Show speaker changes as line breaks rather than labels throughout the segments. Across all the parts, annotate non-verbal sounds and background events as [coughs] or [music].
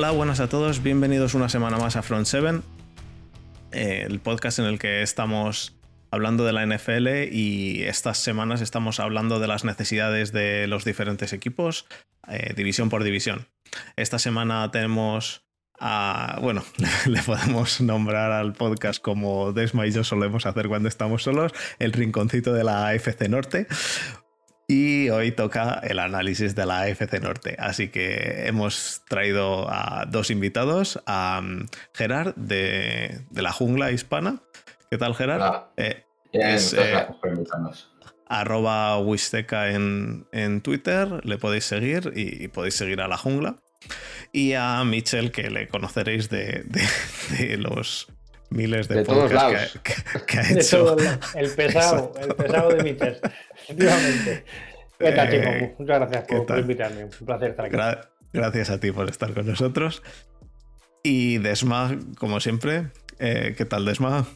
Hola, buenas a todos, bienvenidos una semana más a Front 7, eh, el podcast en el que estamos hablando de la NFL y estas semanas estamos hablando de las necesidades de los diferentes equipos, eh, división por división. Esta semana tenemos a, bueno, [laughs] le podemos nombrar al podcast como Desma y yo solemos hacer cuando estamos solos, el rinconcito de la AFC Norte. Y hoy toca el análisis de la AFC Norte. Así que hemos traído a dos invitados, a mm, Gerard de, la jungla hispana. ¿Qué tal, Gerard?
Eh, es, eh,
arroba Wisteca en, en, Twitter, le podéis seguir y, podéis seguir a la jungla. Y a Mitchell, que le conoceréis de, los miles de, podcasts que, [laughs] ha hecho.
el [laughs] pesado, el pesado de Mitchell, efectivamente. ¿Qué tal, eh, Muchas gracias por, invitarme. Un placer estar aquí.
gracias a ti por estar con nosotros. Y Desma, como siempre, eh, ¿qué tal, Desma?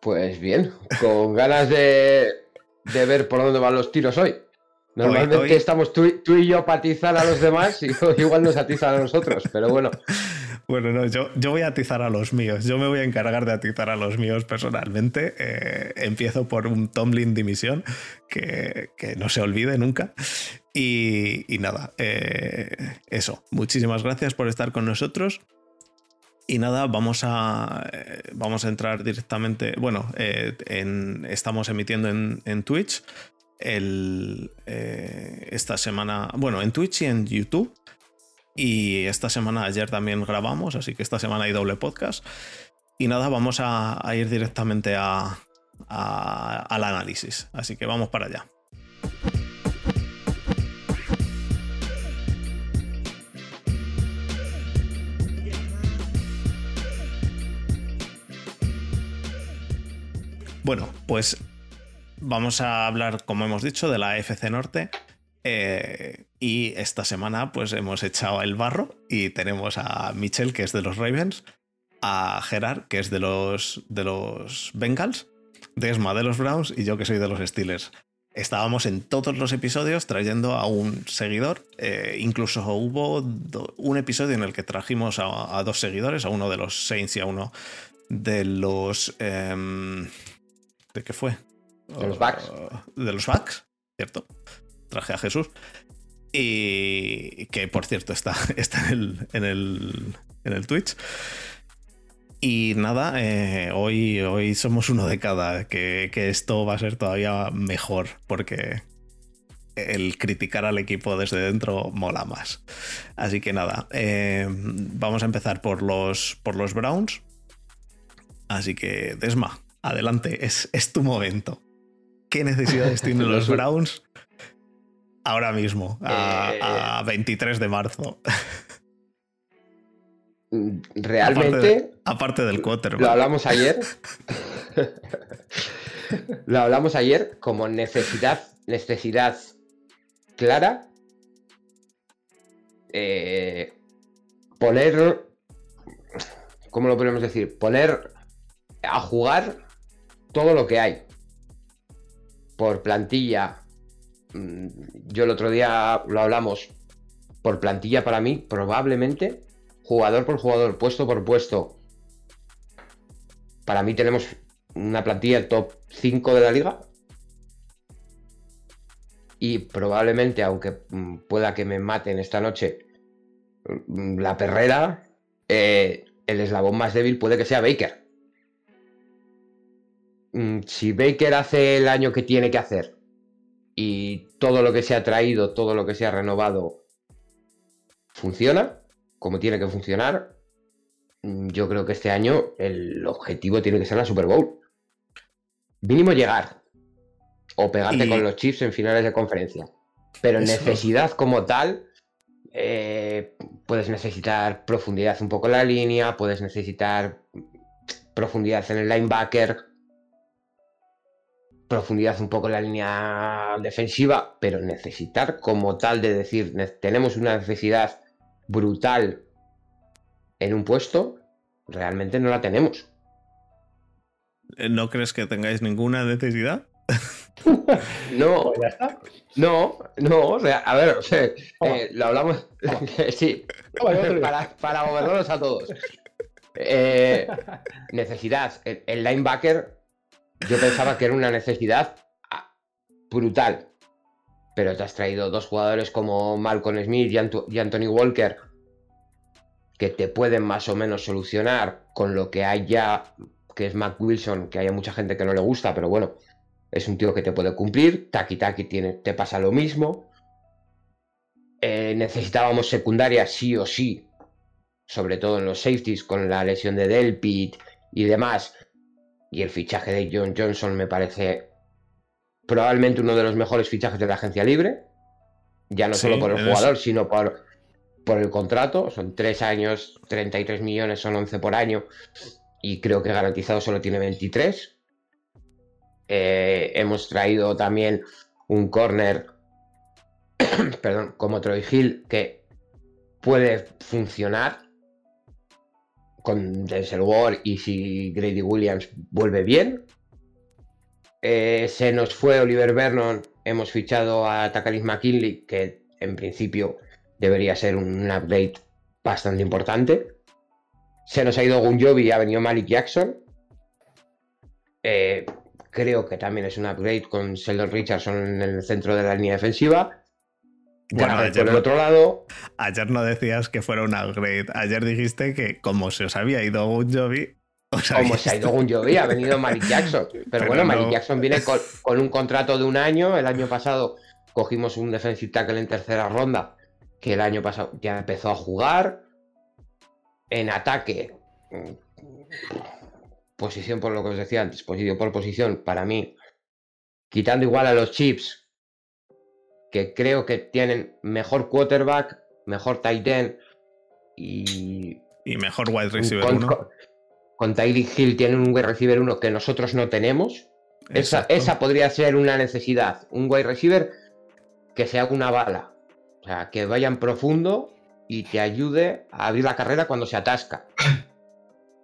Pues bien, con ganas de, ver por dónde van los tiros hoy. Normalmente estamos tú, y yo para atizar a los demás y [laughs] igual nos atizan a nosotros, pero bueno.
Bueno, no, yo, yo voy a atizar a los míos. Yo me voy a encargar de atizar a los míos personalmente. Eh, empiezo por un Tomlin dimisión que, que no se olvide nunca. Y, nada, eh, eso. Muchísimas gracias por estar con nosotros. Y nada, vamos a, eh, vamos a entrar directamente. Bueno, estamos emitiendo en, en Twitch el, esta semana. Bueno, en Twitch y en YouTube. Y esta semana, ayer también grabamos, así que esta semana hay doble podcast. Y nada, vamos a, ir directamente al análisis. Así que vamos para allá. Bueno, pues vamos a hablar, como hemos dicho, de la FC Norte. Eh, y esta semana pues hemos echado el barro y tenemos a Mitchell, que es de los Ravens, a Gerard, que es de los, de los Bengals, Desma de los Browns y yo que soy de los Steelers. Estábamos en todos los episodios trayendo a un seguidor. Eh, incluso hubo un episodio en el que trajimos a, dos seguidores, a uno de los Saints y a uno de los... Em, ¿De qué fue?
De los Bucks.
de los Bucks, ¿cierto? traje a Jesús. Y que por cierto está, [laughs] está en, el, en, el, en el Twitch. Y nada, eh, hoy, hoy somos uno de cada, que, esto va a ser todavía mejor, porque el criticar al equipo desde dentro mola más. Así que nada, eh, vamos a empezar por los, por los Browns. Así que, Desma, adelante, es, es tu momento. ¿Qué necesidades tienen [laughs] los Browns ahora mismo, a, 23 eh, de marzo. [laughs]
Realmente.
Aparte, del quarterback.
Lo hablamos ayer. [laughs] lo hablamos ayer como necesidad, necesidad clara. Eh, poner. ¿Cómo lo podemos decir? Poner a jugar todo lo que hay. Por plantilla, Mm, yo el otro día lo hablamos, por plantilla para mí, probablemente, jugador por jugador, puesto por puesto, para mí tenemos una plantilla top 5 de la liga. Y probablemente, aunque mm, pueda que me maten esta noche, mm, la perrera, eh, el eslabón más débil puede que sea Baker. Si Baker hace el año que tiene que hacer y todo lo que se ha traído, todo lo que se ha renovado, funciona como tiene que funcionar, mm, yo creo que este año el objetivo tiene que ser la Super Bowl. Mínimo llegar o pegarte con los chips en finales de conferencia. Pero necesidad como tal, eh, puedes necesitar profundidad un poco en la línea, puedes necesitar profundidad en el linebacker, profundidad un poco en la línea defensiva, pero necesitar como tal de decir, tenemos una necesidad brutal en un puesto, realmente no la tenemos.
Eh, ¿No crees que tengáis ninguna necesidad? [laughs]
no, pues no, no, o sea, a ver, o sea, eh, lo hablamos, [laughs] sí, para, para gobernarnos a todos. Eh, necesidad. El, linebacker, yo pensaba que era una necesidad ah, brutal. Pero te has traído dos jugadores como Malcolm Smith y, Anthony Walker que te pueden más o menos solucionar con lo que hay ya, que es Mac Wilson, que haya mucha gente que no le gusta, pero bueno, es un tío que te puede cumplir. Taki Taki tiene, te pasa lo mismo. Eh, necesitábamos secundaria sí o sí, sobre todo en los safeties, con la lesión de Delpit y demás. Y el fichaje de John Johnson me parece probablemente uno de los mejores fichajes de la agencia libre. Ya no solo por el jugador, sino por, por el contrato. Son tres años, 33 millones, son 11 por año. Y creo que garantizado solo tiene 23. Eh, hemos traído también un corner, [clears throat] perdón, como Troy Hill, que puede funcionar con Denzel Ward y si Grady Williams vuelve bien. Eh, se nos fue Oliver Vernon, hemos fichado a Takaris McKinley, que en principio debería ser un upgrade bastante importante. Se nos ha ido Gunjobi y ha venido Malik Jackson. Eh, creo que también es un upgrade con Sheldon Richardson en el centro de la línea defensiva.
Bueno, ayer, por el otro lado. Ayer no decías que fuera un upgrade. Ayer dijiste que como se os había ido un Jovi.
Como se ha ido un Jovi, ha venido Malik Jackson. [laughs] Pero, bueno, Malik Jackson viene con, un contrato de un año. El año pasado cogimos un defensive tackle en tercera ronda. Que el año pasado ya empezó a jugar. En ataque. Posición por lo que os decía antes. Posición por posición. Para mí. Quitando igual a los chips que creo que tienen mejor quarterback, mejor tight end y.
Y mejor wide receiver 1.
Con, con Tyreek Hill tienen un wide receiver 1 que nosotros no tenemos. Esa, esa, podría ser una necesidad. Un wide receiver que sea una bala. O sea, que vaya en profundo y te ayude a abrir la carrera cuando se atasca.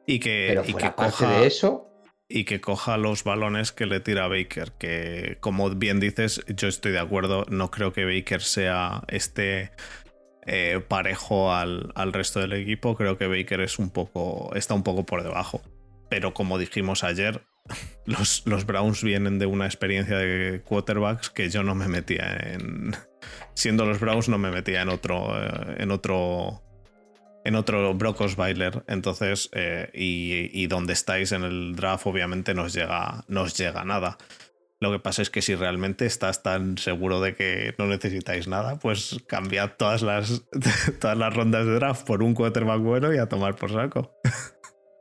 Y que,
Pero
y que
coja, de eso
y que coja los balones que le tira Baker. Que como bien dices, yo estoy de acuerdo. No creo que Baker sea este eh, parejo al, resto del equipo. Creo que Baker es un poco. está un poco por debajo. Pero como dijimos ayer, [laughs] los, los Browns vienen de una experiencia de quarterbacks que yo no me metía en. Siendo los Browns, no me metía en otro. Eh, en otro en otro Brock Osweiler. Entonces, eh, y, donde estáis en el draft, obviamente nos llega, nos llega nada. Lo que pasa es que si realmente estás tan seguro de que no necesitáis nada, pues cambiad todas las, [laughs] todas las rondas de draft por un quarterback bueno y a tomar por saco.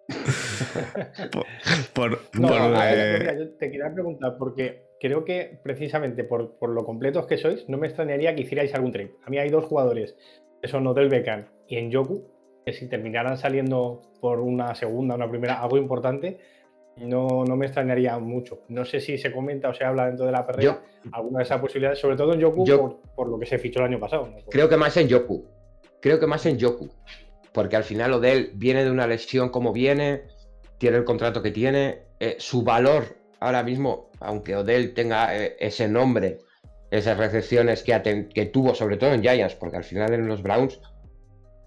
[laughs]
por, no, eh, te quería preguntar, porque creo que precisamente por, por, lo completos que sois, no me extrañaría que hicierais algún trade. A mí hay dos jugadores, que son Odell Beckham y en Yoku, que si terminaran saliendo por una segunda, una primera, algo importante, no, no me extrañaría mucho. No sé si se comenta o se habla dentro de la perrera alguna de esas posibilidades, sobre todo en Yoku, por, lo que se fichó el año pasado.
Creo que más en Yoku. Creo que más en Yoku. Porque al final Odell viene de una lesión como viene, tiene el contrato que tiene. Eh, su valor ahora mismo, aunque Odell tenga eh, ese nombre, esas recepciones que, que tuvo, sobre todo en Giants, porque al final en los Browns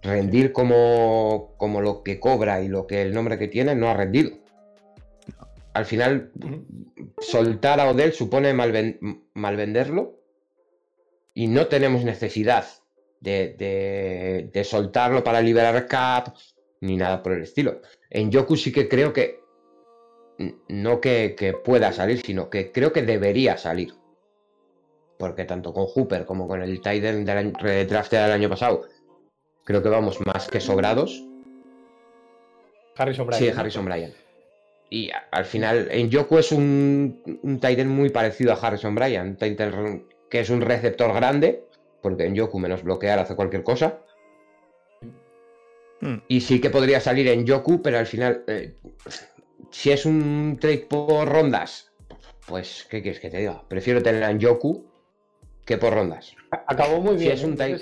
rendir como, como lo que cobra y lo que el nombre que tiene no ha rendido. Al final, soltar a Odell supone mal, venderlo y no tenemos necesidad de, de, soltarlo para liberar cap ni nada por el estilo. En Yoku sí que creo que no que, que, pueda salir, sino que creo que debería salir. Porque tanto con Hooper como con el Titan del draft del año pasado Creo que vamos más que sobrados.
Harrison Bryan.
Sí, Harrison Bryan. Y al final, en Yoku es un, un Titan muy parecido a Harrison Bryan. Titan que es un receptor grande, porque en Yoku menos bloquear hace cualquier cosa. Hmm. Y sí que podría salir en Yoku, pero al final, eh, si es un trade por rondas, pues, ¿qué quieres que te diga? Prefiero tenerla en Yoku que por rondas.
Acabó muy bien. Si es un
¿eh?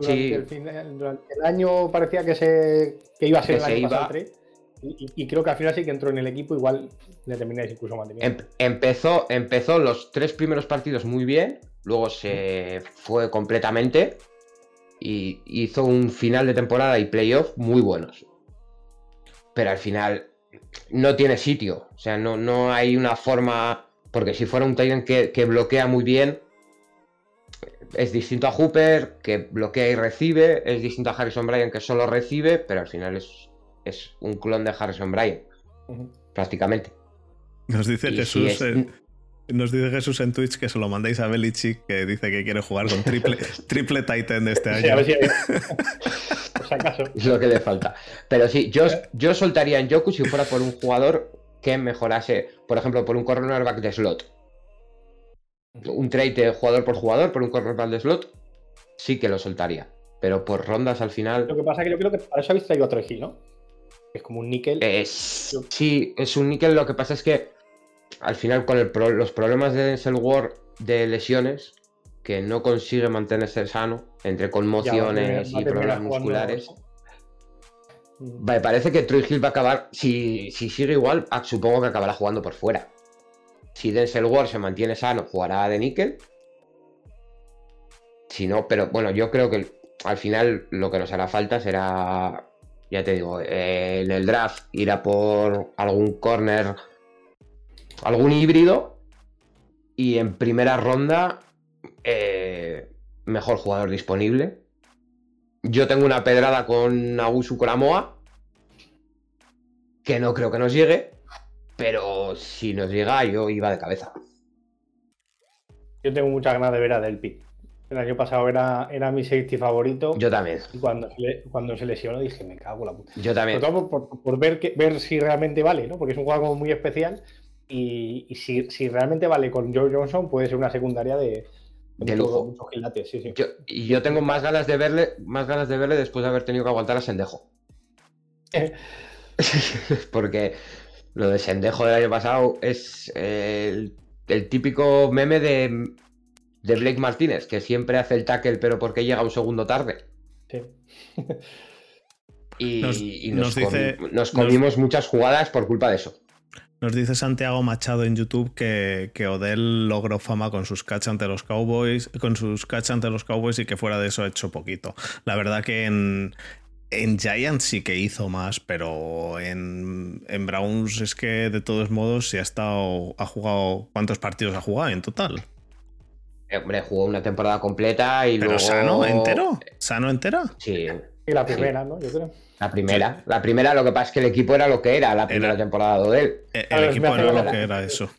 Durante, el, año parecía que, se, iba a ser el año pasado y, creo que al final sí que entró en el equipo, igual le termináis incluso manteniendo.
Em, empezó, empezó los tres primeros partidos muy bien, luego se fue completamente y hizo un final de temporada y playoff muy buenos. Pero al final no tiene sitio. O sea, no, no hay una forma. Porque si fuera un Titan que, que bloquea muy bien, es distinto a Hooper, que bloquea y recibe, es distinto a Harrison Bryan, que solo recibe, pero al final es, es un clon de Harrison Bryan, prácticamente.
Nos dice Jesús. En, nos dice Jesús en Twitch que se lo mandéis a Belichick, que dice que quiere jugar con triple, [laughs] triple Titan de este año. [laughs]
Es lo que le falta. Pero sí, yo, yo soltaría en Yoku si fuera por un jugador que mejorase, por ejemplo, por un cornerback de slot un trade de jugador por jugador, por un cornerback de slot, sí que lo soltaría. Pero por rondas al final.
Lo que pasa es que yo creo que para eso habéis traído otro Hill, ¿no? Es como un níquel.
Es... Sí, es un níquel. Lo que pasa es que al final, con los problemas de Denzel Ward de lesiones, que no consigue mantenerse sano, entre conmociones y problemas musculares. Me parece que Troy Hill va a acabar. Si, si sigue igual, supongo que acabará jugando por fuera. Si Denzel Ward se mantiene sano, jugará de níquel. Si no, pero bueno, yo creo que al final lo que nos hará falta será, ya te digo, eh, en el draft irá por algún corner, algún híbrido. Y en primera ronda, eh, mejor jugador disponible. Yo tengo una pedrada con Agusu Coramoa, que no creo que nos llegue. Pero si nos llega, yo iba de cabeza.
Yo tengo muchas ganas de ver a Delpi. El año pasado era, era mi safety favorito.
Yo también.
Y cuando, cuando se lesionó dije, me cago la puta.
Yo también.
por, ver, que, ver si realmente vale, ¿no? Porque es un juego muy especial. Y, si, realmente vale con Joe Johnson, puede ser una secundaria de,
de lujo. y yo tengo más ganas de verle, más ganas de verle después de haber tenido que aguantar a Sendejo. [laughs] [laughs] Porque lo de Sendejo del año pasado es el, típico meme de, Blake Martínez, que siempre hace el tackle, pero porque llega un segundo tarde. Sí. y, nos, comimos muchas jugadas por culpa de eso.
Nos dice Santiago Machado en YouTube que, que, Odell logró fama con sus catch ante los Cowboys, con sus catch ante los Cowboys y que fuera de eso ha hecho poquito. La verdad que en, en Giants sí que hizo más, pero en, Browns es que de todos modos si ha estado. ha jugado. ¿Cuántos partidos ha jugado en total?
Eh, hombre, jugó una temporada completa y
¿Pero sano entero? ¿Sano entera?
Sí.
Y la primera, ¿no? Yo creo.
La primera. La primera, lo que pasa es que el equipo era lo que era la primera temporada de él.
El, equipo era lo que era eso.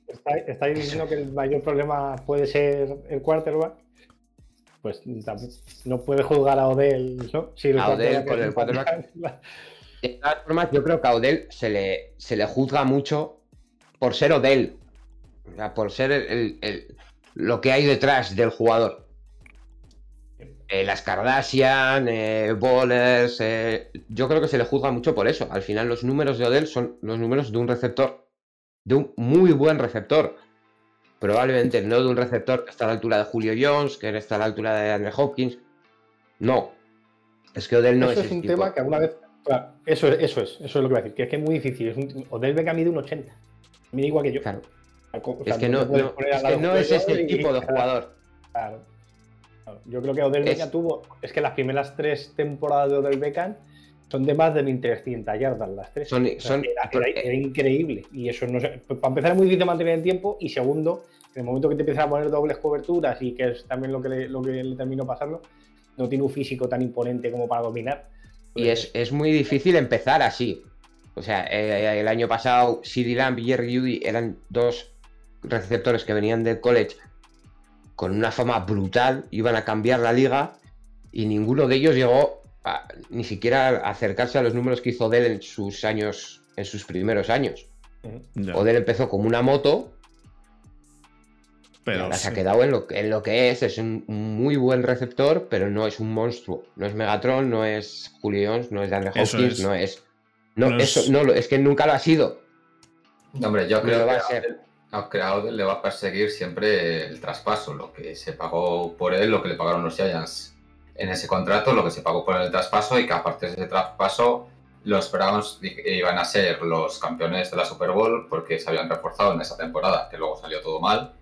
¿Estáis diciendo que el mayor problema puede ser el quarterback? Pues no puede juzgar a Odell, ¿no?
a Odell por el [laughs] De todas formas, yo creo que a Odell se le, se le juzga mucho por ser Odell. O sea, por ser el, lo que hay detrás del jugador. Eh, las Kardashian, eh, Bowlers. Eh, yo creo que se le juzga mucho por eso. Al final, los números de Odell son los números de un receptor. De un muy buen receptor probablemente no de un receptor que está a la altura de Julio Jones, que está a la altura de Andre Hopkins. No. Es que Odell no
eso es. un tema que alguna vez. eso, es, eso es, eso es lo que voy a decir, que es que es muy difícil. Es un, Odell Beckham mide un 80. Mide igual que yo.
Claro. es que no, es, que no es ese tipo de jugador.
Claro. Yo creo que Odell Beckham tuvo. Es que las primeras tres temporadas de Odell Beckham son de más de 1300 yardas las tres.
Son,
era, increíble. Y eso no sé. Para empezar, es muy difícil mantener el tiempo. Y segundo, en el momento que te empiezas a poner dobles coberturas y que es también lo que le, lo que le terminó pasando, no tiene un físico tan imponente como para dominar.
Y es, muy difícil empezar así. O sea, eh, el año pasado, CD Lamb y Jerry Judy eran dos receptores que venían del college con una fama brutal, iban a cambiar la liga y ninguno de ellos llegó ni siquiera acercarse a los números que hizo Odell en sus años, en sus primeros años. Odell empezó como una moto, pero se ha quedado en lo, en lo, que es. Es un muy buen receptor, pero no es un monstruo. No es Megatron, no es Julio Jones, no es DeAndre Hopkins, no es. No, eso, no, es que nunca lo ha sido.
hombre, yo creo que a Odell le va a perseguir siempre el traspaso, lo que se pagó por él, lo que le pagaron los Giants en ese contrato lo que se pagó por el traspaso y que aparte de ese traspaso los Browns iban a ser los campeones de la Super Bowl porque se habían reforzado en esa temporada, que luego salió todo mal.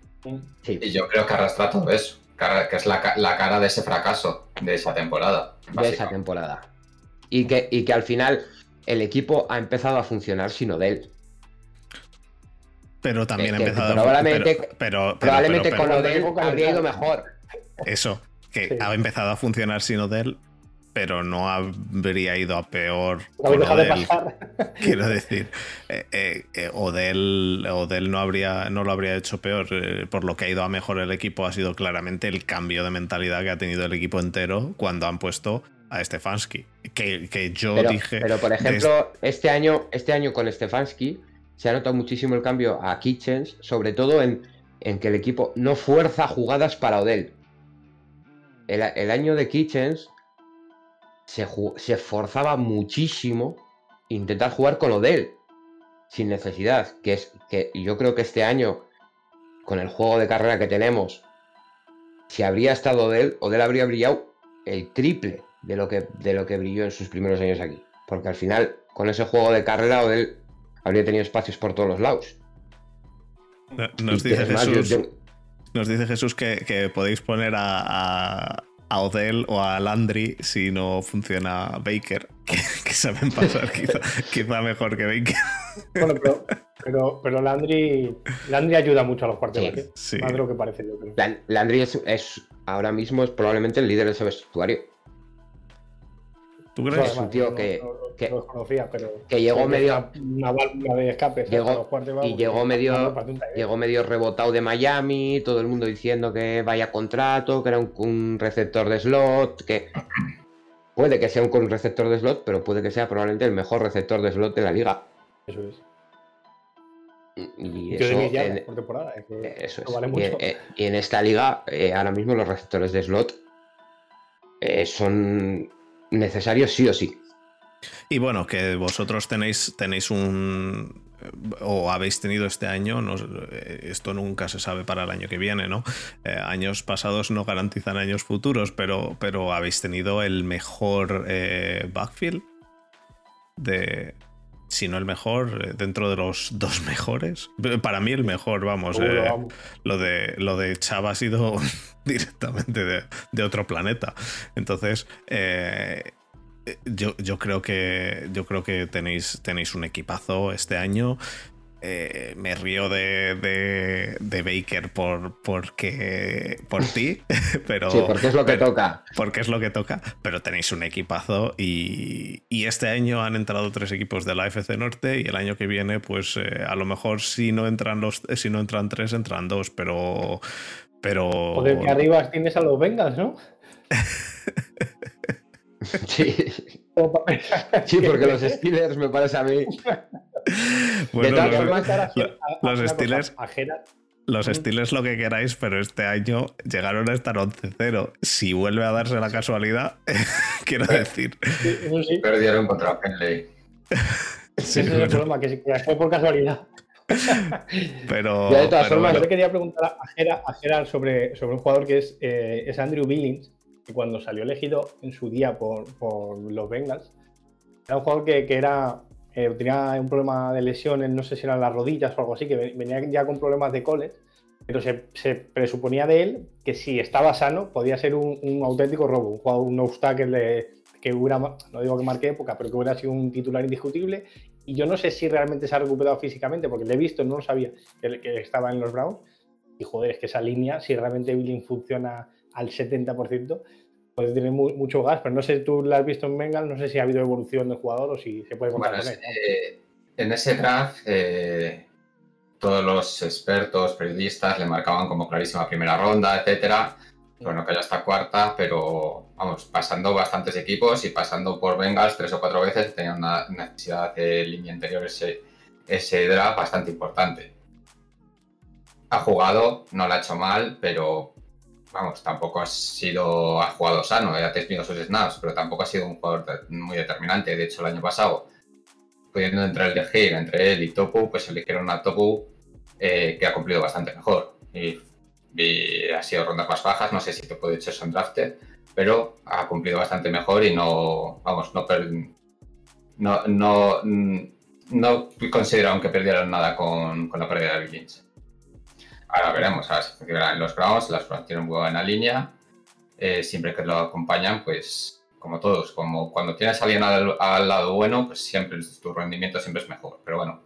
Y yo creo que arrastra todo eso, que es la, cara de ese fracaso. de esa temporada.
De esa temporada. Y que, y que al final el equipo ha empezado a funcionar sin Odell.
Pero también ha empezado
probablemente, pero, probablemente con Odell habría ido mejor.
Eso, que ha empezado a funcionar sin Odell, pero no habría ido a peor. [laughs] Quiero decir, eh, eh, eh, Odell, no, habría, no lo habría hecho peor. por lo que ha ido a mejor el equipo ha sido claramente el cambio de mentalidad que ha tenido el equipo entero cuando han puesto a Stefanski. Que, yo dije.
Pero por ejemplo, este, año, este año con Stefanski se ha notado muchísimo el cambio a Kitchens, sobre todo en, que el equipo no fuerza jugadas para Odell. El, año de Kitchens se, se esforzaba muchísimo intentar jugar con Odell sin necesidad. Que es que yo creo que este año, con el juego de carrera que tenemos, si habría estado Odell, Odell habría brillado el triple de lo que, de lo que brilló en sus primeros años aquí. Porque al final, con ese juego de carrera, Odell habría tenido espacios por todos los lados.
Nos dice, Jesús, nos dice Jesús que, podéis poner a, a, Odell o a Landry si no funciona Baker, [laughs] que, saben pasar [laughs] quizá, mejor que Baker.
Bueno, pero, pero, Landry, Landry ayuda mucho a los quarterbacks. Sí, Más de lo que parece, yo creo.
Landry es, es, ahora mismo es probablemente el líder de ese vestuario.
¿Tú crees?
Es un tío que, que,
pero
que llegó medio
una válvula de escape
y llegó medio llegó medio rebotado de Miami todo el mundo diciendo que vaya contrato que era un, receptor de slot que puede que sea un receptor de slot pero puede que sea probablemente el mejor receptor de slot de la liga.
Eso es.
Y eso, en,
por temporada,
eso es. Y, en esta liga, eh, ahora mismo los receptores de slot eh, son necesario sí o sí.
Y bueno, que vosotros tenéis, tenéis un o habéis tenido este año, no, esto nunca se sabe para el año que viene, ¿no? Eh, años pasados no garantizan años futuros, pero, pero habéis tenido el mejor eh, backfield de, si no el mejor, eh, dentro de los [laughs] dos mejores. Para mí el mejor, vamos. lo, de, lo de Chava ha sido [laughs] directamente de, otro planeta. Entonces, eh, yo, yo, creo que yo creo que tenéis, tenéis un equipazo este año. Eh, me río de, de, Baker por, porque, por ti, [laughs] pero...
Sí, porque es lo que toca.
Porque es lo que toca, pero tenéis un equipazo y, y este año han entrado tres equipos de la FC Norte y el año que viene, pues eh, a lo mejor si no entran los, si no entran tres, entran dos, pero... pero...
Joder, que arriba tienes a los Bengals, ¿no? [laughs]
sí. sí, porque los Steelers me parece a mí
bueno, los, Steelers. Los Steelers lo que queráis, pero este año llegaron a estar 11-0. Si vuelve a darse la casualidad, [laughs] quiero decir.
Perdieron contra Penley. [laughs]
Ese es el problema, que, fue por casualidad.
pero.
de todas formas, yo quería preguntar a Gerard, sobre, sobre un jugador que es, eh, es Andrew Billings, que cuando salió elegido en su día por, por los Bengals, era un jugador que, que era eh, tenía un problema de lesiones, no sé si eran las rodillas o algo así, que venía ya con problemas de coles, pero se, presuponía de él que si estaba sano podía ser un, auténtico robo, un jugador, un obstáculo que hubiera, no digo que marque época, pero que hubiera sido un titular indiscutible. Y yo no sé si realmente se ha recuperado físicamente, porque le he visto, no lo sabía, que, que estaba en los Browns. Y joder, es que esa línea, si realmente Billing funciona al 70%, puede tener mucho gas, pero no sé, tú la has visto en Bengal, no sé si ha habido evolución del jugador o si se puede contar con él.
Eh, en ese draft, eh, todos los expertos, periodistas le marcaban como clarísima primera ronda, etcétera. Bueno, que ya está cuarta, pero vamos, pasando bastantes equipos y pasando por Bengals tres o cuatro veces, tenía una necesidad de línea interior ese, ese draft bastante importante. Ha jugado, no lo ha hecho mal, pero vamos, tampoco ha sido, ha jugado sano, ha tenido sus snaps, pero tampoco ha sido un jugador muy determinante. De hecho, el año pasado, pudiendo entrar el de entre él y Topu, pues eligieron a Topu eh, que ha cumplido bastante mejor. Y, ha sido rondas más bajas, no sé si te puede echar son drafted, pero ha cumplido bastante mejor y no, vamos, no, no, no, no consideraron que perdieran nada con, con la pérdida de Biggins. Ahora veremos, a ver si funcionan los Browns, las Browns tienen buena línea. eh, siempre que lo acompañan, pues como todos, como cuando tienes a alguien al, lado bueno, pues siempre tu rendimiento siempre es mejor. Pero bueno,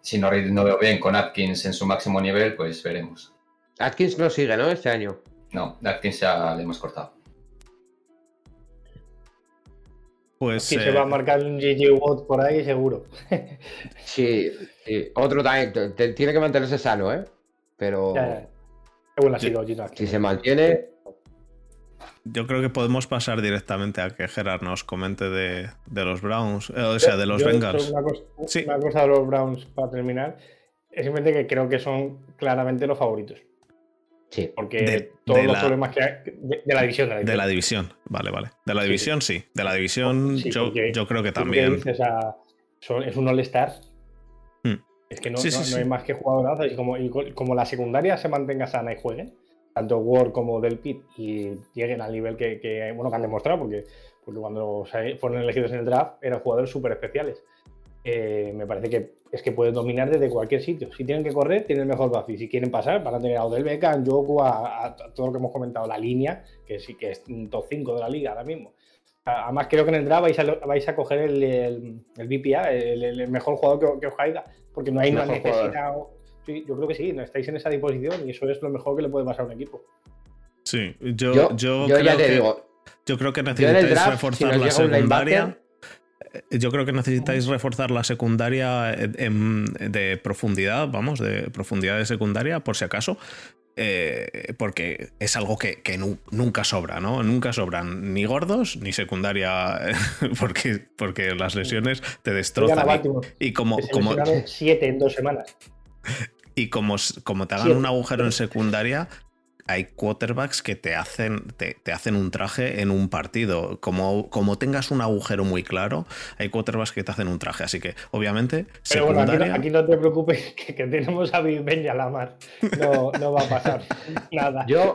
si no, no veo bien con Atkins en su máximo nivel, pues veremos.
Atkins no sigue, ¿no? Este año.
No, Atkins ya le hemos cortado.
Pues. Sí, se va a eh, marcar un GG Watt por ahí, seguro.
sí, otro también. Tiene que mantenerse sano, ¿eh? Pero. si se mantiene.
Yo creo que podemos pasar directamente a que Gerard nos comente de, los Browns, eh, o sea, de los Bengals.
Una cosa, sí. una cosa de los Browns para terminar es simplemente que creo que son claramente los favoritos.
Sí.
Porque todos los problemas que hay. De, la división,
de la división. vale, vale. De la división sí. De la división yo, creo que también.
es un All-Star. Es que no, hay más que jugadorazos. Y como, como la secundaria se mantenga sana y juegue, tanto Ward como Del Pit, y lleguen al nivel que, bueno, que han demostrado, porque, porque cuando fueron elegidos en el draft eran jugadores súper especiales. Eh, me parece que es que pueden dominar desde cualquier sitio. Si tienen que correr, tienen el mejor buff. Y si quieren pasar, van a tener a Odell Beckham, Joku, a, a, todo lo que hemos comentado, la línea, que sí que es un top 5 de la liga ahora mismo. Además, creo que en el draft vais a, vais a coger el, el, el BPA, el, mejor jugador que, os caiga, porque no hay una necesidad. Sí, yo creo que sí, no estáis en esa disposición y eso es lo mejor que le puede pasar a un equipo.
Sí, yo, yo, creo, que, yo creo que necesitáis reforzar la secundaria yo creo que necesitáis reforzar la secundaria de profundidad, vamos, de profundidad de secundaria, por si acaso. Eh, porque es algo que, nunca sobra, ¿no? Nunca sobran ni gordos ni secundaria, [laughs] porque, porque las lesiones te destrozan. Y, como. como
siete en dos semanas.
Y como, como te hagan un agujero en secundaria, hay quarterbacks que te hacen, te, hacen un traje en un partido. Como, como tengas un agujero muy claro, hay quarterbacks que te hacen un traje. Así que, obviamente,
Pero bueno, aquí no, te preocupes, [laughs] que, tenemos a y a Lamar. No, no va a pasar [laughs] nada.
Yo,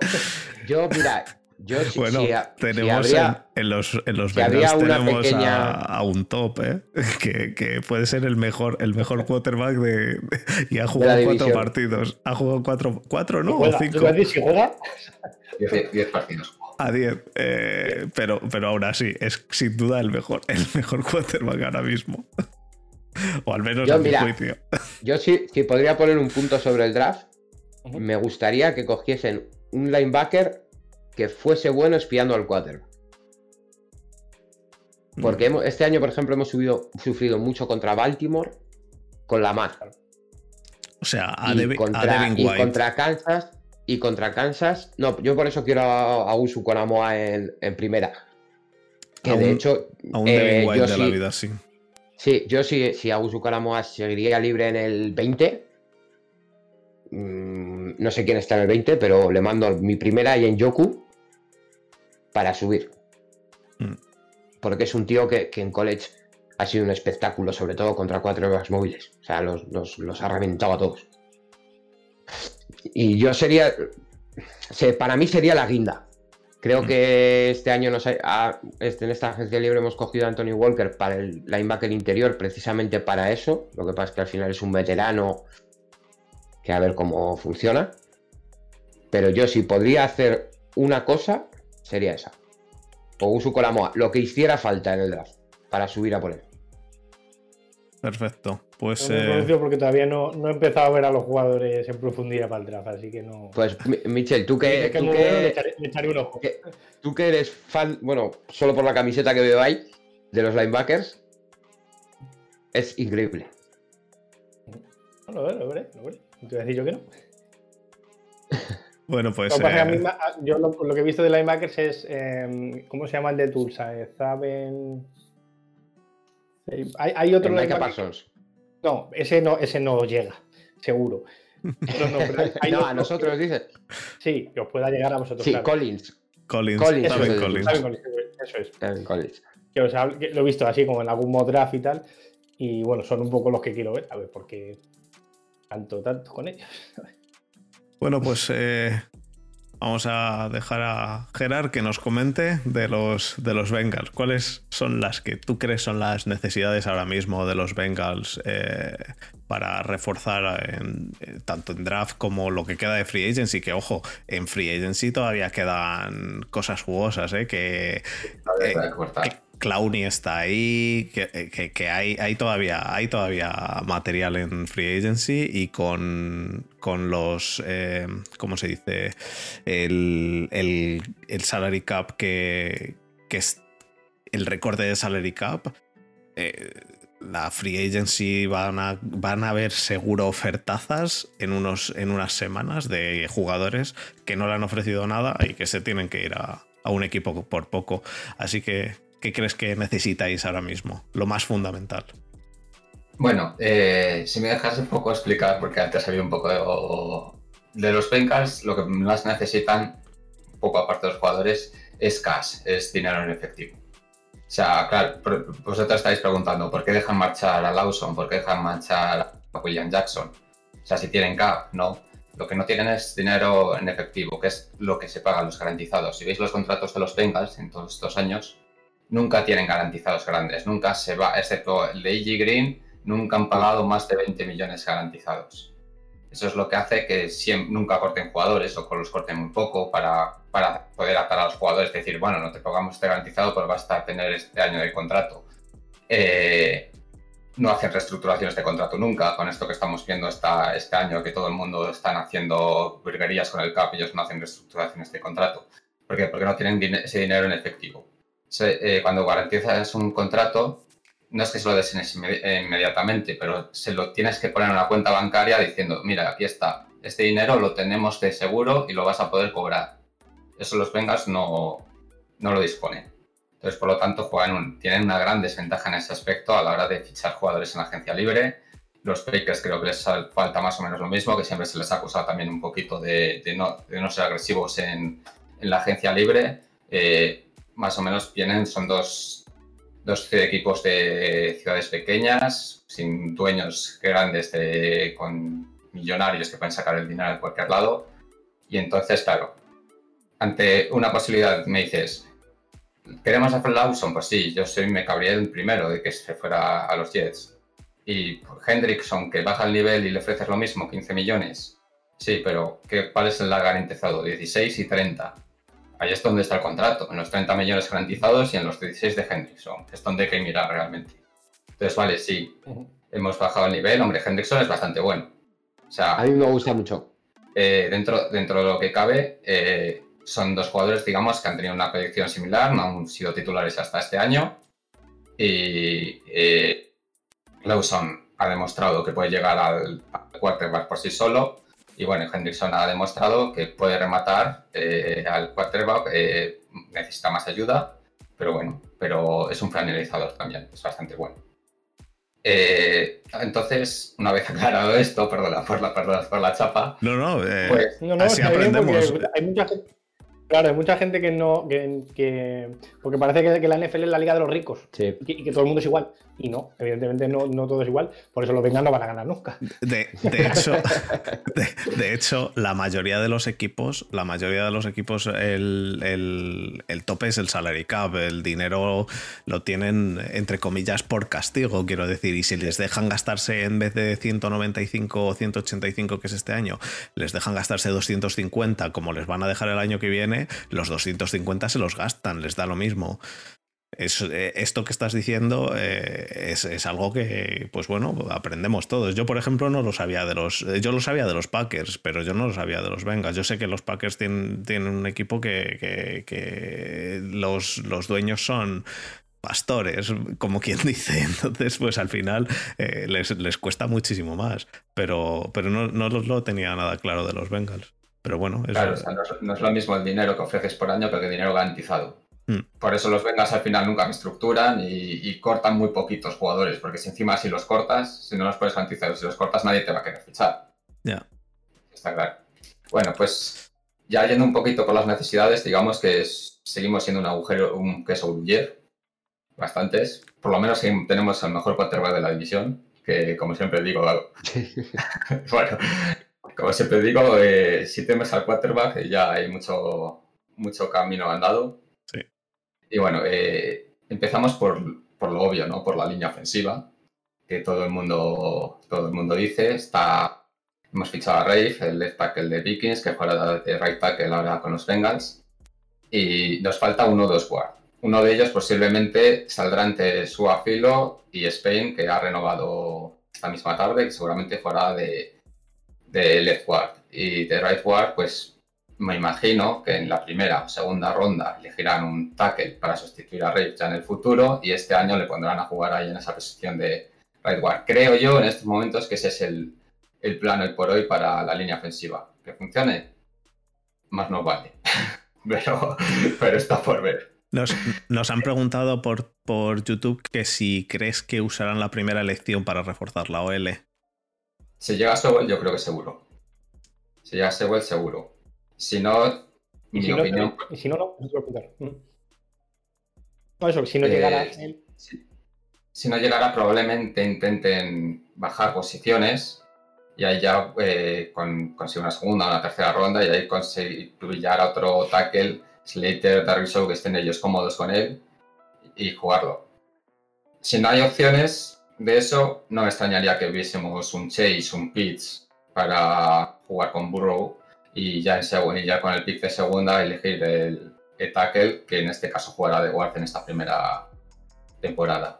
yo mira, yo,
bueno, tenemos en, los, en los tenemos a, un top, ¿eh? [laughs] que, puede ser el mejor, el mejor quarterback de, y ha jugado cuatro partidos. Ha jugado cuatro, cuatro ¿no? ¿O cinco?
si juega?
Diez, partidos.
A diez. Eh, pero, pero aún así, es sin duda el mejor, [laughs] el mejor quarterback ahora mismo. o al menos a mi juicio.
Yo sí, si podría poner un punto sobre el draft. Me gustaría que cogiesen un linebacker que fuese bueno espiando al quarterback. Porque mm. este año, por ejemplo, hemos sufrido mucho contra Baltimore con la mar.
O sea, a,
y contra, y contra Kansas. Y contra Kansas. No, yo por eso quiero a, Usu con Amoa en, primera. Que de hecho.
A un eh, White de la vida, sí.
Sí, yo sí, si a Usu con Amoa seguiría libre en el 20. Mm, no sé quién está en el 20, pero le mando mi primera y en Yoku para subir. Mm. Porque es un tío que, en college ha sido un espectáculo, sobre todo contra cuatro horas móviles. O sea, los, ha reventado a todos. Y yo sería. Para mí sería la guinda. Creo mm. que este año nos este, en esta agencia libre hemos cogido a Anthony Walker para el linebacker interior, precisamente para eso. Lo que pasa es que al final es un veterano que a ver cómo funciona. Pero yo si podría hacer una cosa, sería esa. O Usu Colamoa, lo que hiciera falta en el draft para subir a por él.
Perfecto. Pues.
Eh... porque todavía no, he empezado a ver a los jugadores en profundidad para el draft, así que no.
Pues, Michel, tú que. tú, que un ojo. tú que eres fan, bueno, solo por la camiseta que veo ahí, de los linebackers, es increíble.
No, lo lo veré, lo veré. No te voy a decir yo que no.
Bueno, pues.
Eh, yo lo, que he visto de linebackers es. Em, ¿Cómo se llama el de Tulsa? Eh, Zaben. Eh, hay, otro. No, ese no, ese no llega, seguro. [laughs]
No, a nosotros dices.
Sí, que os pueda llegar a vosotros.
Sí, Collins.
Collins. Collins. Eso, es, Collins.
eso es. Collins. Que, lo he visto así como en algún mod draft y tal. Y bueno, son un poco los que quiero ver, a ver, porque tanto, tanto con ellos. [laughs]
Bueno, pues eh, vamos a dejar a Gerard que nos comente de los, de los Bengals. ¿Cuáles son las que tú crees son las necesidades ahora mismo de los Bengals eh, para reforzar eh, tanto en draft como lo que queda de free agency? Que ojo, en free agency todavía quedan cosas jugosas, ¿eh? que, Clowny está ahí, que, que, hay, todavía, hay todavía material en Free Agency y con, con los, eh, ¿cómo se dice? El, el, el salary cap que, que, es el recorte de salary cap. Eh, la free agency van a, van a ver seguro ofertazas en, unos, en unas semanas de jugadores que no le han ofrecido nada y que se tienen que ir a, a un equipo por poco. Así que ¿qué crees que necesitáis ahora mismo? Lo más fundamental.
Bueno, eh, si me dejas un poco explicar, porque antes había un poco de, de los Bengals, lo que más necesitan, un poco aparte de los jugadores, es cash, es dinero en efectivo. O sea, claro, vosotros estáis preguntando, ¿por qué dejan marchar a Lawson? ¿Por qué dejan marchar a William Jackson? O sea, si tienen cap, no. Lo que no tienen es dinero en efectivo, que es lo que se paga los garantizados. Si veis los contratos de los Bengals en todos estos años, nunca tienen garantizados grandes, nunca se va, excepto el de EG Green, nunca han pagado más de 20 millones garantizados. Eso es lo que hace que siempre, nunca corten jugadores o los corten muy poco para, para poder atar a los jugadores, decir, bueno, no te pagamos este garantizado, pues vas a tener este año de contrato. Eh, no hacen reestructuraciones de contrato nunca, con esto que estamos viendo esta, este año, que todo el mundo están haciendo virguerías con el CAP, ellos no hacen reestructuraciones de contrato. ¿Por qué? Porque no tienen ese dinero en efectivo. Eh, cuando garantizas un contrato, no es que se lo des inmediatamente, pero se lo tienes que poner en una cuenta bancaria diciendo, mira, aquí está, este dinero lo tenemos de seguro y lo vas a poder cobrar. Eso los Bengals no, no lo disponen. Entonces, por lo tanto, juegan tienen una gran desventaja en ese aspecto a la hora de fichar jugadores en agencia libre. Los Packers creo que les falta más o menos lo mismo, que siempre se les ha acusado también un poquito de, no, de no, ser agresivos en, en la agencia libre. Eh, más o menos vienen, son dos, dos equipos de ciudades pequeñas, sin dueños grandes, de, con millonarios que pueden sacar el dinero de cualquier lado. Y entonces, claro, ante una posibilidad me dices, ¿queremos hacer Lawson? Pues sí, yo soy, me cabría el primero de que se fuera a los Jets. Y Hendrickson, que baja el nivel y le ofreces lo mismo, 15 millones. Sí, pero ¿qué, ¿cuál es el garantizado? 16 y 30 ahí es donde está el contrato, en los 30 millones garantizados y en los 16 de Hendrickson, es donde hay que mirar realmente. Entonces, vale, sí, hemos bajado el nivel, hombre, Hendrickson es bastante bueno. O sea,
a mí me gusta mucho.
Eh, dentro, dentro de lo que cabe, eh, son dos jugadores, digamos, que han tenido una proyección similar, no han sido titulares hasta este año. Y eh, Lawson ha demostrado que puede llegar al, al quarterback por sí solo y bueno, Hendrickson ha demostrado que puede rematar eh, al quarterback, eh, necesita más ayuda, pero bueno, pero es un finalizador también, es bastante bueno. Eh, entonces, una vez [laughs] aclarado esto, perdona por la, perdona por la chapa.
No, no, pues, no, no así aprendemos.
Hay mucha gente Claro, hay mucha gente que no. Que, porque parece que, la NFL es la liga de los ricos y, que, todo el mundo es igual. Y no, evidentemente no, todo es igual. Por eso los vengan no van a ganar nunca.
De, hecho, de, hecho, la mayoría de los equipos, la mayoría de los equipos, el, el, tope es el salary cap. El dinero lo tienen, entre comillas, por castigo, quiero decir. Y si les dejan gastarse en vez de 195 o 185 que es este año, les dejan gastarse 250 como les van a dejar el año que viene los 250 se los gastan, les da lo mismo. Eh, esto que estás diciendo eh, es, algo que, pues bueno, aprendemos todos. Yo, por ejemplo, no lo sabía de los. Yo lo sabía de los Packers, pero yo no lo sabía de los Vengas. Yo sé que los Packers tienen, un equipo que, los, los, dueños son pastores, como quien [laughs] dice. Entonces, pues al final eh, les, cuesta muchísimo más. Pero, pero no, no lo tenía nada claro de los Bengals. Pero bueno,
claro, no, es, lo mismo el dinero que ofreces por año que el dinero garantizado. Hmm. Por eso los Vengas al final nunca me estructuran y, cortan muy poquitos jugadores, porque si encima si los cortas, si no los puedes garantizar, si los cortas nadie te va a querer fichar.
Ya.
Está claro. Bueno, pues ya yendo un poquito por las necesidades, digamos que seguimos siendo un agujero, un queso buller, bastantes. Por lo menos tenemos el mejor quarterback de la división, que como siempre digo, [laughs] [laughs] bueno, como siempre digo, eh, si temes al quarterback ya hay mucho, mucho camino andado.
Sí.
Y bueno, eh, empezamos por, por, lo obvio, ¿no? Por la línea ofensiva, que todo el mundo, todo el mundo dice. Está, hemos fichado a Rafe, el left tackle de Vikings, que juega de right tackle ahora con los Bengals. Y nos falta uno o dos guard. Uno de ellos posiblemente saldrá entre Suafilo y Spain, que ha renovado esta misma tarde, que seguramente fuera de, de left guard. Y de right guard, pues me imagino que en la primera o segunda ronda elegirán un tackle para sustituir a Rage ya en el futuro y este año le pondrán a jugar ahí en esa posición de right guard. Creo yo en estos momentos que ese es el, el plan hoy por hoy para la línea ofensiva. Que funcione, más no vale. [laughs] pero, pero está por ver.
Nos, nos, han preguntado por, por YouTube que si crees que usarán la primera elección para reforzar la OL.
Si llega a Sewell, yo creo que seguro. Si llega a Sewell, seguro. Si no, mi
si
opinión.
No, y si no, no, no, eso, si no llegara
eh, él. Si, si, no llegara, probablemente intenten bajar posiciones y ahí ya eh, con, conseguir una segunda o una tercera ronda y ahí conseguir pillar a otro tackle, Slater, Darryl Show, que estén ellos cómodos con él y jugarlo. Si no hay opciones de eso, no me extrañaría que viésemos un Chase, un Pitch para jugar con Burrow y ya, en ya con el pick de segunda elegir el, el, tackle, que en este caso jugará de guard en esta primera temporada.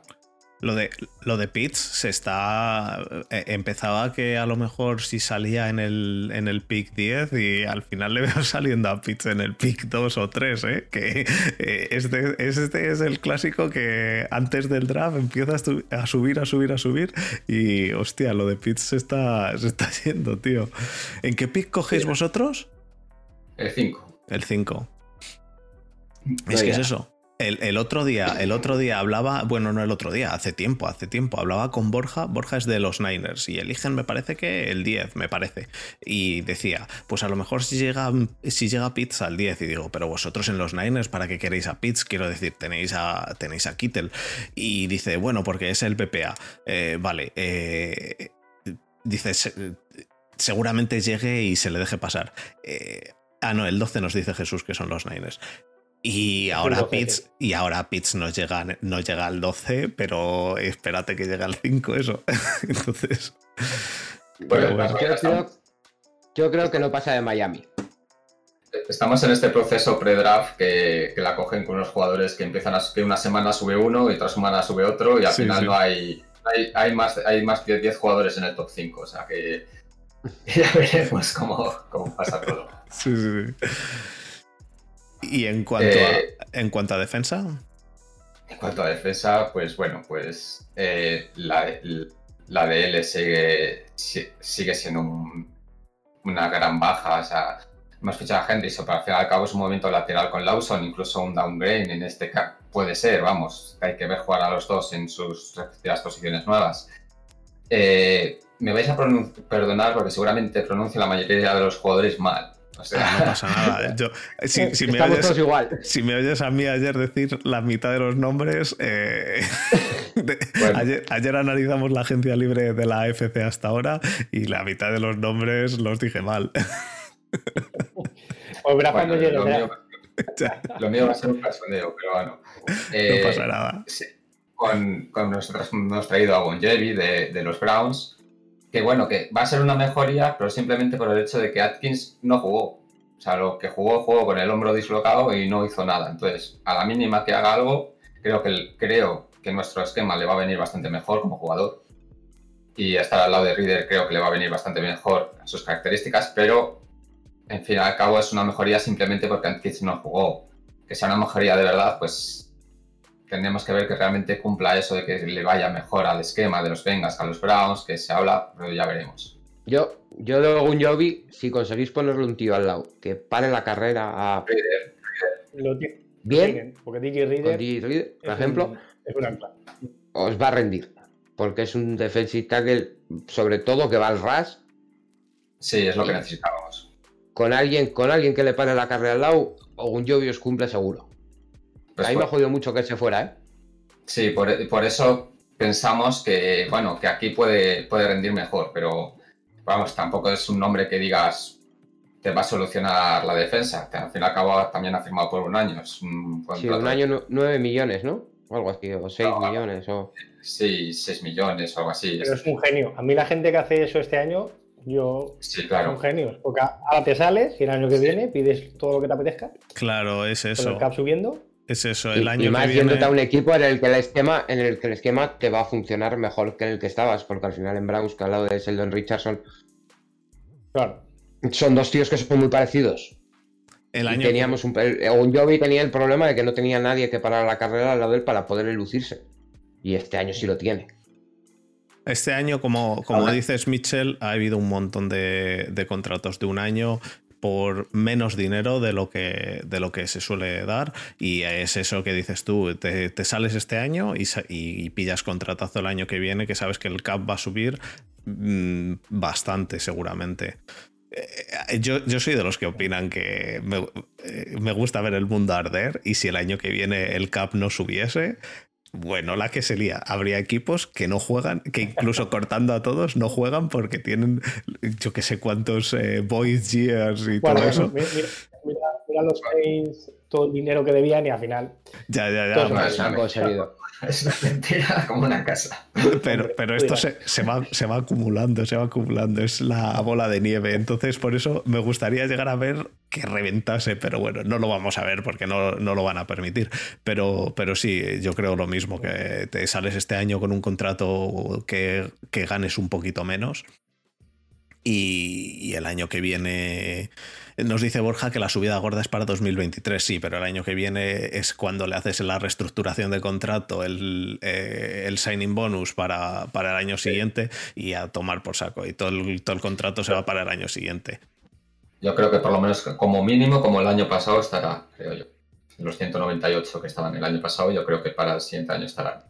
Lo de, lo de Pitts se está. Eh, empezaba que a lo mejor si salía en el, en el pick 10 y al final le [laughs] veo saliendo a Pitts en el pick 2 o 3, ¿eh? Que eh, este, este, es el clásico que antes del draft empieza a, subir, a subir, a subir y hostia, lo de Pitts se está, se está [laughs] yendo, tío. ¿En qué pick cogéis vosotros?
El 5.
El 5. Es que es eso. El, otro día, el otro día hablaba, bueno, no el otro día, hace tiempo, hace tiempo, hablaba con Borja, Borja es de los Niners y eligen, me parece que el 10, me parece. Y decía, pues a lo mejor si llega, si llega Pitts al 10 y digo, pero vosotros en los Niners, ¿para qué queréis a Pitts? Quiero decir, tenéis a, tenéis a Kittel. Y dice, bueno, porque es el PPA. Eh, vale, eh, dice, seguramente llegue y se le deje pasar. Eh, ah, no, el 12 nos dice Jesús que son los Niners. Y ahora Pitts, y ahora Pitts nos llega, llega al 12, pero espérate que llegue al 5 eso. [laughs] Entonces.
yo, creo, que no pasa de Miami.
Estamos en este proceso pre-draft que, la cogen con unos jugadores que empiezan a que una semana sube uno y otra semana sube otro y al final no hay, hay, más, hay más de 10 jugadores en el top 5. O sea que [laughs] ya veremos cómo, cómo pasa todo.
Sí, sí, sí. ¿Y en cuanto, a, eh, en cuanto a defensa?
En cuanto a defensa, pues bueno, pues eh, la, la DL sigue, sigue siendo una gran baja. O sea, hemos fichado a Henderson, pero al fin y al cabo es un movimiento lateral con Lawson, incluso un downgrade en este caso. Puede ser, vamos, hay que ver jugar a los dos en sus respectivas posiciones nuevas. Eh, me vais a perdonar porque seguramente pronuncio la mayoría de los jugadores mal.
O sea, no pasa nada. [laughs] si, me oyes, igual. si, me oyes, a mí ayer decir la mitad de los nombres, eh, [laughs] ayer, analizamos la agencia libre de la AFC hasta ahora y la mitad de los nombres los dije mal. [laughs]
Pues cuando
lo, mío, lo, mío, va a ser un personeo, pero bueno.
no eh, pasa nada.
con, con, nosotros hemos traído a Bonjevi de, de los Browns que bueno, que va a ser una mejoría, pero simplemente por el hecho de que Atkins no jugó. O sea, lo que jugó, jugó con el hombro dislocado y no hizo nada. Entonces, a la mínima que haga algo, creo que, creo que nuestro esquema le va a venir bastante mejor como jugador. Y estar al lado de Reader creo que le va a venir bastante mejor en sus características, pero en fin al cabo es una mejoría simplemente porque Atkins no jugó. Que sea una mejoría de verdad, pues tenemos que ver que realmente cumpla eso de que le vaya mejor al esquema de los Bengals a los Browns, que se habla, pero ya veremos.
Yo, yo de un Jovi, si conseguís ponerle un tío al lado, que pare la carrera a. Bien.
porque Dicky
Reader, por ejemplo, os va a rendir. Porque es un defensive tackle, sobre todo que va al ras.
Sí, es lo que necesitábamos.
Con alguien, con alguien que le pare la carrera al lado, o un Jovi os cumple seguro. Pues Ahí me ha jodido mucho que se fuera, ¿eh?
Sí, por, eso pensamos que, bueno, que aquí puede, puede rendir mejor, pero vamos, tampoco es un nombre que digas te va a solucionar la defensa. Al fin y al cabo también ha firmado por un año. Es
un sí, un año nueve millones, ¿no? O algo así, o 6 millones. O...
Sí, 6 millones o algo así.
Pero es un genio. A mí la gente que hace eso este año, yo
sí, claro.
son genios. Porque ahora te sales y el año que viene pides todo lo que te apetezca.
Claro, es eso.
el cap subiendo.
Es eso, el año
y más
que viene...
a un equipo en el que el esquema, en el que el esquema te va a funcionar mejor que en el que estabas, porque al final en Browns, que al lado de Sheldon Richardson,
claro.
son dos tíos que son muy parecidos.
El año
teníamos un, un Jovi tenía el problema de que no tenía nadie que parar la carrera al lado de él para poder lucirse. Y este año sí lo tiene.
Este año, como, como dices, Mitchell, ha habido un montón de, de, contratos de un año por menos dinero de lo que, de lo que se suele dar. Y es eso que dices tú, te, sales este año y, pillas contratazo el año que viene, que sabes que el cap va a subir mm, bastante seguramente. Eh, yo, yo, soy de los que opinan que me, eh, me, gusta ver el mundo arder y si el año que viene el cap no subiese, bueno, la que sería, habría equipos que no juegan, que incluso [laughs] cortando a todos no juegan porque tienen yo que sé cuántos eh, Boys Years y todo eso.
Mira, mira, los Saints, todo el dinero que debían y al final.
Ya, ya, ya.
Han conseguido. [laughs]
Es una mentira como una casa.
Pero, pero esto se, se, va, se va acumulando, se va acumulando. Es la bola de nieve. Entonces, por eso me gustaría llegar a ver que reventase, pero bueno, no lo vamos a ver porque no, no lo van a permitir. Pero, pero sí, yo creo lo mismo, que te sales este año con un contrato que, que ganes un poquito menos. Y, y el año que viene nos dice Borja que la subida gorda es para 2023, sí, pero el año que viene es cuando le haces la reestructuración de contrato, el, eh, el signing bonus para, para, el año siguiente y a tomar por saco. Y todo el, todo el contrato se va para el año siguiente.
Yo creo que por lo menos como mínimo, como el año pasado estará, creo yo. Los 198 que estaban el año pasado, yo creo que para el siguiente año estarán.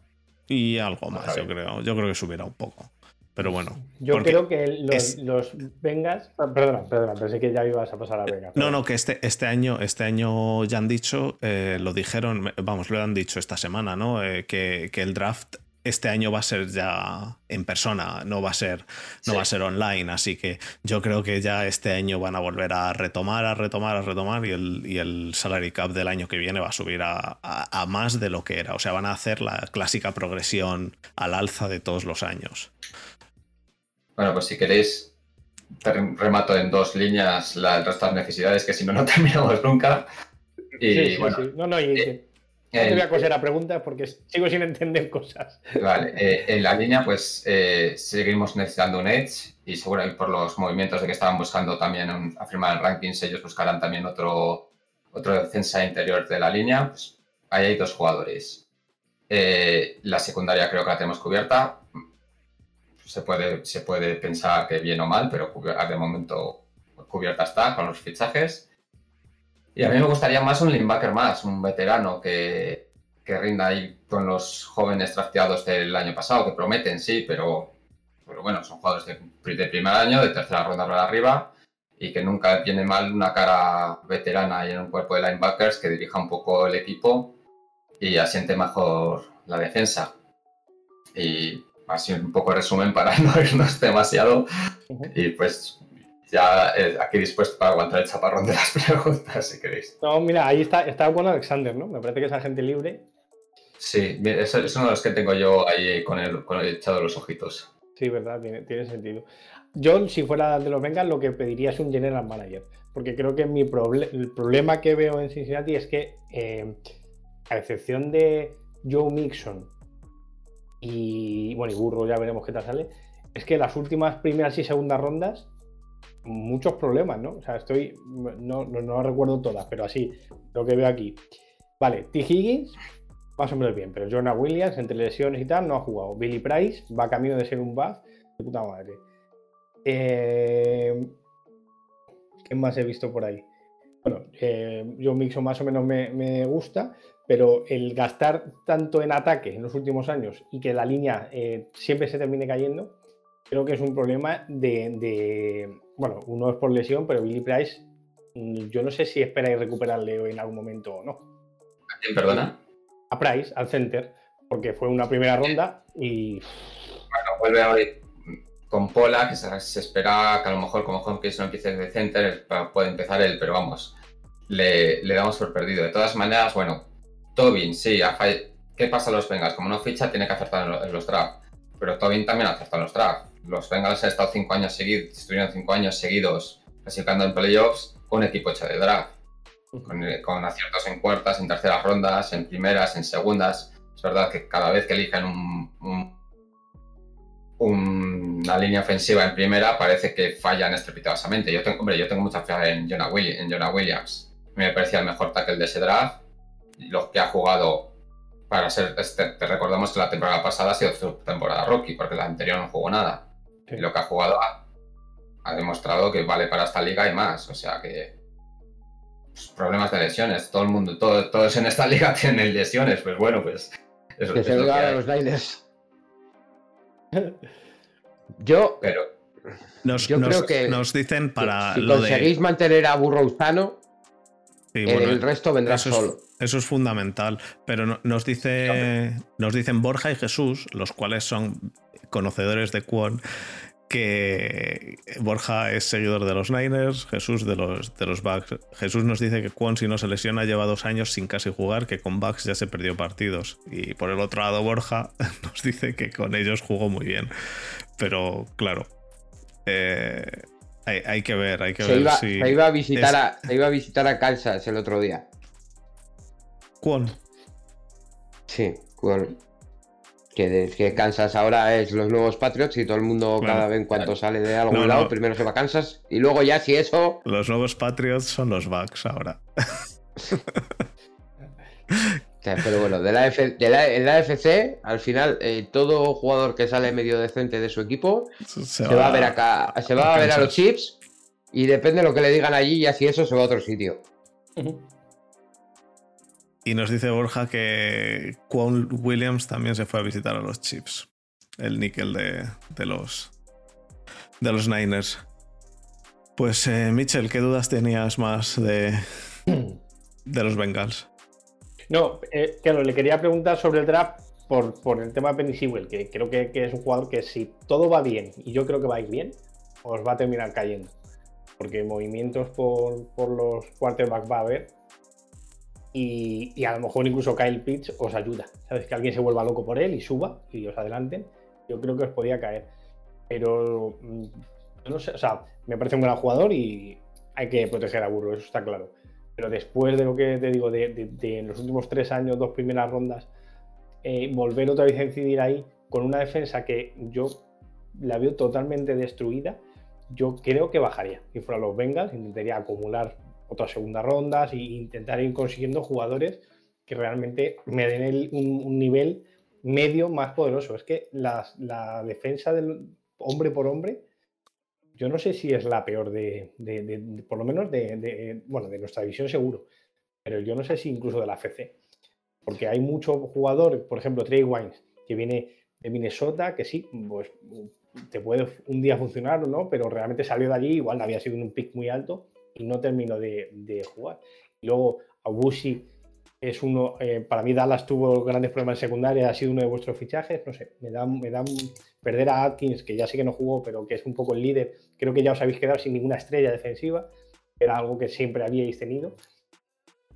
Y algo más, yo creo. Yo creo que subirá un poco. Pero bueno.
Yo creo que los, los, Vengas. Perdona, perdona, pensé que ya ibas a pasar a Vengas.
No, no, que este, este año, este año ya han dicho, eh, lo dijeron, vamos, lo han dicho esta semana, ¿no? Eh, que, que, el draft este año va a ser ya en persona, no va a ser, no sí. va a ser online. Así que yo creo que ya este año van a volver a retomar, a retomar, a retomar, y el, y el salary cap del año que viene va a subir a, a, a más de lo que era. O sea, van a hacer la clásica progresión al alza de todos los años.
Bueno, pues si queréis, remato en dos líneas la, el resto de las necesidades, que si no, no [laughs] terminamos nunca. Y
sí, sí,
bueno,
sí. No, no, y, eh, no te voy a coser a preguntas porque sigo sin entender cosas.
Vale, eh, en la línea, pues eh, seguimos necesitando un Edge y seguramente por los movimientos de que estaban buscando también un, afirmar el rankings, ellos buscarán también otro, otro defensa interior de la línea. Pues ahí hay dos jugadores. Eh, la secundaria creo que la tenemos cubierta se puede, se puede pensar que bien o mal, pero de momento cubierta está con los fichajes. Y a mí me gustaría más un linebacker más, un veterano que, que rinda ahí con los jóvenes drafteados del año pasado, que prometen, sí, pero, pero bueno, son jugadores de, de, primer año, de tercera ronda para arriba, y que nunca viene mal una cara veterana y en un cuerpo de linebackers que dirija un poco el equipo y asiente mejor la defensa. Y así un poco de resumen para [laughs] no irnos demasiado. Y pues ya eh, aquí dispuesto para aguantar el chaparrón de las [laughs] preguntas, si queréis.
No, mira, ahí está, está bueno Alexander, ¿no? Me parece que es agente libre.
Sí, es, es uno de los que tengo yo ahí con el, con el echado los ojitos.
Sí, verdad, tiene, tiene sentido. Yo, si fuera de los Vengas, lo que pediría es un general manager. Porque creo que mi proble el problema que veo en Cincinnati es que, eh, a excepción de Joe Mixon y bueno, y Burro ya veremos qué tal sale, es que las últimas primeras y segundas rondas, muchos problemas, ¿no? O sea, estoy, no, no, recuerdo todas, pero así, lo que veo aquí. Vale, T. Higgins, más o menos bien, pero Jonah Williams, entre lesiones y tal, no ha jugado. Billy Price va camino de ser un buff de puta madre. Eh, ¿Qué más he visto por ahí? Bueno, eh, yo Mixo más o menos me, me, gusta, pero el gastar tanto en ataque en los últimos años y que la línea eh, siempre se termine cayendo, creo que es un problema de, de, Bueno, uno es por lesión, pero Billy Price, mm, yo no sé si esperáis recuperarle en algún momento o no.
¿A quién, perdona?
A Price, al center, porque fue una primera ronda y.
Bueno, vuelve a con Pola, que se, espera que a lo mejor como Hopkins no empiece de center, puede empezar él, pero vamos, le, damos por perdido. De todas maneras, bueno, Tobin, sí, ¿qué pasa a los Bengals? Como no ficha, tiene que acertar en los drafts. Pero Tobin también acertado en los drafts. Los Bengals han estado cinco años seguidos, estuvieron cinco años seguidos clasificando en playoffs con un equipo hecho de draft. Con, aciertos en cuartas, en terceras rondas, en primeras, en segundas. Es verdad que cada vez que eligen un, una línea ofensiva en primera parece que fallan estrepitosamente. Yo tengo, hombre, yo tengo mucha fe en Jonah, en Jonah Williams me parecía el mejor tackle de ese draft. Los que ha jugado para ser. Este, te recordamos que la temporada pasada ha sido su temporada rookie, porque la anterior no jugó nada. Y lo que ha jugado ha, demostrado que vale para esta liga y más. O sea que. Pues, problemas de lesiones. Todo el mundo, todo, todos en esta [laughs] liga tienen lesiones. Pues bueno, pues.
Eso, que se a los Niners. Yo.
Pero. Nos, yo creo que nos dicen para
si conseguís mantener a Burrow sano, el resto vendrá solo.
eso es fundamental. Pero nos, dice, nos dicen Borja y Jesús, los cuales son conocedores de Kwon, que Borja es seguidor de los Niners, Jesús de los, de los Bucks. Jesús nos dice que Kwon, si no se lesiona, lleva dos años sin casi jugar, que con Bucks ya se perdió partidos. Y por el otro lado, Borja [laughs] nos dice que con ellos jugó muy bien. Pero claro, eh, hay, que ver, hay que
se
ver
iba, si. Se iba, a visitar a, iba a visitar a Kansas el otro día.
¿Cuál?
Sí, ¿cuál? Que, que, Kansas ahora es los nuevos Patriots y todo el mundo cada vez en cuanto sale de algún lado, primero se va a Kansas y luego ya si eso...
Los nuevos Patriots son los Bucks ahora. [laughs]
pero bueno, de la, de la, FC, al final, eh, todo jugador que sale medio decente de su equipo se, va, a ver acá, se va a, ver a los chips y depende de lo que le digan allí y así eso se va a otro sitio.
Y nos dice Borja que Quan Williams también se fue a visitar a los chips. El níquel de, los de los Niners. Pues eh, Mitchell, ¿qué dudas tenías más de, de los Bengals?
No, eh, claro, le quería preguntar sobre el draft por, por el tema de Penny que creo que, es un jugador que si todo va bien, y yo creo que va bien, os va a terminar cayendo. Porque movimientos por, los quarterbacks va a haber. Y, a lo mejor incluso Kyle Pitts os ayuda. Sabes que alguien se vuelva loco por él y suba y os adelanten. Yo creo que os podía caer. Pero mm, no sé, o sea, me parece un gran jugador y hay que proteger a Burro, eso está claro. Pero después de lo que te digo, de, los últimos tres años, dos primeras rondas, eh, volver otra vez a incidir ahí con una defensa que yo la veo totalmente destruida, yo creo que bajaría. Si fuera los Bengals, intentaría acumular otras segundas rondas e intentar ir consiguiendo jugadores que realmente me den un, nivel medio más poderoso. Es que la defensa del hombre por hombre yo no sé si es la peor de, por lo menos de, bueno, de nuestra división seguro, pero yo no sé si incluso de la FC, porque hay muchos jugadores, por ejemplo, Trey Wines, que viene de Minnesota, que sí, pues te puede un día funcionar o no, pero realmente salió de allí, igual había sido un pick muy alto y no terminó de, jugar. Y luego Abushi es uno, eh, para mí Dallas tuvo grandes problemas en secundaria, ha sido uno de vuestros fichajes, no sé, me da, me da perder a Atkins, que ya sé que no jugó, pero que es un poco el líder, creo que ya os habéis quedado sin ninguna estrella defensiva, era algo que siempre habíais tenido.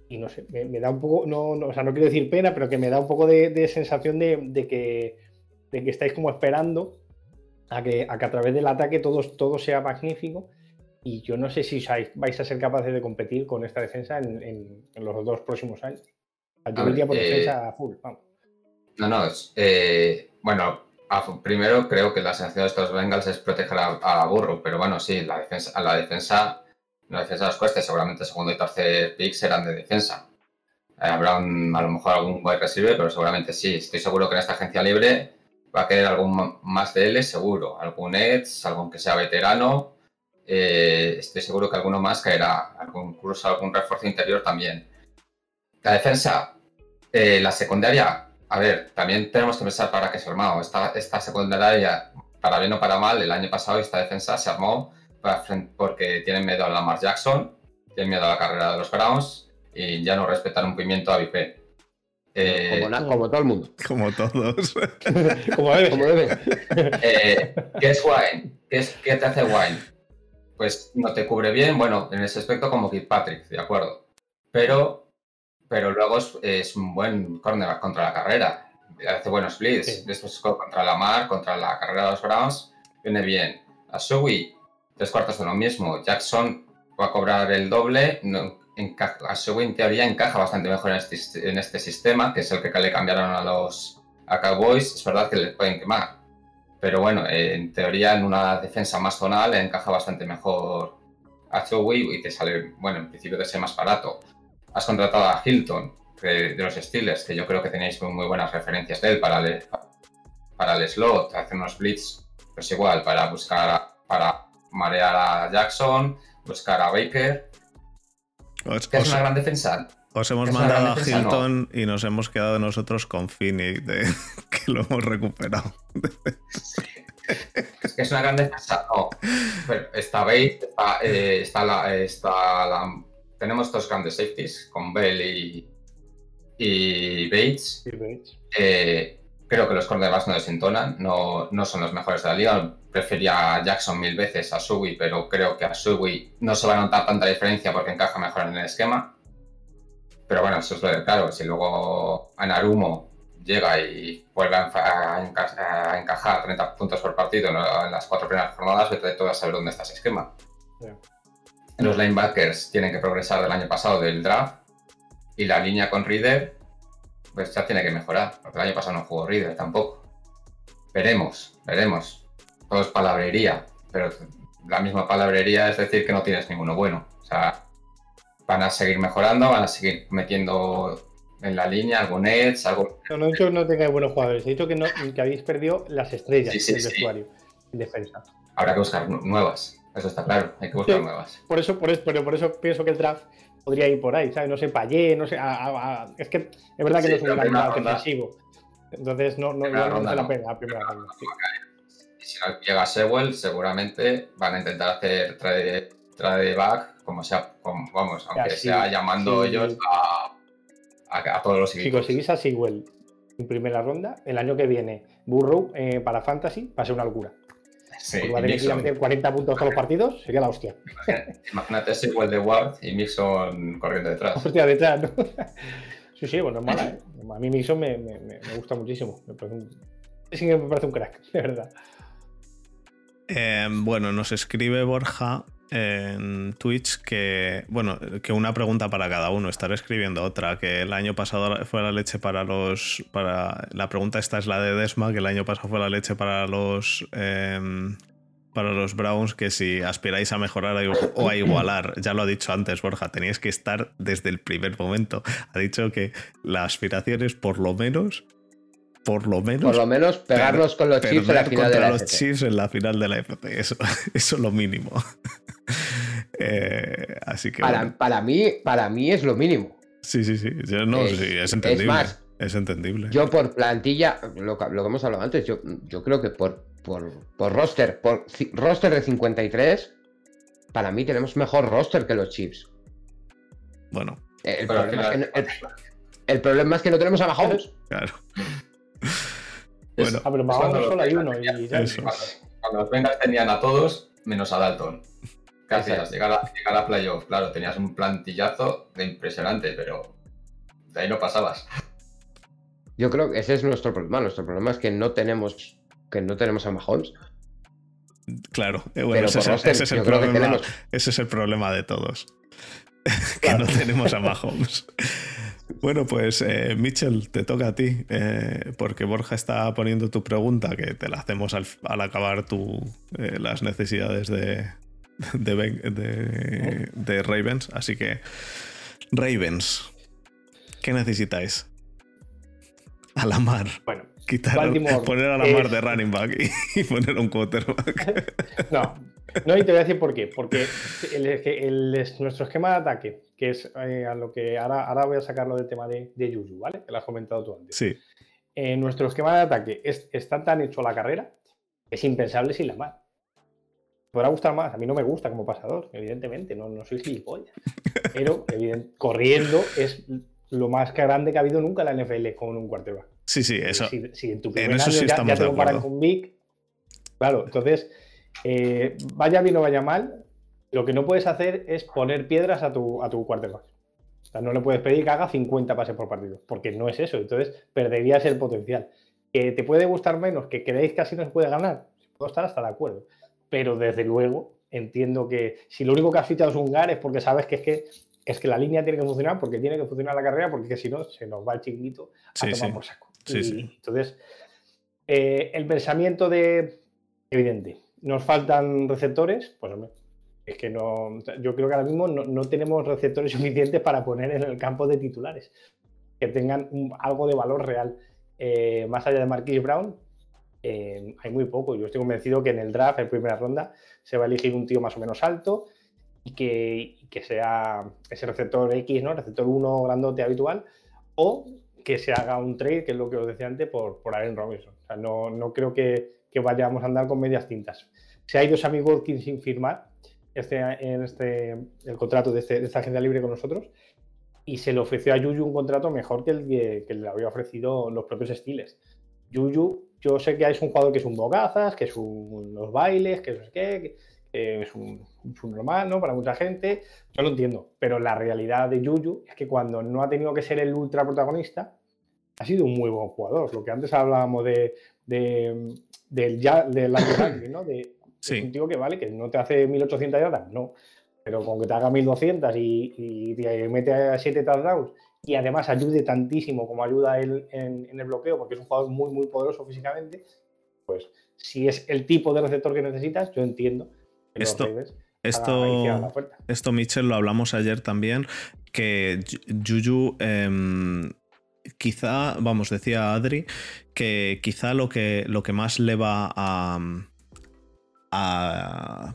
Y no sé, me, da un poco, no, o sea, no quiero decir pena, pero que me da un poco de, sensación de, que, de que estáis como esperando a que, a, través del ataque todo, todo sea magnífico. Y yo no sé si vais a ser capaces de competir con esta defensa en los dos próximos años. Yo por eh, defensa full,
No, no, eh, bueno, primero creo que la sensación de estos Bengals es proteger a, Burro, pero bueno, sí, la defensa, a la defensa, la los cueste, seguramente segundo y tercer pick serán de defensa. Eh, habrá a lo mejor algún wide receiver, pero seguramente sí. Estoy seguro que en esta agencia libre va a querer algún más de él, seguro. Algún Edge, algún que sea veterano. estoy seguro que alguno más caerá. Algún, incluso algún refuerzo interior también. La defensa, eh, la secundaria, a ver, también tenemos que pensar para qué se ha armado. Esta, esta secundaria, para bien o para mal, el año pasado esta defensa se armó porque tienen miedo a Lamar Jackson, tienen miedo a la carrera de los Browns y ya no respetan un pimiento a VIP.
Eh, como, todo el mundo. [laughs]
Como todos. [laughs]
como debe. Como debe.
Eh, ¿Qué es wine? ¿Qué, es, ¿Qué te hace wine? Pues no te cubre bien, bueno, en ese aspecto como Patrick, de acuerdo. Pero, pero luego es, un buen cornerback contra la carrera. Hace buenos blitz. Después contra la mar, contra la carrera de los Browns, viene bien. A Sui, tres cuartos de lo mismo. Jackson va a cobrar el doble. No, encaja, en teoría encaja bastante mejor en este, en este, sistema, que es el que le cambiaron a los a Cowboys. Es verdad que le pueden quemar. Pero bueno, en teoría en una defensa más zonal encaja bastante mejor a Chewie y te sale, bueno, en principio de ser más barato. Has contratado a Hilton de, los Steelers, que yo creo que tenéis muy, buenas referencias de él para el, para el slot, hacer unos blitz, pues igual, para buscar, para marear a Jackson, buscar a Baker es una gran defensa.
Os hemos mandado a Hilton y nos hemos quedado nosotros con Finney, [laughs] que lo hemos recuperado. [laughs]
es que es una gran defensa. No. está Bates, eh, está, la, está tenemos dos grandes safeties con Bell y, y Bates. Eh, creo que los cornerbacks no desentonan, no, no son los mejores de la liga prefería a Jackson mil veces a Sui, pero creo que a Sui no se va a notar tanta diferencia porque encaja mejor en el esquema. Pero bueno, eso es lo de claro. Si luego Anarumo llega y vuelve a, encajar 30 puntos por partido en las cuatro primeras jornadas, vete todo a saber dónde está ese esquema. Los linebackers tienen que progresar del año pasado del draft y la línea con Reader pues ya tiene que mejorar, porque el año pasado no jugó Reader tampoco. Veremos, veremos todo es palabrería, pero la misma palabrería es decir que no tienes ninguno bueno. O sea, van a seguir mejorando, van a seguir metiendo en la línea algún edge, algo...
No, no he dicho que no tengáis buenos jugadores, he dicho que, no, que habéis perdido las estrellas del vestuario en defensa.
Habrá que buscar nuevas, eso está claro, hay que buscar nuevas.
Por eso, por eso, por eso pienso que el draft podría ir por ahí, ¿sabes? No sé, Payé, no sé, es que es verdad que no es un gran defensivo. Entonces no, no, no, no, la pena la primera ronda
si no llega Sewell, seguramente van a intentar hacer trade, trade back, como sea, vamos, aunque sea llamando ellos a, a, todos los
equipos. Si conseguís a Sewell en primera ronda, el año que viene, Burrow eh, para Fantasy va a ser una locura. Sí, va a tener que meter 40 puntos todos los partidos, sería la hostia.
Imagínate Sewell de Ward y Mixon corriendo detrás. [laughs]
Hostia, detrás, ¿no? [laughs] Sí, sí, bueno, es mala, ¿eh? A mí Mixon me, me, me, gusta muchísimo. Me parece un, sí me parece un crack, [laughs] de verdad.
Em, bueno, nos escribe Borja en Twitch que, bueno, que una pregunta para cada uno, estaré escribiendo otra, que el año pasado fue la leche para los, para, la pregunta esta es la de Desma, que el año pasado fue la leche para los, em, para los Browns, que si aspiráis a mejorar o a igualar, ya lo ha dicho antes Borja, teníais que estar desde el primer momento, ha dicho que la aspiración es por lo menos por lo menos.
Por lo menos pegarlos con los chips en la final de la los
chips en la final de la FC. Eso, eso es lo mínimo. Eh, así que.
Para, mí, para mí es lo mínimo.
Sí, sí, sí. no, es, sí, es entendible. Es más, es entendible.
Yo por plantilla, lo, que hemos hablado antes, yo, yo creo que por, por, por roster, por roster de 53, para mí tenemos mejor roster que los chips.
Bueno.
El, problema, es que el, problema, es que no tenemos a Mahomes.
Claro.
Bueno, ah, pero Mahomes solo hay uno. Y
Cuando, los Bengals tenían a todos, menos a Dalton. ¿Qué hacías? Llegar a, llegar a playoff. Claro, tenías un plantillazo de impresionante, pero de ahí no pasabas.
Yo creo que ese es nuestro problema. Nuestro problema es que no tenemos, que no tenemos a Mahomes.
Claro, eh, bueno, ese, es el problema, ese es el problema de todos. [laughs] que no tenemos a Mahomes. Bueno, pues eh, Mitchell, te toca a ti, eh, porque Borja está poniendo tu pregunta, que te la hacemos al, acabar tu, eh, las necesidades de, de, Ravens. Así que, Ravens, ¿qué necesitáis? A la mar. Bueno, Quitar, poner a la mar de running back y, poner un quarterback. [laughs]
no, no, y te voy a decir por qué. Porque nuestro esquema de ataque que es eh, a lo que ahora, ahora voy a sacarlo del tema de, de Yuyu, ¿vale? Que lo has comentado tú antes.
Sí.
En nuestro esquema de ataque está tan hecho la carrera es impensable sin la mar. Podrá gustar más, a mí no me gusta como pasador, evidentemente, no, no soy gilipollas. Pero corriendo es lo más grande que ha habido nunca en la NFL con un quarterback.
Sí, sí, eso.
Si, en tu primer año ya, te comparan con Vic, claro, entonces, eh, vaya bien o vaya mal, lo que no puedes hacer es poner piedras a tu, a tu quarterback. O sea, no le puedes pedir que haga 50 pases por partido, porque no es eso. Entonces, perderías el potencial. ¿Que te puede gustar menos? ¿Que creéis que así no se puede ganar? Puedo estar hasta de acuerdo. Pero desde luego, entiendo que si lo único que has fichado es un GAR es porque sabes que es que es que la línea tiene que funcionar, porque tiene que funcionar la carrera, porque si no, se nos va el chiquito a tomar por saco. Entonces, eh, el pensamiento de, evidente, nos faltan receptores, pues hombre, es que no, yo creo que ahora mismo no, tenemos receptores [laughs] suficientes para poner en el campo de titulares, que tengan algo de valor real. Eh, más allá de Marquis Brown, eh, hay muy poco. Yo estoy convencido que en el draft, en primera ronda, se va a elegir un tío más o menos alto y que, que sea ese receptor X, ¿no? Receptor 1 grandote habitual, o que se haga un trade, que es lo que os decía antes, por, por Aaron Robinson. O sea, no, no creo que, que, vayamos a andar con medias tintas. Si hay dos amigos Watkins sin firmar este, en este, el contrato de, este, de, esta agencia libre con nosotros y se le ofreció a Yuyu un contrato mejor que el que, le había ofrecido los propios Stiles. Yuyu, yo sé que es un jugador que es un bogazas, que es un, los bailes, que es, que, es un, un, normal, ¿no? Para mucha gente. Yo lo entiendo, pero la realidad de Yuyu es que cuando no ha tenido que ser el ultra protagonista, ha sido un muy buen jugador. Lo que antes hablábamos de, de del, ya, del [coughs] ¿no? De, sí. un tío que vale, que no te hace 1800 yardas, no. Pero con que te haga 1200 y, y te mete a 7 touchdowns y además ayude tantísimo como ayuda él en, el bloqueo, porque es un jugador muy, muy poderoso físicamente, pues si es el tipo de receptor que necesitas, yo entiendo que
esto, esto, esto, Mitchell, lo hablamos ayer también, que Juju em, quizá, vamos, decía Adri, que quizá lo que, lo que más le va a, a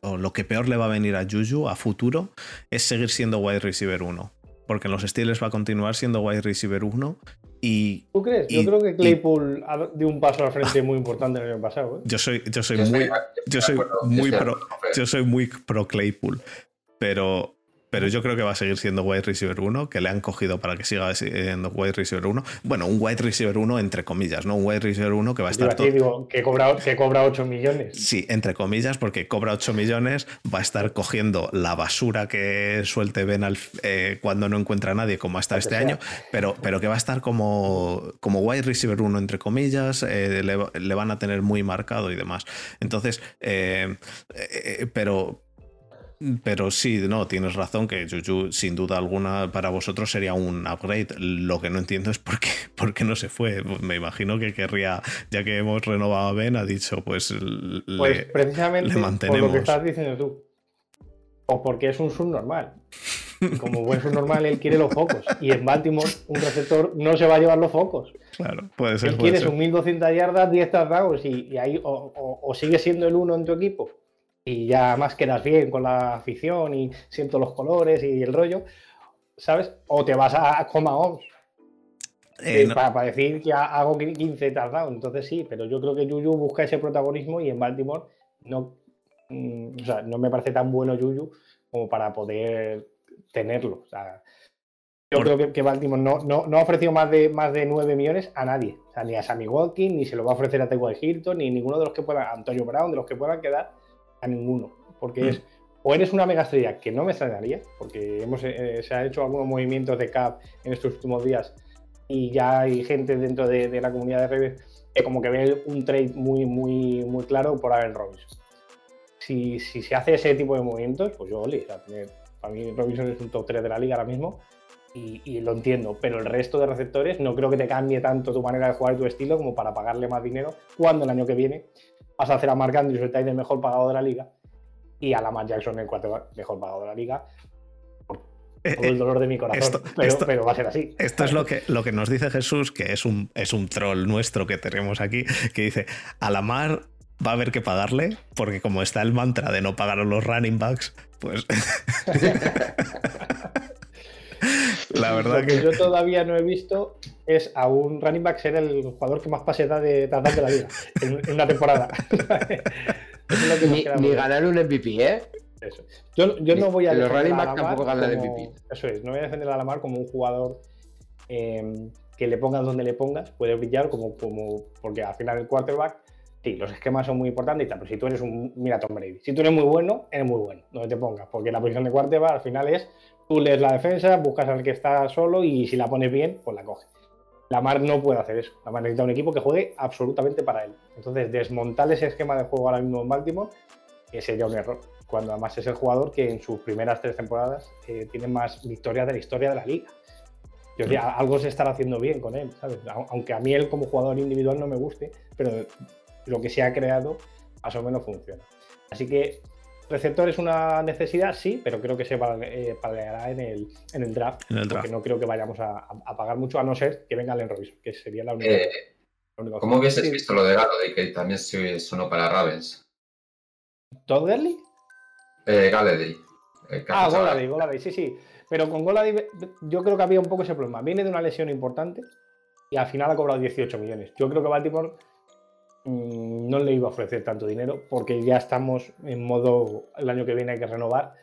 o lo que peor le va a venir a Juju a futuro es seguir siendo wide receiver 1. Porque en los Steelers va a continuar siendo wide receiver 1 y,
¿Tú crees? yo creo que Claypool dio un paso al frente muy importante el año pasado. ¿eh?
Yo soy, yo soy muy, yo soy muy pro, yo soy muy pro Claypool, pero pero yo creo que va a seguir siendo wide receiver 1, que le han cogido para que siga siendo wide receiver 1. Bueno, un wide receiver 1 entre comillas, ¿no? Un wide receiver 1 que va a estar
todo... que, cobra, que cobra 8 millones.
Sí, entre comillas, porque cobra 8 millones, va a estar cogiendo la basura que suelte Ben eh, cuando no encuentra a nadie, como hasta este año, pero, pero que va a estar como, como wide receiver 1 entre comillas, eh, le, van a tener muy marcado y demás. Entonces, eh, pero, pero sí, no, tienes razón que Juju, sin duda alguna, para vosotros sería un upgrade. Lo que no entiendo es por qué, [laughs] por qué no se fue. Me imagino que querría, ya que hemos renovado a Ben, ha dicho, pues,
pues precisamente por lo que estás diciendo tú. O porque es un subnormal. Como buen subnormal, él quiere los focos. Y en Baltimore, un receptor no se va a llevar los focos.
Claro, puede ser.
Él quiere sus 1200 yardas, 10 touchdowns y, y ahí o, o sigue siendo el uno en tu equipo y ya más quedas bien con la afición y siento los colores y el rollo, ¿sabes? O te vas a Coma eh, para, decir que hago 15 touchdowns. Entonces sí, pero yo creo que Yuyu busca ese protagonismo y en Baltimore no, mm, o sea, no me parece tan bueno Yuyu como para poder tenerlo. O sea, yo creo que, Baltimore no, no, ha ofrecido más de, más de 9 millones a nadie. O sea, ni a Sammy Watkins, ni se lo va a ofrecer a T.Y. Hilton, ni ninguno de los que puedan, Antonio Brown, de los que puedan quedar a ninguno. Porque mm. es, o eres una mega estrella, que no me extrañaría, porque hemos, eh, se ha hecho algunos movimientos de cap en estos últimos días y ya hay gente dentro de, la comunidad de redes que como que ve un trade muy, muy, muy claro por Aaron Robinson. Si, si se hace ese tipo de movimientos, pues yo, ole, para mí Robinson es un top 3 de la liga ahora mismo y, y, lo entiendo, pero el resto de receptores no creo que te cambie tanto tu manera de jugar y tu estilo como para pagarle más dinero cuando el año que viene vas a hacer a Mark Andrews el tight mejor pagado de la liga y a Lamar Jackson el cuarto mejor pagado de la liga. Por eh, todo el dolor de mi corazón, pero, va a ser así.
Esto es lo que, lo que nos dice Jesús, que es un, es un troll nuestro que tenemos aquí, que dice, a Lamar va a haber que pagarle, porque como está el mantra de no pagar a los running backs, pues... [laughs] [laughs]
La verdad Lo que, yo todavía no he visto es a un running back ser el jugador que más pase da de, de la vida en, una temporada. [laughs]
ni, ganar un MVP, ¿eh?
Yo, yo no voy a
defender a tampoco gana el MVP.
Eso es, no voy a defender a Lamar como un jugador em, que le pongas donde le pongas, puede brillar como, como porque al final el quarterback, sí, los esquemas son muy importantes y tal, pero si tú eres un, mira Tom Brady, si tú eres muy bueno, eres muy bueno, donde te pongas, porque la posición de quarterback al final es, tú lees la defensa, buscas al que está solo y si la pones bien, pues la coges. Lamar no puede hacer eso. Lamar necesita un equipo que juegue absolutamente para él. Entonces, desmontar ese esquema de juego ahora mismo en Baltimore eh, sería un error. Cuando además es el jugador que en sus primeras tres temporadas eh, tiene más victorias de la historia de la liga. Yo diría, algo se estará haciendo bien con él, ¿sabes? Aunque a mí él como jugador individual no me guste, pero lo que se ha creado más o menos funciona. Así que Receptor es una necesidad, sí, pero creo que se eh, paleará en el, en el draft. Porque no creo que vayamos a, pagar mucho, a no ser que venga el Robinson, que sería la única.
Eh, ¿Cómo hubieses visto lo de Galloway, que también sonó para Ravens?
¿Todd Gurley?
Eh, Galladay.
Ah, Goladay, Goladay, sí, sí. Pero con Goladay yo creo que había un poco ese problema. Viene de una lesión importante y al final ha cobrado 18 millones. Yo creo que Baltimore no le iba a ofrecer tanto dinero porque ya estamos en modo el año que viene hay que renovar.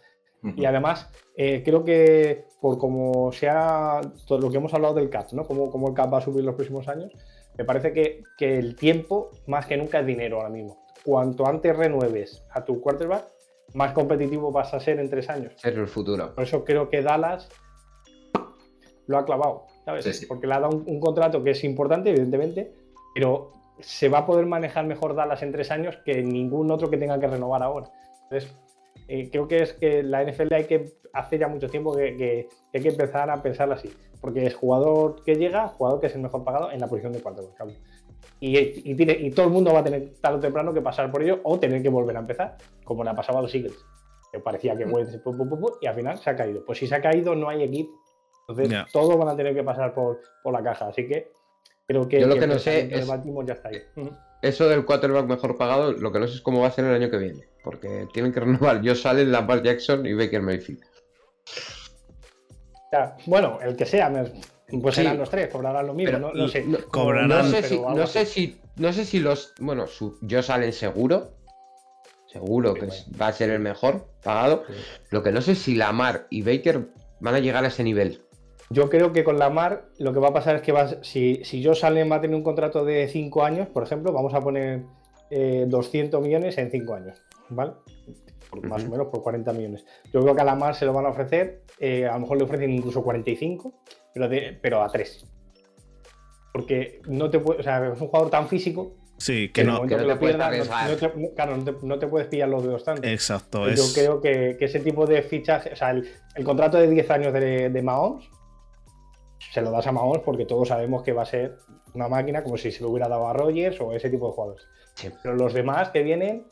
Y además, eh, creo que por como sea todo lo que hemos hablado del CAP, ¿no? Como, como el CAP va a subir los próximos años, me parece que, que, el tiempo más que nunca es dinero ahora mismo. Cuanto antes renueves a tu quarterback, más competitivo vas a ser en tres años.
Es el futuro.
Por eso creo que Dallas lo ha clavado, ¿sabes? Porque le ha dado un contrato que es importante, evidentemente, pero se va a poder manejar mejor Dallas en tres años que ningún otro que tenga que renovar ahora. Entonces, eh, creo que es que la NFL hay que, hace ya mucho tiempo que, hay que empezar a pensarla así, porque es jugador que llega, jugador que es el mejor pagado en la posición de cuarto y, y, y, todo el mundo va a tener tarde o temprano que pasar por ello o tener que volver a empezar, como le ha pasado a los Eagles, que parecía que puede y al final se ha caído. Pues si se ha caído, no hay equipo. Entonces, todos van a tener que pasar por, por la caja. Así que que,
Yo lo que, no sé es. [laughs] Eso del quarterback mejor pagado, lo que no sé es cómo va a ser el año que viene. Porque tienen que [laughs] renovar Yo Sale, Lamar Jackson y Baker Mayfield.
bueno, el que sea, pues serán los tres, cobrarán lo mismo, no, sé. No,
cobrarán,
no sé, si, no sé si, no sé si los. Bueno, su, Yo Salen seguro. Seguro que va a ser el mejor pagado. Lo que no sé es si Lamar y Baker van a llegar a ese nivel.
Yo creo que con la Mar lo que va a pasar es que si, si yo Salen va a tener un contrato de 5 años, por ejemplo, vamos a poner 200 eh, millones en 5 años, ¿vale? Más o menos por 40 millones. Yo creo que a la Mar se lo van a ofrecer, eh, a lo mejor le ofrecen incluso 45, pero, pero a 3. Porque no te puede, o sea, es un jugador tan físico
Sí, que, no,
que no, te pierdas, claro, no te, puedes pillar los dedos tanto.
Exacto.
Yo creo que, ese tipo de fichaje, o sea, el, contrato de 10 años de, de Mahomes se lo das a Mahomes porque todos sabemos que va a ser una máquina como si se lo hubiera dado a Rogers o ese tipo de jugadores. Pero los demás que vienen,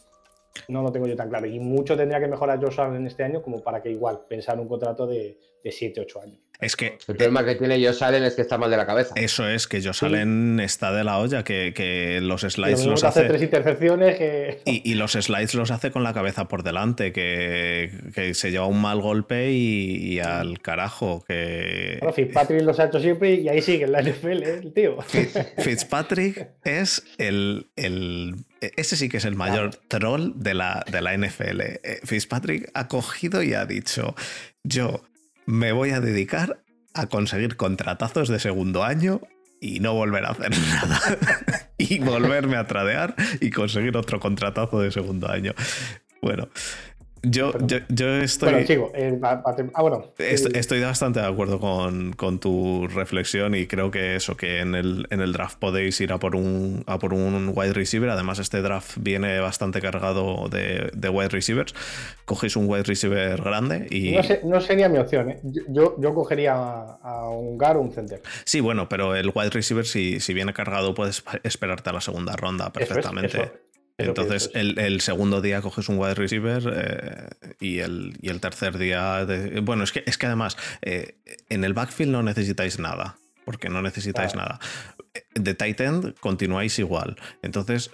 no lo tengo yo tan claro. Y mucho tendría que mejorar Josh Allen este año como para que igual pensar un contrato de, de 7, 8 años.
Es que.
El problema que tiene Josh Allen es que está mal de la cabeza.
Eso es, que Josh Allen está de la olla, que, los slides los hace.
tres intercepciones
y, los slides los hace con la cabeza por delante, que, se lleva un mal golpe y, al carajo. Que...
Bueno, Fitzpatrick los ha hecho siempre y ahí sigue en la NFL, ¿eh? el tío.
Fitzpatrick es el, ese sí que es el mayor troll de la, de la NFL. Eh, Fitzpatrick ha cogido y ha dicho: Yo me voy a dedicar a conseguir contratazos de segundo año y no volver a hacer [laughs] nada. y volverme a tradear y conseguir otro contratazo de segundo año. Bueno, yo, yo, estoy.
ah,
estoy, bastante de acuerdo con, tu reflexión y creo que eso, que en el, en el draft podéis ir a por, un, a por un wide receiver. Además, este draft viene bastante cargado de, wide receivers. Cogéis un wide receiver grande y.
No, sería mi opción, ¿eh? yo, yo, cogería a, un Gar o un center.
Sí, bueno, pero el wide receiver, si, si viene cargado, puedes esperarte a la segunda ronda perfectamente. Entonces, el, segundo día coges un wide receiver eh, y, el, el, tercer día. bueno, es que, es que además, eh, en el backfield no necesitáis nada, porque no necesitáis nada. De tight end continuáis igual. Entonces,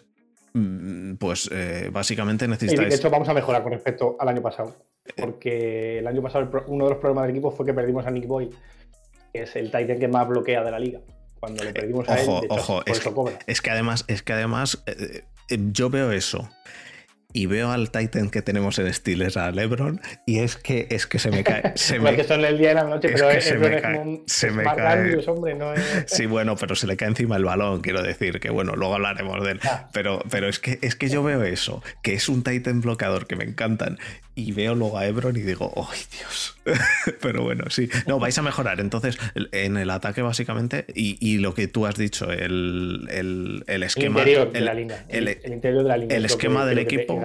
mm, pues eh, básicamente necesitáis.
de hecho, vamos a mejorar con respecto al año pasado. Porque el año pasado uno de los problemas del equipo fue que perdimos a Nick Boy, que es el tight end que más bloquea de la liga cuando le perdimos a él.
Ojo, es, que, es que además, es que además eh, yo veo eso. y veo al Titan que tenemos en Steelers, a LeBron, y es que, es que se me cae. [laughs] Se
me, que son el día y la noche, pero
es se me cae. se me cae. hombre, no Sí, bueno, pero se le cae encima el balón, quiero decir, que bueno, luego hablaremos de él. Ah. Pero, pero es, que, es que yo veo eso, que es un Titan bloqueador que me encantan, y veo luego a Ebron y digo, ¡ay, Dios! [laughs] Pero bueno, sí. No, vais a mejorar. Entonces, en el ataque, básicamente, y, lo que tú has dicho, el, el, esquema.
El interior de la línea. El, interior de la línea.
El esquema del equipo.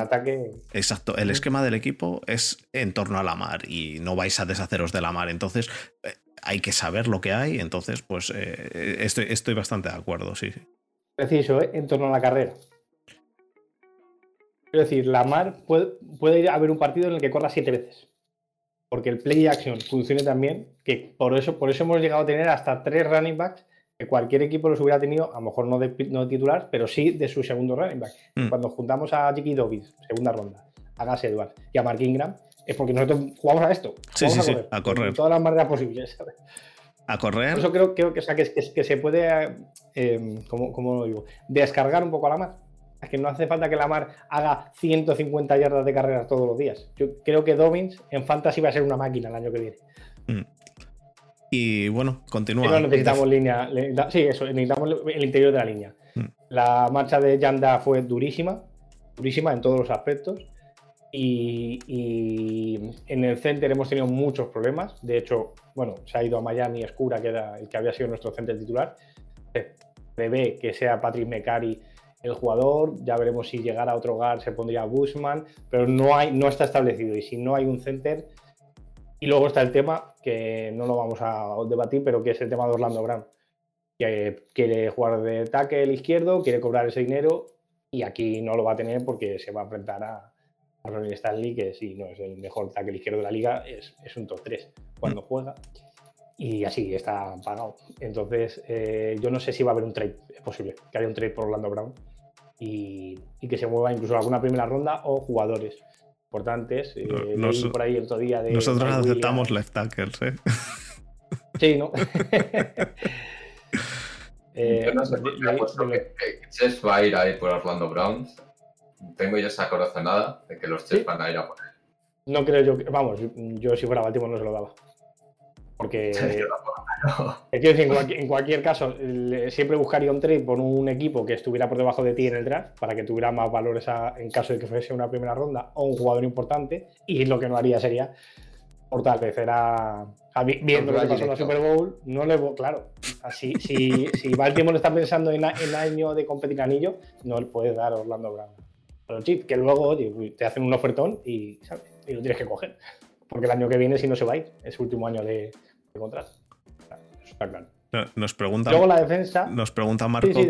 Exacto. El esquema del equipo es en torno a la mar y no vais a deshaceros de la mar. Entonces, eh, hay que saber lo que hay. Entonces, pues eh, estoy, estoy bastante de acuerdo, sí.
Preciso, ¿eh? En torno a la carrera. Quiero decir, la mar puede, puede haber un partido en el que corra siete veces. Porque el play action funcione también, que por eso, por eso hemos llegado a tener hasta tres running backs que cualquier equipo los hubiera tenido, a lo mejor no de, no titular, pero sí de su segundo running back. Mm. Cuando juntamos a J.K. Dobbins, segunda ronda, a Gas Edwards y a Mark Ingram, es porque nosotros jugamos a esto.
Sí, sí, a correr, sí, a correr. De
todas las maneras posibles.
A correr.
Por eso creo, creo que, que, se puede, eh, como, lo digo, descargar un poco a la mar. Es que no hace falta que Lamar haga 150 yardas de carreras todos los días. Yo creo que Dobbins en Fantasy va a ser una máquina el año que viene. Mm.
Y bueno, continúa.
necesitamos línea. Sí, eso, necesitamos el interior de la línea. Mm. La marcha de Yanda fue durísima, durísima en todos los aspectos. Y, en el center hemos tenido muchos problemas. De hecho, bueno, se ha ido a Miami Escura, que era el que había sido nuestro center titular. Se prevé que sea Patrick McCarry el jugador, ya veremos si llegara a otro hogar se pondría Bushman, pero no, hay, no está establecido. Y si no hay un center, y luego está el tema, que no lo vamos a debatir, pero que es el tema de Orlando Brown, que quiere jugar de tackle izquierdo, quiere cobrar ese dinero, y aquí no lo va a tener porque se va a enfrentar a, Ronnie Stanley, que si no es el mejor tackle izquierdo de la liga, es, un top 3 cuando juega. Y así está pagado. Entonces, eh, yo no sé si va a haber un trade. Es posible que haya un trade por Orlando Brown y, que se mueva incluso alguna primera ronda o jugadores importantes. Eh, por ahí el otro día de
nosotros aceptamos left tackles, ¿eh?
Sí, ¿no? [laughs] [laughs]
eh, yo no sé que, Chess va a ir ahí por Orlando Browns. Tengo ya esa corazonada de que los Chess van a ir a por él.
No creo yo, vamos, yo si fuera Baltimore no se lo daba. Porque [laughs] en, cualquier, caso, siempre buscaría un trade por un equipo que estuviera por debajo de ti en el draft para que tuviera más valores en caso de que fuese una primera ronda o un jugador importante. Y lo que no haría sería fortalecer a, viendo lo que pasó en la Super Bowl. No le claro, así, si, si Baltimore está pensando en, el año de competir anillo, no le puedes dar a Orlando Brown. Pero chip, que luego te hacen un ofertón y, y lo tienes que coger. Porque el año que viene, si no se va a ir, es último año de, de contrato. Está claro.
Nos pregunta,
Luego la defensa.
Nos pregunta Marco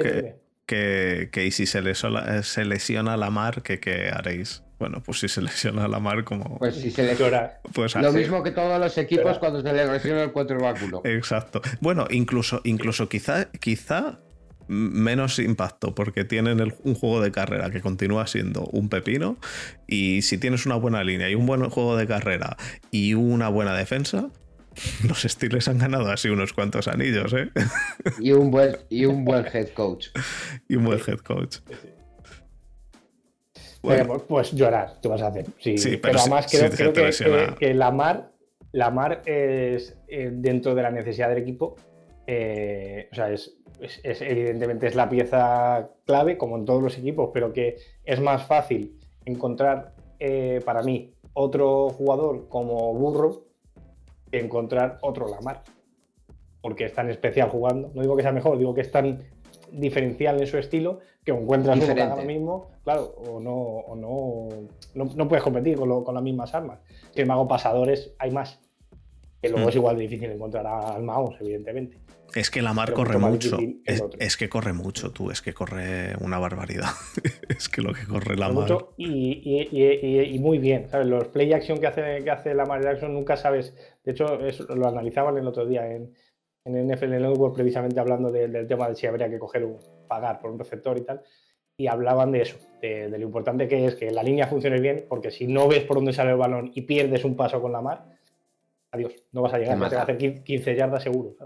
que, que, si se lesiona, se lesiona la mar, que qué haréis. Bueno, pues si se [laughs] lesiona la mar, como.
Pues si se lesiona. Pues Lo mismo que todos los equipos cuando se le lesiona el cuatro báculo.
Exacto. Bueno, incluso, incluso quizá, quizá menos impacto porque tienen un juego de carrera que continúa siendo un pepino y si tienes una buena línea y un buen juego de carrera y una buena defensa, [laughs] los Steelers han ganado así unos cuantos anillos, ¿eh?
Y un buen, y un buen head coach.
y un buen head coach.
Bueno. pues llorar, tú vas a hacer. Sí, pero, además creo, que, la mar, la mar es eh, dentro de la necesidad del equipo. Eh, o sea, es, evidentemente es la pieza clave, como en todos los equipos, pero que es más fácil encontrar eh, para mí otro jugador como Burro encontrar otro Lamar. Porque es tan especial jugando. No digo que sea mejor, digo que es tan diferencial en su estilo que encuentras uno ahora mismo, claro, o no, o no, no, puedes competir con, con, las mismas armas. Si el mago pasadores hay más. Que luego es igual de difícil encontrar al mago, evidentemente.
Es que la mar corre mucho. Es, que corre mucho, tú. Es que corre una barbaridad. [laughs] es que lo que corre la mar.
y, muy bien. Los play action que hace, que hace la mar Jackson nunca sabes. De hecho, lo analizaban el otro día en, en NFL Network, precisamente hablando del tema de si habría que coger un, pagar por un receptor y tal. Y hablaban de eso, de, lo importante que es que la línea funcione bien, porque si no ves por dónde sale el balón y pierdes un paso con la mar, adiós, no vas a llegar, te va a hacer 15 yardas seguro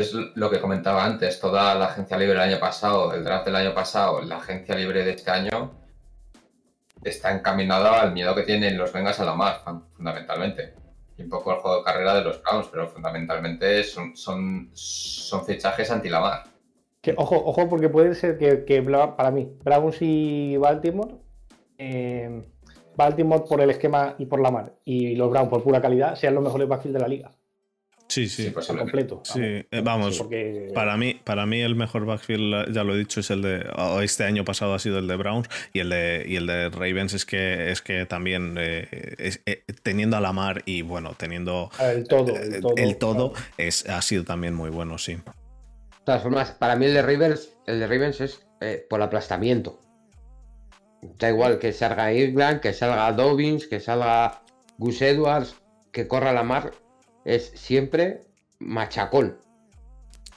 es lo que comentaba antes, toda la agencia libre del año pasado, el draft del año pasado, la agencia libre de este año, está encaminado al miedo que tienen los Vengas a la mar, fundamentalmente. Y un poco el juego de carrera de los Browns, pero fundamentalmente son, son, son fichajes anti-la
Que, ojo, ojo, porque puede ser que, para mí, Browns y Baltimore, eh, Baltimore por el esquema y por la mar, y los Browns por pura calidad, sean los mejores backfield de la liga.
Sí, sí.
Pues completo.
Sí, vamos. Eh, para, mí, para mí el mejor backfield, ya lo he dicho, es el de. Este año pasado ha sido el de Browns y el de, y el de Ravens es que, es que también eh, eh, teniendo a la mar y bueno, teniendo.
El todo.
El todo, es, ha sido también muy bueno, sí. De
todas formas, para mí el de Ravens, el de Ravens es por aplastamiento. Da igual que salga Irland, que salga Dobbins, que salga Gus Edwards, que corra la mar es siempre machacón.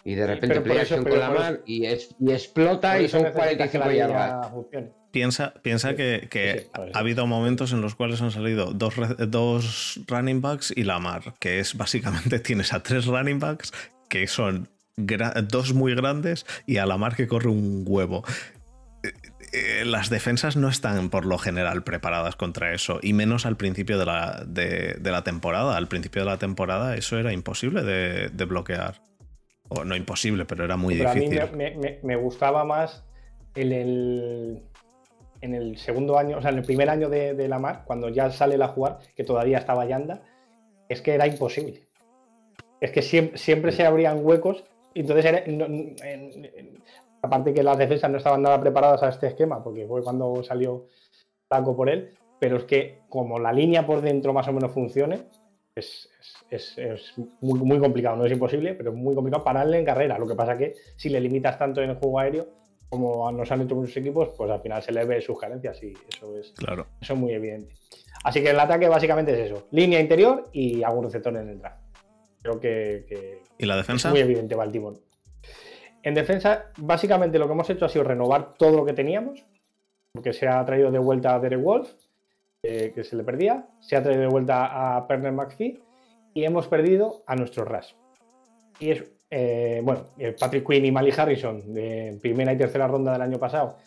Y de repente playa con la mano y, explota y son 45 yardas.
Piensa, piensa que, ha habido momentos en los cuales han salido dos, dos running backs y la mar, que es básicamente [laughs] tienes a tres running backs que son dos muy grandes y a la mar que corre un huevo. Eh, las defensas no están por lo general preparadas contra eso, y menos al principio de la, de, la temporada. Al principio de la temporada eso era imposible de, bloquear. O no imposible, pero era muy difícil.
A mí me, gustaba más en el, en el segundo año, o sea, en el primer año de, la mar, cuando ya sale la jugar, que todavía estaba Yanda, es que era imposible. Es que siempre, siempre se abrían huecos y entonces era, Aparte que las defensas no estaban nada preparadas a este esquema, porque fue cuando salió Taco por él, pero es que como la línea por dentro más o menos funcione, es, muy, complicado, no es imposible, pero es muy complicado pararle en carrera. Lo que pasa que si le limitas tanto en el juego aéreo, como nos han hecho muchos equipos, pues al final se le ve sus carencias y eso es,
claro.
eso es muy evidente. Así que el ataque básicamente es eso, línea interior y algún receptor en el draft. Creo que,
¿Y la defensa?
Es muy evidente Baltimore. En defensa, básicamente lo que hemos hecho ha sido renovar todo lo que teníamos, porque se ha traído de vuelta a Derek Wolf, eh, que se le perdía, se ha traído de vuelta a Perner McPhee y hemos perdido a nuestro Rush. Y es, eh, bueno, Patrick Quinn y Mali Harrison, de primera y tercera ronda del año pasado,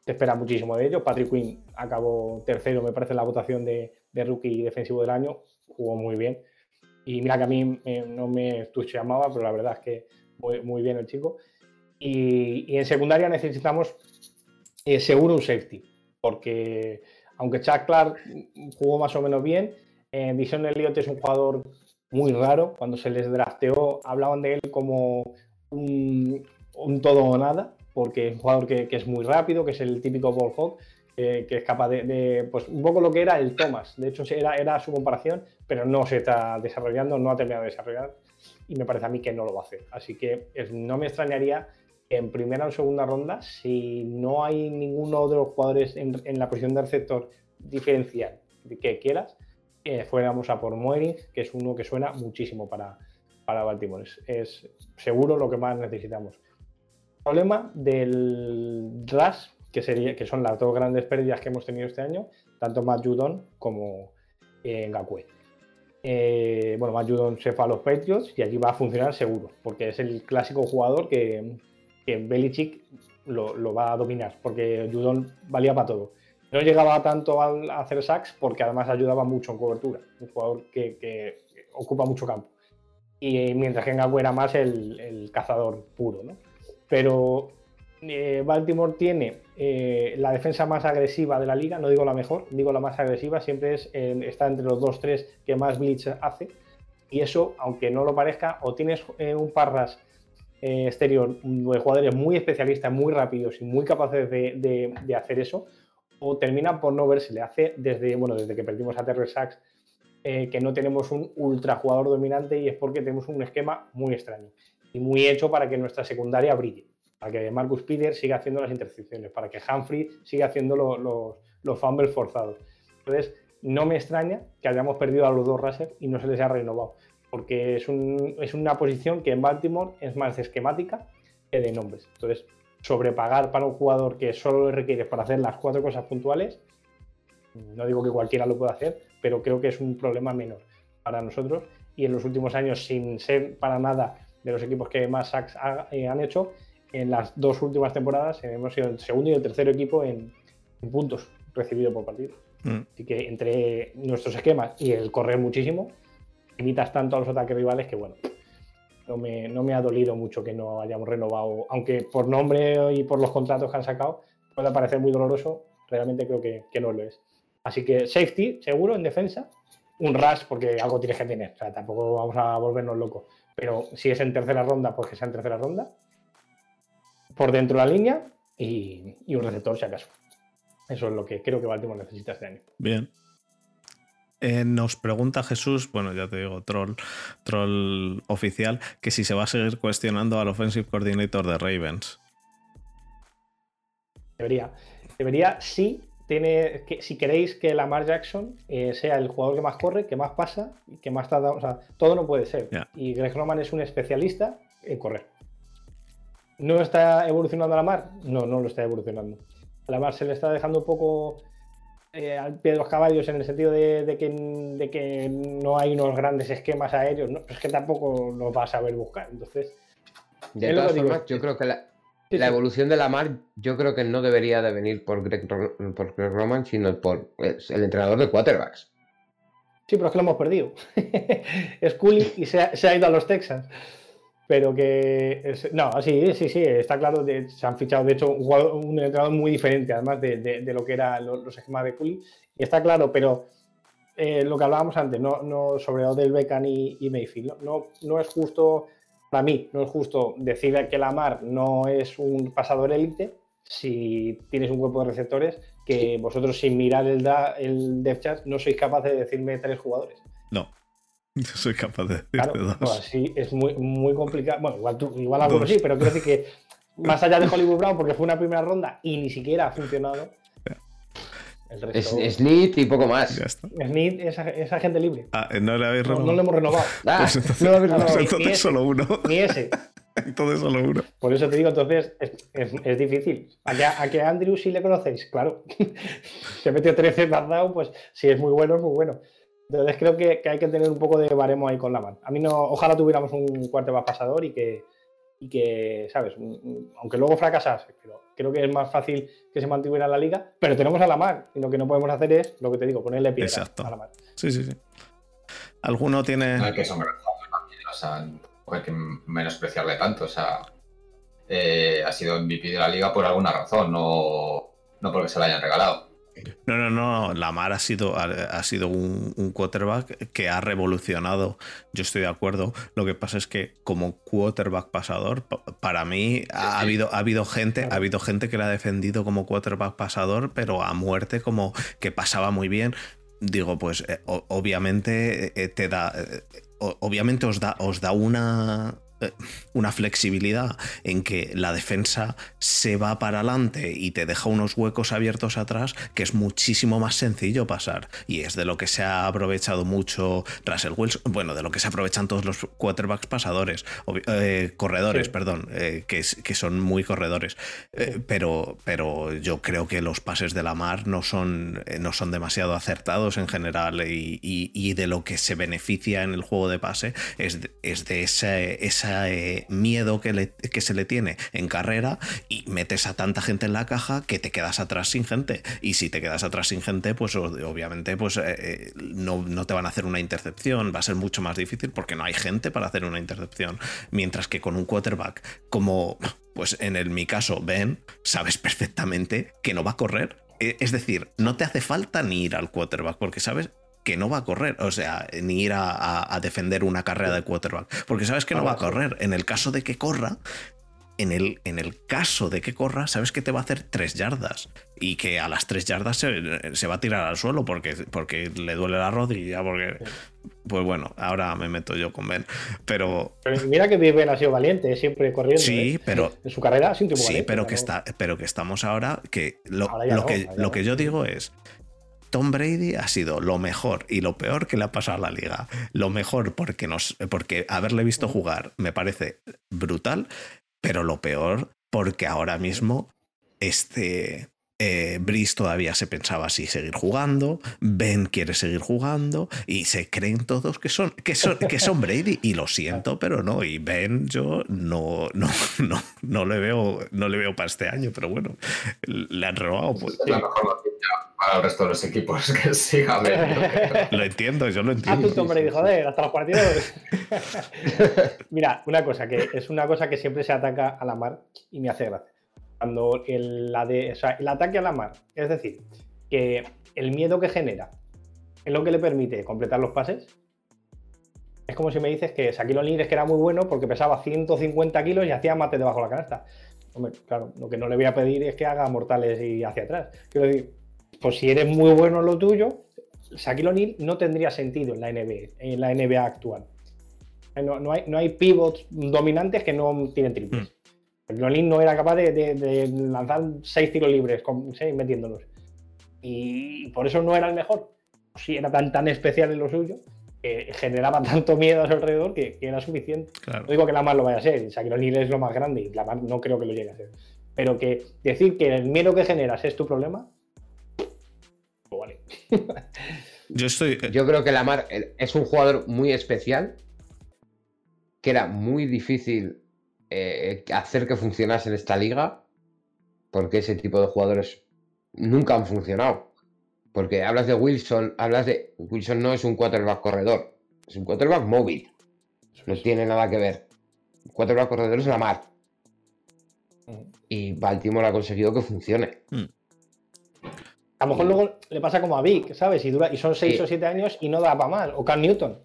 se espera muchísimo de ellos. Patrick Quinn acabó tercero, me parece, en la votación de, rookie defensivo del año, jugó muy bien. Y mira que a mí eh, no me llamaba, pero la verdad es que muy, muy bien el chico. Y, en secundaria necesitamos eh, seguro un safety, porque aunque Chuck Clark jugó más o menos bien, eh, Elliott es un jugador muy raro. Cuando se les drafteó, hablaban de él como un, todo o nada, porque es un jugador que, es muy rápido, que es el típico ball hawk, que es capaz de, pues un poco lo que era el Thomas. De hecho, era, era su comparación, pero no se está desarrollando, no ha terminado de desarrollar y me parece a mí que no lo va a hacer. Así que no me extrañaría en primera o segunda ronda, si no hay ninguno de los jugadores en, la posición del receptor diferencial que quieras, eh, fuéramos a por Moerin, que es uno que suena muchísimo para, para Baltimore. Es, seguro lo que más necesitamos. problema del Rush, que, sería, que son las dos grandes pérdidas que hemos tenido este año, tanto Matt Judon como eh, Ngakwe. Eh, bueno, Matt Judon se fue a los Patriots y allí va a funcionar seguro, porque es el clásico jugador que, que Belichick lo, va a dominar, porque Judon valía para todo. No llegaba tanto a hacer sacks porque además ayudaba mucho en cobertura, un jugador que, ocupa mucho campo. Y mientras que Ngakwe era más el, cazador puro, ¿no? Pero eh, Baltimore tiene eh, la defensa más agresiva de la liga, no digo la mejor, digo la más agresiva, siempre es, está entre los 2-3 que más blitz hace. Y eso, aunque no lo parezca, o tienes eh, un Parras eh, exterior de jugadores muy especialistas, muy rápidos y muy capaces de, hacer eso, o termina por no verse. Le hace desde, bueno, desde que perdimos a Terry Sachs eh, que no tenemos un ultra jugador dominante y es porque tenemos un esquema muy extraño y muy hecho para que nuestra secundaria brille, para que Marcus Peter siga haciendo las intercepciones, para que Humphrey siga haciendo los, los fumbles forzados. Entonces, no me extraña que hayamos perdido a los dos Russell y no se les haya renovado porque es, una posición que en Baltimore es más esquemática que de nombres. Entonces, sobrepagar para un jugador que solo le requiere para hacer las cuatro cosas puntuales, no digo que cualquiera lo pueda hacer, pero creo que es un problema menor para nosotros. Y en los últimos años, sin ser para nada de los equipos que más sacks eh, han hecho, en las dos últimas temporadas hemos sido el segundo y el tercer equipo en, puntos recibido por partido. Mm. Así que entre nuestros esquemas y el correr muchísimo, limitas tanto a los ataques rivales que, bueno, no me, no me ha dolido mucho que no hayamos renovado, aunque por nombre y por los contratos que han sacado puede parecer muy doloroso, realmente creo que, que no lo es. Así que safety, seguro, en defensa. Un rush, porque algo tienes que tener. O sea, tampoco vamos a volvernos locos. Pero si es en tercera ronda, pues que sea en tercera ronda. Por dentro de la línea y, y un receptor, si acaso. Eso es lo que creo que Baltimore necesita este año.
Bien. Eh, nos pregunta Jesús, bueno, ya te digo, troll, troll oficial, que si se va a seguir cuestionando al offensive coordinator de Ravens.
Debería. Debería, sí, tiene, que, si queréis que Lamar Jackson eh, sea el jugador que más corre, que más pasa, que más tarda, o sea, todo no puede ser. Y Greg Roman es un especialista en correr. ¿No está evolucionando Lamar? No, no lo está evolucionando. Lamar se le está dejando un poco eh, al pie de los caballos en el sentido de, que, no hay unos grandes esquemas aéreos, ¿no? es que tampoco los va a saber buscar. Entonces,
de todas formas, yo creo que la, evolución de la mar, yo creo que no debería de venir por Greg, por Roman, sino por el entrenador de quarterbacks.
Sí, pero es que lo hemos perdido. [laughs] es cool y se ha, ido a los Texans pero que no, sí, sí, sí, está claro, se han fichado de hecho un, entrenador muy diferente además de, lo que eran los, esquemas de Cooley, y está claro, pero eh, lo que hablábamos antes, no, no sobre Odell Beckham y, y Mayfield, no, no, es justo, para mí, no es justo decir que Lamar no es un pasador élite si tienes un cuerpo de receptores que vosotros sin mirar el, da, el depth chart no sois capaces de decirme tres jugadores.
No, [laughs] yo soy capaz de decirte dos.
Pues sí, es muy, muy complicado. Bueno, igual, tú, igual algunos sí, pero quiero decir que [laughs] más allá de Hollywood Brown, porque fue una primera ronda y ni siquiera ha funcionado.
Es, Snit y poco más.
Snit es, es agente libre.
Ah, no le habéis renovado.
No, lo hemos renovado. [laughs]
Ah, pues entonces, no lo habéis renovado. Pues entonces solo uno.
Ni ese.
entonces solo uno.
Por eso te digo, entonces es, es, difícil. ¿A que, a que Andrew sí le conocéis? Claro. Se metió 13 down, pues si es muy bueno, es muy bueno. Entonces creo que, hay que tener un poco de baremo ahí con la mano. A mí no, ojalá tuviéramos un cuarto más pasador y que, y que, ¿sabes? Aunque luego fracasase, pero creo que es más fácil que se mantuviera en la liga, pero tenemos a la mar y lo que no podemos hacer es, lo que te digo, ponerle pie a la mar.
Sí, sí, sí. ¿Alguno tiene...?
No hay que o sea, no hay que menospreciarle tanto, o sea, eh, ha sido MVP de la liga por alguna razón, no, no porque se la hayan regalado.
No, no, no. Lamar ha sido, ha, sido un, quarterback que ha revolucionado. Yo estoy de acuerdo. Lo que pasa es que como quarterback pasador, para mí ha, habido, ha habido gente, ha habido gente que le ha defendido como quarterback pasador, pero a muerte como que pasaba muy bien. Digo, pues eh, obviamente eh, te da. Eh, obviamente os da, os da una, eh, una flexibilidad en que la defensa se va para adelante y te deja unos huecos abiertos atrás que es muchísimo más sencillo pasar. Y es de lo que se ha aprovechado mucho Russell Wilson, bueno, de lo que se aprovechan todos los quarterbacks pasadores, eh, corredores, perdón, eh, que, que, son muy corredores, pero, pero yo creo que los pases de la mar no son, no son demasiado acertados en general y, de lo que se beneficia en el juego de pase es de, es de esa eh, miedo que, se le tiene en carrera y metes a tanta gente en la caja que te quedas atrás sin gente. Y si te quedas atrás sin gente, pues obviamente pues, eh, eh, no, te van a hacer una intercepción, va a ser mucho más difícil porque no hay gente para hacer una intercepción. Mientras que con un quarterback como, pues en el, mi caso, Ben, sabes perfectamente que no va a correr. Es decir, no te hace falta ni ir al quarterback porque sabes que no va a correr, o sea, ni ir a, defender una carrera de quarterback, porque sabes que no va a correr. En el caso de que corra, en el, en el, caso de que corra, sabes que te va a hacer tres yardas y que a las tres yardas se, va a tirar al suelo porque, porque le duele la rodilla, porque... Pues bueno, ahora me meto yo con Ben, pero...
mira que Ben ha sido valiente, siempre corriendo.
Sí,
¿eh?
pero...
En su carrera
sí, Sí, pero, que está, pero que estamos ahora, que lo, que, lo que yo digo es, Tom Brady ha sido lo mejor y lo peor que le ha pasado a la liga. Lo mejor porque, nos, porque haberle visto jugar me parece brutal, pero lo peor porque ahora mismo este eh, Brice todavía se pensaba si seguir jugando, Ben quiere seguir jugando y se creen todos que son, que son, que son [laughs] Brady y lo siento, pero no, y Ben yo no, no, no, no le veo, no le veo para este año, pero bueno, le han robado. Pues.
la mejor al resto de los equipos [laughs] que siga [laughs]
Lo entiendo, yo lo entiendo.
Ah, tú, hombre, joder, hasta los partidos. Mira, una cosa, que es una cosa que siempre se ataca a la mar y me hace gracia. Cuando el, la de, el ataque a la mar, es decir, que el miedo que genera es lo que le permite completar los pases. Es como si me dices que Shaquille O'Neal es que era muy bueno porque pesaba 150 kilos y hacía mate debajo de la canasta. Hombre, claro, lo que no le voy a pedir es que haga mortales y hacia atrás. Quiero pues si eres muy bueno en lo tuyo, Shaquille O'Neal no tendría sentido en la NBA, en la NBA actual. No, hay, no hay, pivots dominantes que no tienen triples. O'Neal no era capaz de, lanzar seis tiros libres, metiéndolos. Y por eso no era el mejor. Si era tan, tan especial en lo suyo, que generaba tanto miedo a su alrededor que, era suficiente. No digo que la más lo vaya a ser, Shaquille O'Neal es lo más grande y la más no creo que lo llegue a ser. Pero que decir que el miedo que generas es tu problema, pues vale. [laughs]
Yo estoy.
Eh, Yo creo que Lamar es un jugador muy especial, que era muy difícil eh, hacer que funcionase en esta liga, porque ese tipo de jugadores nunca han funcionado. Porque hablas de Wilson, hablas de. Wilson no es un quarterback corredor, es un quarterback móvil. No tiene nada que ver. quarterback corredor es Lamar. Mm. Y Baltimore ha conseguido que funcione. Mm.
A lo mejor luego le pasa como a Vic, ¿sabes? Y, dura, y son 6 o 7 años y no da para más. O Cam Newton.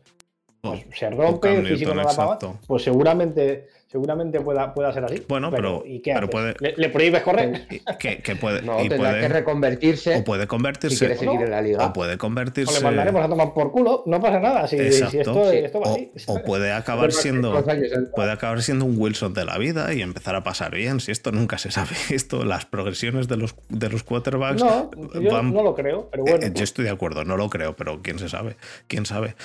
Pues se rompe, el físico no da para más. Pues seguramente seguramente pueda, pueda ser así.
Bueno, pero, pero, puede.
¿Le, prohíbes correr? [laughs]
Que, puede,
no, tendrá que reconvertirse.
O puede convertirse. Si quiere
seguir en la liga.
O puede convertirse.
O le mandaremos a tomar por culo, no pasa nada. Si, esto, esto, va
o,
así.
O puede acabar siendo. Puede acabar siendo un Wilson de la vida y empezar a pasar bien. Si esto nunca se sabe. [laughs] Esto, las progresiones de los, de los quarterbacks.
No, yo no lo creo, pero bueno.
Eh, yo estoy de acuerdo, no lo creo, pero quién se sabe. Quién sabe.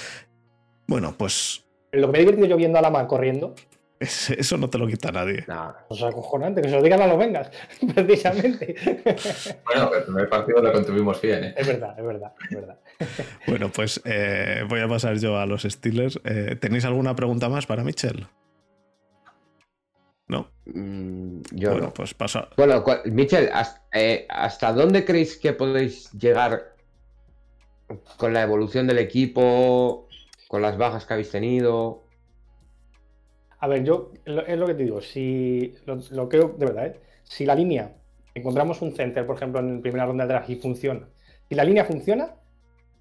Bueno, pues.
Lo que me he divertido yo viendo a la mar corriendo
eso no te lo quita nadie.
No, es acojonante, que se lo digan a los vengas, [laughs] precisamente.
Bueno, el primer partido lo contuvimos bien, ¿eh?
Es verdad, es verdad, es verdad. [laughs]
Bueno, pues eh, voy a pasar yo a los Steelers. Eh, ¿Tenéis alguna pregunta más para Michelle? ¿No?
Mm, yo
bueno, pues paso.
Bueno, Michelle, eh, ¿hasta dónde creéis que podéis llegar con la evolución del equipo, con las bajas que habéis tenido?
A ver, yo es lo que te digo, si lo, creo de verdad, ¿eh? si la línea, encontramos un center, por ejemplo, en primera ronda de draft y funciona, si la línea funciona,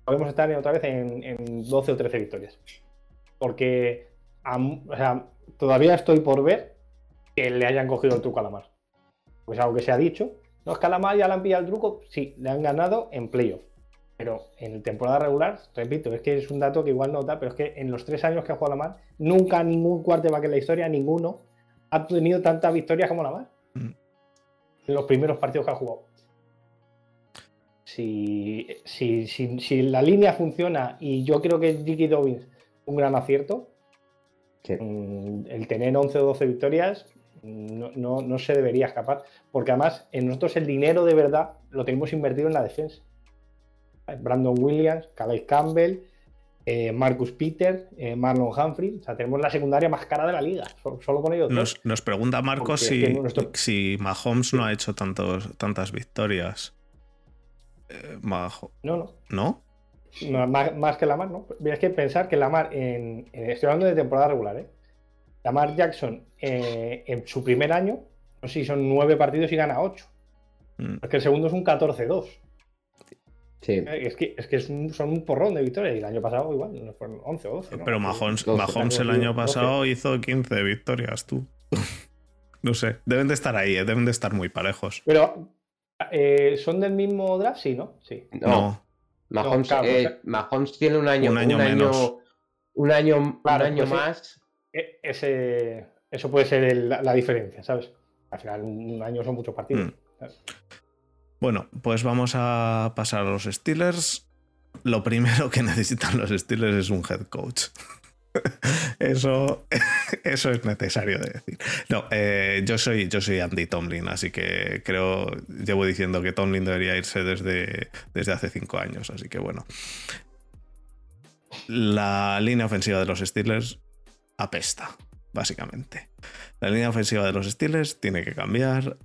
podemos estar otra vez en, 12 o 13 victorias. Porque todavía estoy por ver que le hayan cogido el truco a Lamar. Pues algo que se ha dicho, no es que a Lamar ya le han pillado el truco, sí, le han ganado en playoff. Pero en temporada regular, repito, es que es un dato que igual nota, pero es que en los tres años que ha jugado Lamar, nunca ningún quarterback en la historia, ninguno, ha tenido tantas victorias como Lamar. Mm. En los primeros partidos que ha jugado. Si, si, la línea funciona, y yo creo que Dicky Dobbins un gran acierto, mm, el tener 11 o 12 victorias no, no se debería escapar, porque además en nosotros el dinero de verdad lo tenemos invertido en la defensa. Brandon Williams, Calais Campbell, eh, Marcus Peter, eh, Marlon Humphrey. O sea, tenemos la secundaria más cara de la liga, solo, con ellos.
Nos, pregunta Marcos si, Mahomes no ha hecho tantos, tantas victorias.
Eh, no, no. ¿No? más, que Lamar, ¿no? Es que pensar que Lamar, en, estoy hablando de temporada regular, ¿eh? Lamar Jackson en su primer año, no sé si son nueve partidos y gana ocho. Mm. Porque el segundo es un 14-2. Eh, es que, es que son un porrón de victorias y el año pasado igual, fueron 11 o 12.
Pero Mahomes, el año pasado hizo 15 victorias, tú. [laughs] no sé, deben de estar ahí, eh, deben de estar muy parejos.
Pero, eh, ¿son del mismo draft? Sí, ¿no? Sí.
No. Mahomes, tiene un año, un año, menos. Un año, un año pues más.
Ese, eso puede ser la, diferencia, ¿sabes? Al final, un año son muchos partidos. Mm.
Bueno, pues vamos a pasar a los Steelers. Lo primero que [laughs] necesitan los Steelers es un head coach. [laughs] Eso, [laughs] eso es necesario de decir. No, eh, yo, soy, yo soy Andy Tomlin, así que creo, llevo diciendo que Tomlin debería irse desde, desde hace cinco años, así que bueno. La línea ofensiva de los Steelers apesta, básicamente. La línea ofensiva de los Steelers tiene que cambiar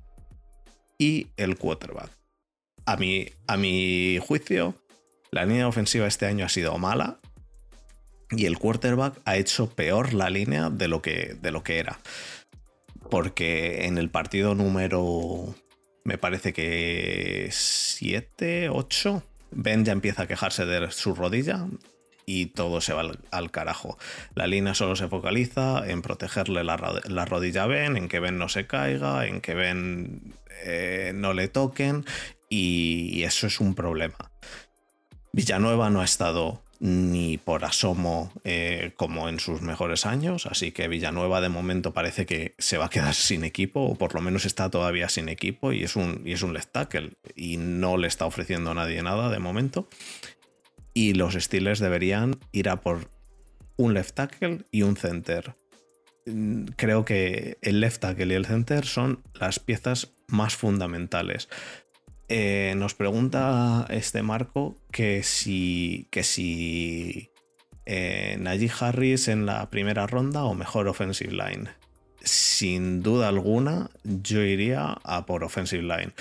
y el quarterback a mi, a mi juicio, la línea ofensiva este año ha sido mala y el quarterback ha hecho peor la línea de lo que, de lo que era. Porque en el partido número, me parece que 7, 8, Ben ya empieza a quejarse de su rodilla y todo se va al, carajo. La línea solo se focaliza en protegerle la, rodilla a Ben, en que Ben no se caiga, en que Ben eh, no le toquen y eso es un problema. Villanueva no ha estado ni por asomo eh, como en sus mejores años, así que Villanueva de momento parece que se va a quedar [laughs] sin equipo, o por lo menos está todavía sin equipo y es un, y es un left tackle y no le está ofreciendo a nadie nada de momento. Y los Steelers deberían ir a por un left tackle y un center. Creo que el left tackle y el center son las piezas más fundamentales. Eh, nos pregunta este Marco que si, que si eh, Najee Harris en la primera ronda o mejor offensive line. Sin duda alguna, yo iría a por offensive line.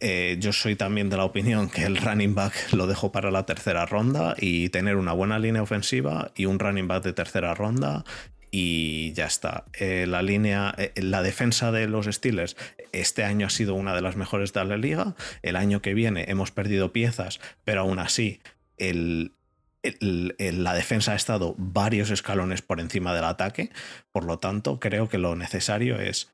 Eh, yo soy también de la opinión que el running back lo dejo para la tercera ronda y tener una buena línea ofensiva y un running back de tercera ronda y ya está. Eh, la línea, eh, la defensa de los Steelers este año ha sido una de las mejores de la liga. El año que viene hemos perdido piezas, pero aún así la defensa ha estado varios escalones por encima del ataque. Por lo tanto, creo que lo necesario es...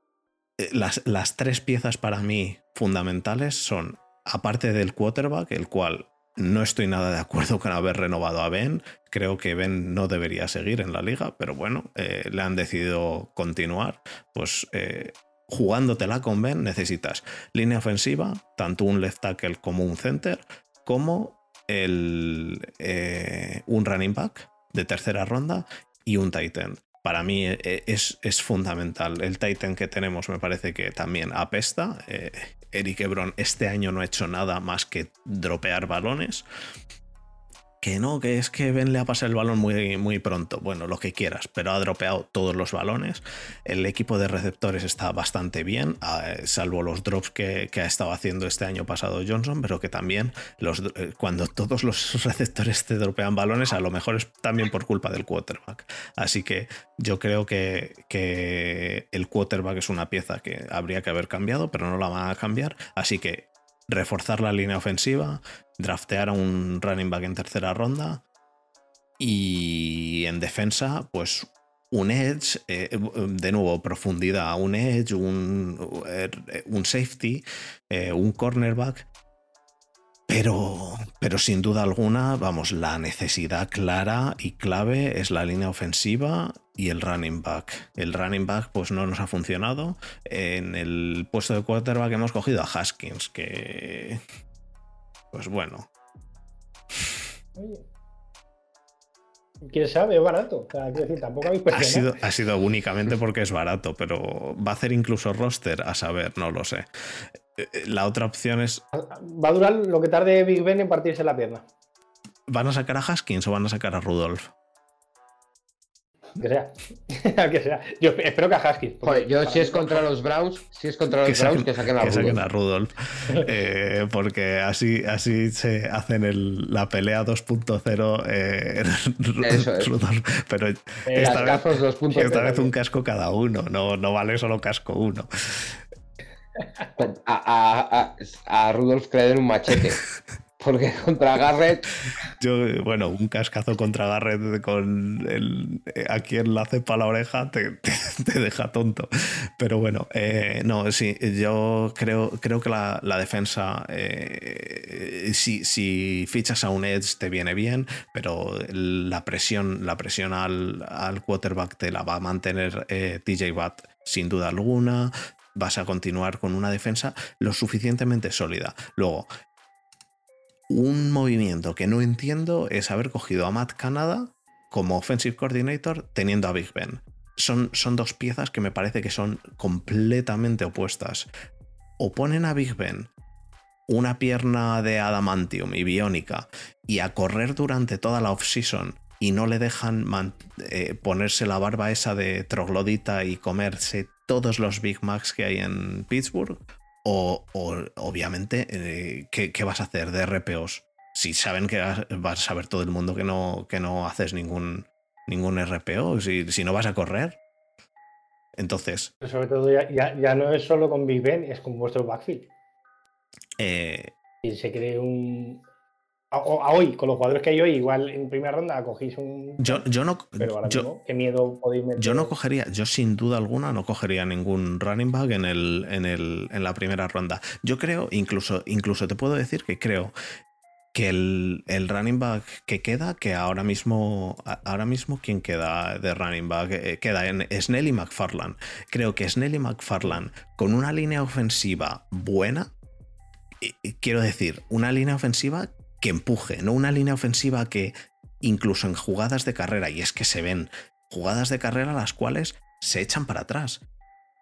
Eh, las, las tres piezas para mí fundamentales son, aparte del quarterback, el cual no estoy nada de acuerdo con haber renovado a Ben. Creo que Ben no debería seguir en la liga, pero bueno, eh, le han decidido continuar. Pues eh, jugándotela con Ben necesitas línea ofensiva, tanto un left tackle como un center, como el, eh, un running back de tercera ronda y un tight para mí es, es, fundamental. El Titan que tenemos me parece que también apesta. Eric Ebron este año no ha hecho nada más que dropear balones que no, que es que Ben le ha pasado el balón muy, muy pronto. Bueno, lo que quieras, pero ha dropeado todos los balones. El equipo de receptores está bastante bien, salvo los drops que, ha estado haciendo este año pasado Johnson, pero que también los, eh, cuando todos los [laughs] receptores te dropean balones, a lo mejor es también por culpa del quarterback. Así que yo creo que, que el quarterback es una pieza que habría que haber cambiado, pero no la van a cambiar. Así que reforzar la línea ofensiva, draftear a un running back en tercera ronda y en defensa, pues un edge, eh, de nuevo, profundidad, un edge, un, eh, un safety, eh, un cornerback pero, pero sin duda alguna, vamos, la necesidad clara y clave es la línea ofensiva y el running back. El running back pues no nos ha funcionado. En el puesto de quarterback hemos cogido a Haskins, que... Pues bueno.
Quién sabe, es barato. decir, tampoco
ha sido, ha sido únicamente porque es barato, pero va a hacer incluso roster, a saber, no lo sé. Eh, eh, la otra opción es.
Va a durar lo que tarde Big Ben en partirse la pierna.
¿Van a sacar a Haskins o van a sacar a Rudolph?
Que sea. [laughs] que sea. Yo espero que a Haskins.
yo si es contra los Browns, si es contra los Browns, que saquen a
que Saquen a Rudolph. [laughs] Eh, porque así, así se hacen el, la pelea 2.0 eh, [laughs] Rudolph. Pero esta, vez, esta vez un casco cada uno, no, no vale solo casco uno.
A, a, a, Rudolf un machete. Porque [laughs] contra Garrett.
Yo, bueno, un cascazo contra Garrett con el, a quien la cepa la oreja te, deja tonto. Pero bueno, eh, no, sí, yo creo, creo que la, defensa, eh, si, si, fichas a un Edge te viene bien, pero la presión, la presión al, al quarterback te la va a mantener eh, TJ Watt sin duda alguna vas a continuar con una defensa lo suficientemente sólida. Luego, un movimiento que no entiendo es haber cogido a Matt Canada como offensive coordinator teniendo a Big Ben. Son, son dos piezas que me parece que son completamente opuestas. O ponen a Big Ben una pierna de adamantium y biónica y a correr durante toda la offseason y no le dejan eh, ponerse la barba esa de troglodita y comerse todos los Big Macs que hay en Pittsburgh, o, obviamente, eh, ¿qué, vas a hacer de RPOs? Si saben que vas a saber todo el mundo que no, que no haces ningún, ningún RPO, si, si no vas a correr. Entonces.
sobre todo ya, no es solo con Big Ben, es con vuestro backfield.
Eh,
y se cree un, a, hoy, con los jugadores que hay hoy, igual en primera ronda cogéis un.
Yo, yo no.
Pero ahora mismo, ¿qué miedo podéis meter?
Yo no cogería, yo sin duda alguna no cogería ningún running back en, el, en, el, en la primera ronda. Yo creo, incluso, incluso te puedo decir que creo que el, el, running back que queda, que ahora mismo, ahora mismo, ¿quién queda de running back? Eh, queda en Snell y McFarland. Creo que Snell y McFarland, con una línea ofensiva buena, quiero decir, una línea ofensiva que empuje, no una línea ofensiva que incluso en jugadas de carrera, y es que se ven jugadas de carrera las cuales se echan para atrás.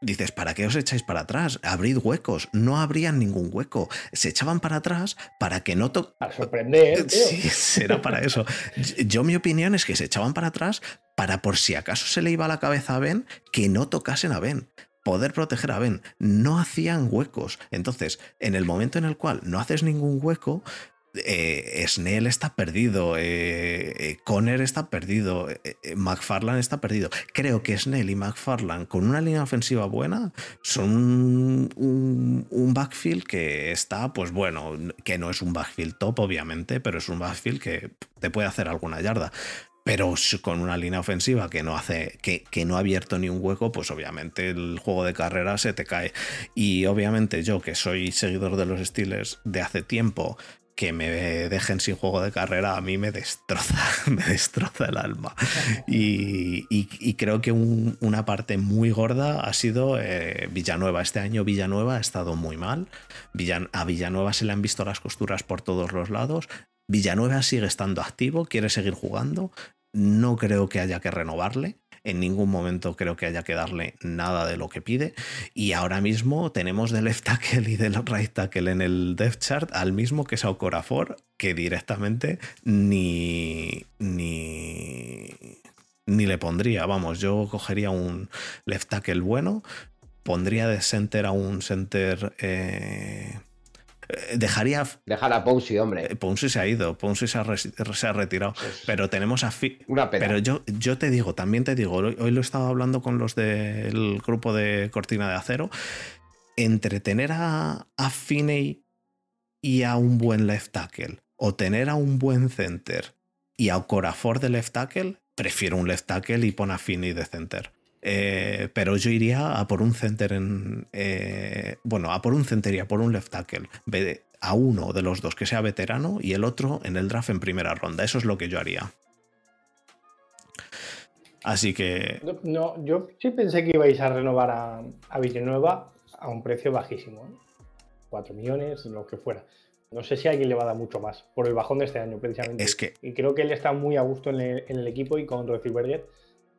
Dices, ¿para qué os echáis para atrás? Abrid huecos. No habrían ningún hueco. Se echaban para atrás para que no...
Para sorprender. [laughs]
Sí, será para eso. [laughs] Yo mi opinión es que se echaban para atrás para por si acaso se le iba la cabeza a Ben, que no tocasen a Ben poder proteger a Ben. No hacían huecos. Entonces, en el momento en el cual no haces ningún hueco, eh, Snell está perdido, eh, eh, Conner está perdido, McFarland está perdido. Creo que Snell y McFarland con una línea ofensiva buena son un, backfield que está, pues bueno, que no es un backfield top obviamente, pero es un backfield que te puede hacer alguna yarda. Pero con una línea ofensiva que no hace, que, no ha abierto ni un hueco, pues obviamente el juego de carrera se te cae. Y obviamente yo, que soy seguidor de los Steelers de hace tiempo, que me dejen sin juego de carrera a mí me destroza, [laughs] me destroza el alma. Y, creo que una parte muy gorda ha sido eh, Villanueva. Este año Villanueva ha estado muy mal. a Villanueva se le han visto las costuras por todos los lados. Villanueva sigue estando activo, quiere seguir jugando. No creo que haya que renovarle. En ningún momento creo que haya que darle nada de lo que pide. Y ahora mismo tenemos de left tackle y del right tackle en el depth chart al mismo que Sao Corafor, que directamente ni, ni, ni le pondría. Vamos, yo cogería un left tackle bueno, pondría de center a un center. Eh, dejaría.
Dejar a Ponzi, hombre.
Eh, Ponzi se ha ido, Ponzi se ha, retirado. Pero tenemos a.
Una pena.
Pero yo, yo te digo, también te digo, hoy, lo he estado hablando con los del grupo de Cortina de Acero. Entre tener a, a Finney y a un buen left tackle, o tener a un buen center y a Corafor de left tackle, prefiero un left tackle y pon a Finney de center. Eh, pero yo iría a por un center en. Eh, bueno, a por un center y a por un left tackle. A uno de los dos que sea veterano y el otro en el draft en primera ronda. Eso es lo que yo haría. Así que.
No, yo sí pensé que ibais a renovar a, a Villanueva a un precio bajísimo. 4 ¿eh? millones, lo que fuera. No sé si a alguien le va a dar mucho más por el bajón de este año, precisamente.
Es que...
Y creo que él está muy a gusto en el, equipo y con Berger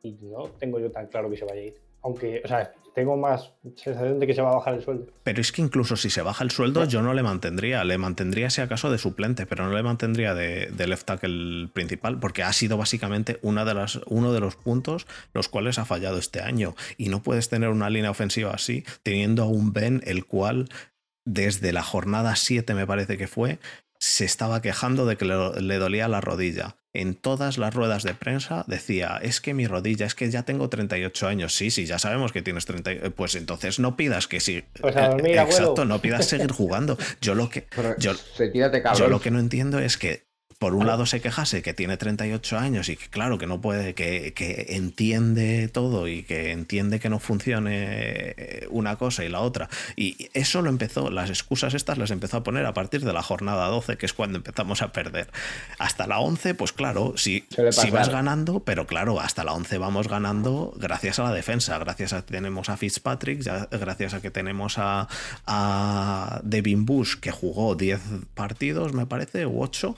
y no tengo yo tan claro que se vaya a ir. Aunque, o sea, tengo más sensación de que se va a bajar el sueldo.
Pero es que incluso si se baja el sueldo, yo no le mantendría. Le mantendría si acaso de suplente, pero no le mantendría de, left tackle principal, porque ha sido básicamente una de las, uno de los puntos los cuales ha fallado este año. Y no puedes tener una línea ofensiva así, teniendo a un Ben el cual desde la jornada 7 me parece que fue, se estaba quejando de que le, dolía la rodilla. En todas las ruedas de prensa decía, es que mi rodilla, es que ya tengo 38 años. Sí, sí, ya sabemos que tienes 30. Pues entonces no pidas que sí.
Pues a dormir,
Exacto, no pidas seguir jugando. Yo lo que. [laughs] yo, yo lo que no entiendo es que por un lado se quejase que tiene 38 años y que claro, que no puede, que, entiende todo y que entiende que no funcione eh, una cosa y la otra. Y eso lo empezó, las excusas estas las empezó a poner a partir de la jornada 12, que es cuando empezamos a perder. Hasta la 11, pues claro, si, si vas ganando, pero claro, hasta la 11 vamos ganando gracias a la defensa, gracias a que tenemos a Fitzpatrick, gracias a que tenemos a, a Devin Bush, que jugó 10 partidos, me parece, u 8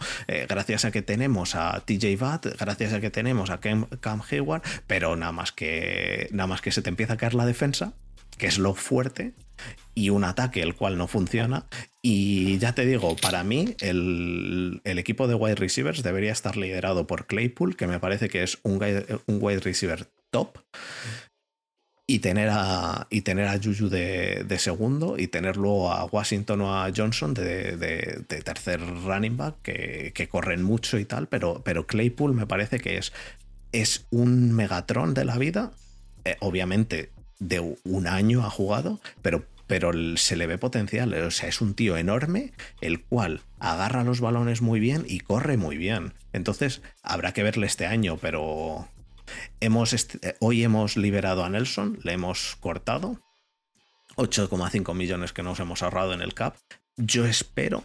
gracias a que tenemos a TJ Watt, gracias a que tenemos a Cam Hayward, pero nada más que nada más que se te empieza a caer la defensa, que es lo fuerte, y un ataque el cual no funciona. Y ya te digo, para mí el, equipo de wide receivers debería estar liderado por Claypool, que me parece que es un wide receiver top. Y tener a, y tener a Juju de, segundo y tener luego a Washington o a Johnson de, tercer running back que, corren mucho y tal, pero, pero Claypool me parece que es, es un Megatron de la vida. Eh, obviamente de un año ha jugado, pero, pero se le ve potencial. O sea, es un tío enorme, el cual agarra los balones muy bien y corre muy bien. Entonces, habrá que verle este año, pero Hemos eh, hoy hemos liberado a Nelson, le hemos cortado 8,5 millones que nos hemos ahorrado en el CAP. Yo espero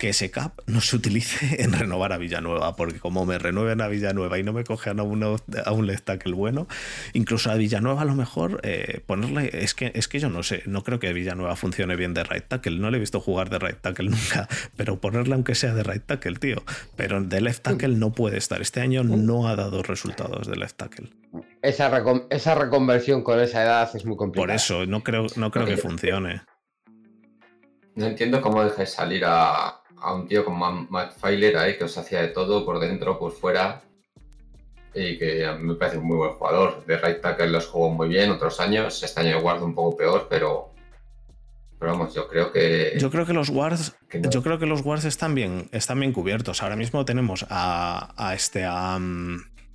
que ese cap no se utilice [laughs] en renovar a Villanueva, porque como me renueven a Villanueva y no me cojan a, uno, a un left tackle bueno, incluso a Villanueva a lo mejor eh, ponerle, es que, es que yo no sé, no creo que Villanueva funcione bien de right tackle, no le he visto jugar de right tackle [laughs] nunca, pero ponerle aunque sea de right tackle, tío, pero de left tackle no puede estar, este año no ha dado resultados de left tackle.
Esa, esa reconversión con esa edad es muy complicada.
Por eso, no creo, no creo que funcione.
No entiendo cómo dejáis salir a, a un tío como Matt Filer ahí que os hacía de todo por dentro, por fuera. Y que a mí me parece un muy buen jugador. De right tackle los jugó muy bien otros años. Este año guardo un poco peor, pero. Pero vamos, yo creo que.
Yo creo que los guards. Yo creo que los guards están bien, están bien cubiertos. Ahora mismo tenemos a, a este a,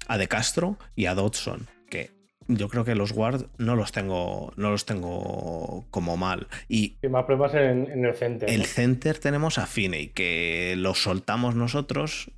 a De Castro y a Dodson. Yo creo que los guard no los tengo no los tengo como mal y,
más pruebas en, el center
el center tenemos a Finney que lo soltamos nosotros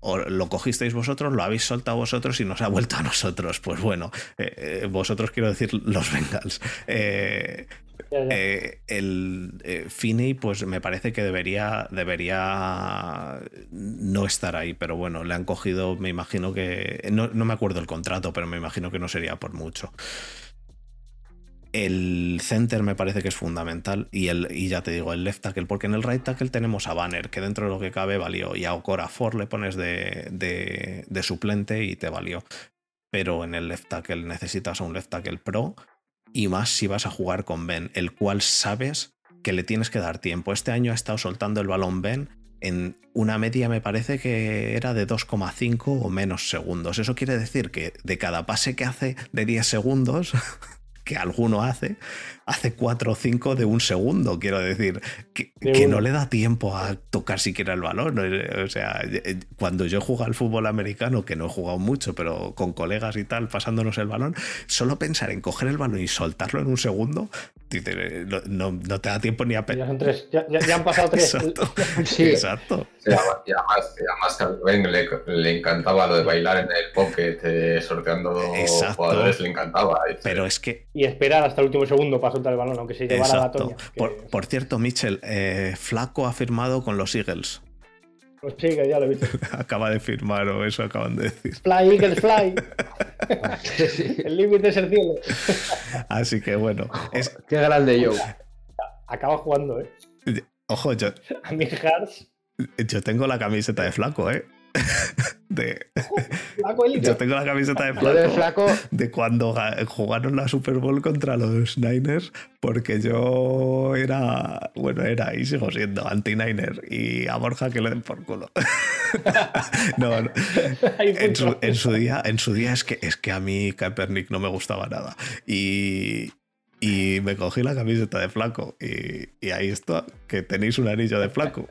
o lo cogisteis vosotros, lo habéis soltado vosotros y nos ha vuelto a nosotros. Pues bueno, eh, eh, vosotros quiero decir los Bengals. Eh, eh, el eh, Finney, pues me parece que debería, debería no estar ahí, pero bueno, le han cogido, me imagino que. No, me acuerdo el contrato, pero me imagino que no sería por mucho. El center me parece que es fundamental y, el, y ya te digo, el left tackle, porque en el right tackle tenemos a Banner, que dentro de lo que cabe valió, y a Okorafor le pones de, de, de suplente y te valió. Pero en el left tackle necesitas a un left tackle pro y más si vas a jugar con Ben, el cual sabes que le tienes que dar tiempo. Este año ha estado soltando el balón Ben en una media me parece que era de 2,5 o menos segundos. Eso quiere decir que de cada pase que hace de 10 segundos, [laughs] que alguno hace, hace 4 o 5 de un segundo, quiero decir, que, no le da tiempo a tocar siquiera el balón. O sea, cuando yo juego al fútbol americano, que no he jugado mucho, pero con colegas y tal, pasándonos el balón, solo pensar en coger el balón y soltarlo en un segundo, no, te da tiempo ni a
pensar. Ya, ya, han pasado [laughs] tres.
Exacto. [laughs] sí. Exacto.
y además, a Ben le, encantaba lo de bailar en el pocket, eh, sorteando jugadores, le encantaba.
Pero es que.
Y esperar hasta el último segundo para soltar el balón, aunque se llevara la toña.
Por, cierto, Mitchell, eh, Flaco ha firmado con los Eagles.
Los Eagles, ya lo he visto. [laughs]
Acaba de firmar, o eso acaban de decir.
Fly, Eagles, fly. [laughs] el límite es el cielo.
Así que bueno. Es... [laughs]
Qué grande yo.
Acaba jugando, ¿eh?
Ojo, yo.
A mi Hearts.
Yo tengo la camiseta de flaco, ¿eh? [laughs] de, [laughs] yo tengo la camiseta de flaco, de cuando jugaron la Super Bowl contra los Niners, porque yo era, bueno, era y sigo siendo anti-Niner y a Borja que le den por culo. [laughs] no, En, su, día, en su día es que, es que a mí Kaepernick no me gustaba nada. Y, y me cogí la camiseta de flaco y, y ahí está, que tenéis un anillo de flaco.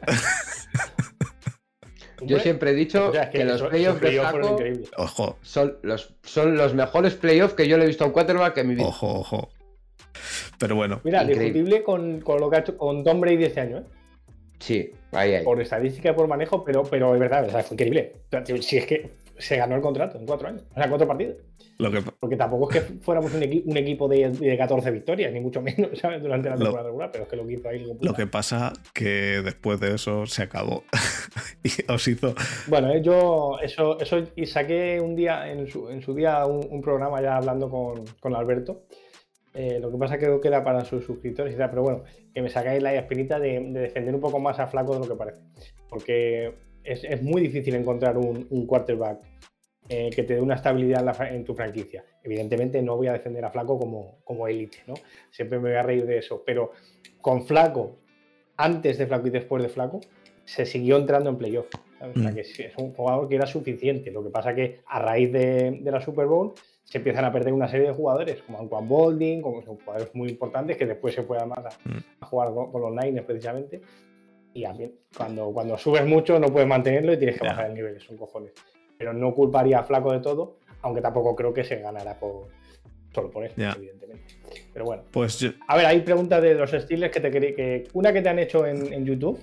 Yo siempre he dicho que, los playoffs de Flaco ojo. Son, los, son los mejores playoffs que yo le he visto a un quarterback en mi vida.
Ojo, ojo. Pero bueno.
Mira, discutible con, con, lo que ha hecho con Tom Brady este año, ¿eh?
Sí, ahí, ahí.
Por estadística y por manejo, pero, pero es verdad, fue increíble. Si es que se ganó el contrato en cuatro años, o sea, cuatro partidos. Porque tampoco es que fuéramos un, equipo de, 14 victorias, ni mucho menos, [laughs] ¿sabes? Durante la temporada regular, pero es que lo hizo ahí.
Lo que pasa que después de eso se acabó. [laughs] y os hizo.
Bueno, eh, yo eso, eso y saqué un día, en su, en su día, un, programa ya hablando con, con Alberto. Eh, lo que pasa creo que era para sus suscriptores y tal, pero bueno, que me sacáis la espinita de, defender un poco más a Flaco de lo que parece. Porque es, es muy difícil encontrar un, un quarterback eh, que te dé una estabilidad en, tu franquicia. Evidentemente no voy a defender a Flaco como, como élite, ¿no? Siempre me voy a reír de eso, pero con Flaco, antes de Flaco y después de Flaco, se siguió entrando en playoff. O sea, mm. que es un jugador que era suficiente. Lo que pasa que a raíz de, la Super Bowl se empiezan a perder una serie de jugadores, como Anquan Bolding, como son jugadores muy importantes que después se puedan más a, mm. jugar con, los Niners precisamente. Y cuando, cuando subes mucho no puedes mantenerlo y tienes que bajar el nivel, son cojones. Pero no culparía a Flaco de todo, aunque tampoco creo que se ganara por, solo por eso, evidentemente. Pero bueno.
Pues
A ver, hay preguntas de los estilos que te que Una que te han hecho en YouTube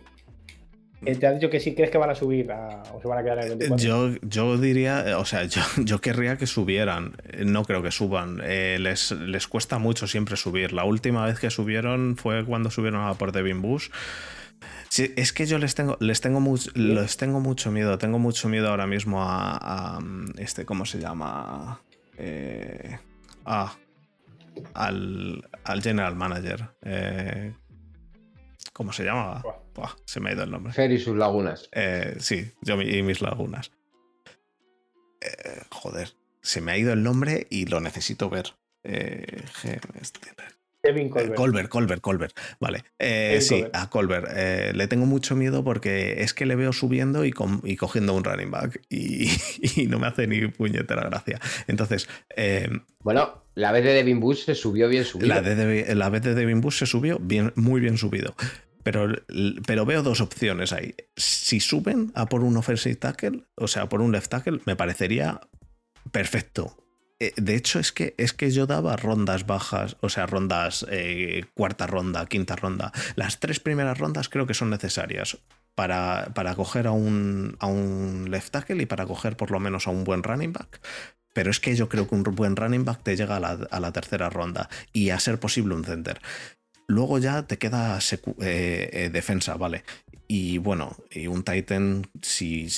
eh, te ha dicho que sí crees que van a subir o se van a quedar en el 24.
Yo, yo diría, o sea, yo, [laughs] yo querría que subieran. No creo que suban. Eh, les, les cuesta mucho siempre subir. La última vez que subieron fue cuando subieron a por Devin Bush. Es que yo les tengo, les tengo, mucho, les tengo mucho miedo. Tengo mucho miedo ahora mismo a, este, ¿cómo se llama? Eh, al, al general manager. Eh, ¿Cómo se llamaba? se me ha ido el nombre.
Fer y sus lagunas.
Eh, sí, yo y mis lagunas. Joder, se me ha ido el nombre y lo necesito ver. Eh,
Kevin Colbert.
Colbert, Colbert, Colbert. Vale. sí, a Colbert. le tengo mucho miedo porque es que le veo subiendo y, cogiendo un running back [laughs] y, no me hace ni puñetera gracia. Entonces.
bueno, la vez de Devin Bush se subió bien subido.
La, de, la vez de Devin Bush se subió bien, muy bien subido. Pero, pero veo dos opciones ahí. Si suben a por un offensive tackle, o sea, por un left tackle, me parecería perfecto. Eh, de hecho, es que, es que yo daba rondas bajas, o sea, rondas eh, cuarta ronda, quinta ronda. Las tres primeras rondas creo que son necesarias para, para coger a un, a un left tackle y para coger por lo menos a un buen running back. Pero es que yo creo que un buen running back te llega a la, a la tercera ronda y a ser posible un center. Luego ya te queda eh, defensa, ¿vale? Y bueno, y un Titan, sí,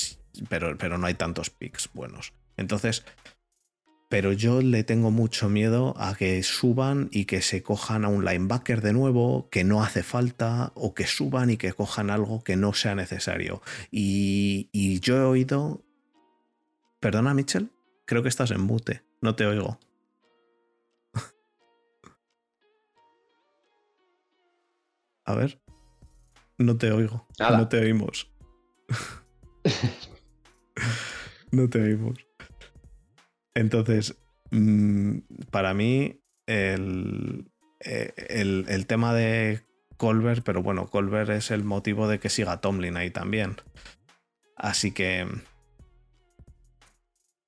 pero, pero no hay tantos picks buenos. Entonces, pero yo le tengo mucho miedo a que suban y que se cojan a un linebacker de nuevo, que no hace falta, o que suban y que cojan algo que no sea necesario. Y, y yo he oído... Perdona, Mitchell, creo que estás en mute, no te oigo. [laughs] A ver. No te oigo. No te oímos. [laughs] no te oímos. Entonces, mm, para mí, eh, el, el, tema de Colbert, pero bueno, Colbert es el motivo de que siga Tomlin ahí también. Así que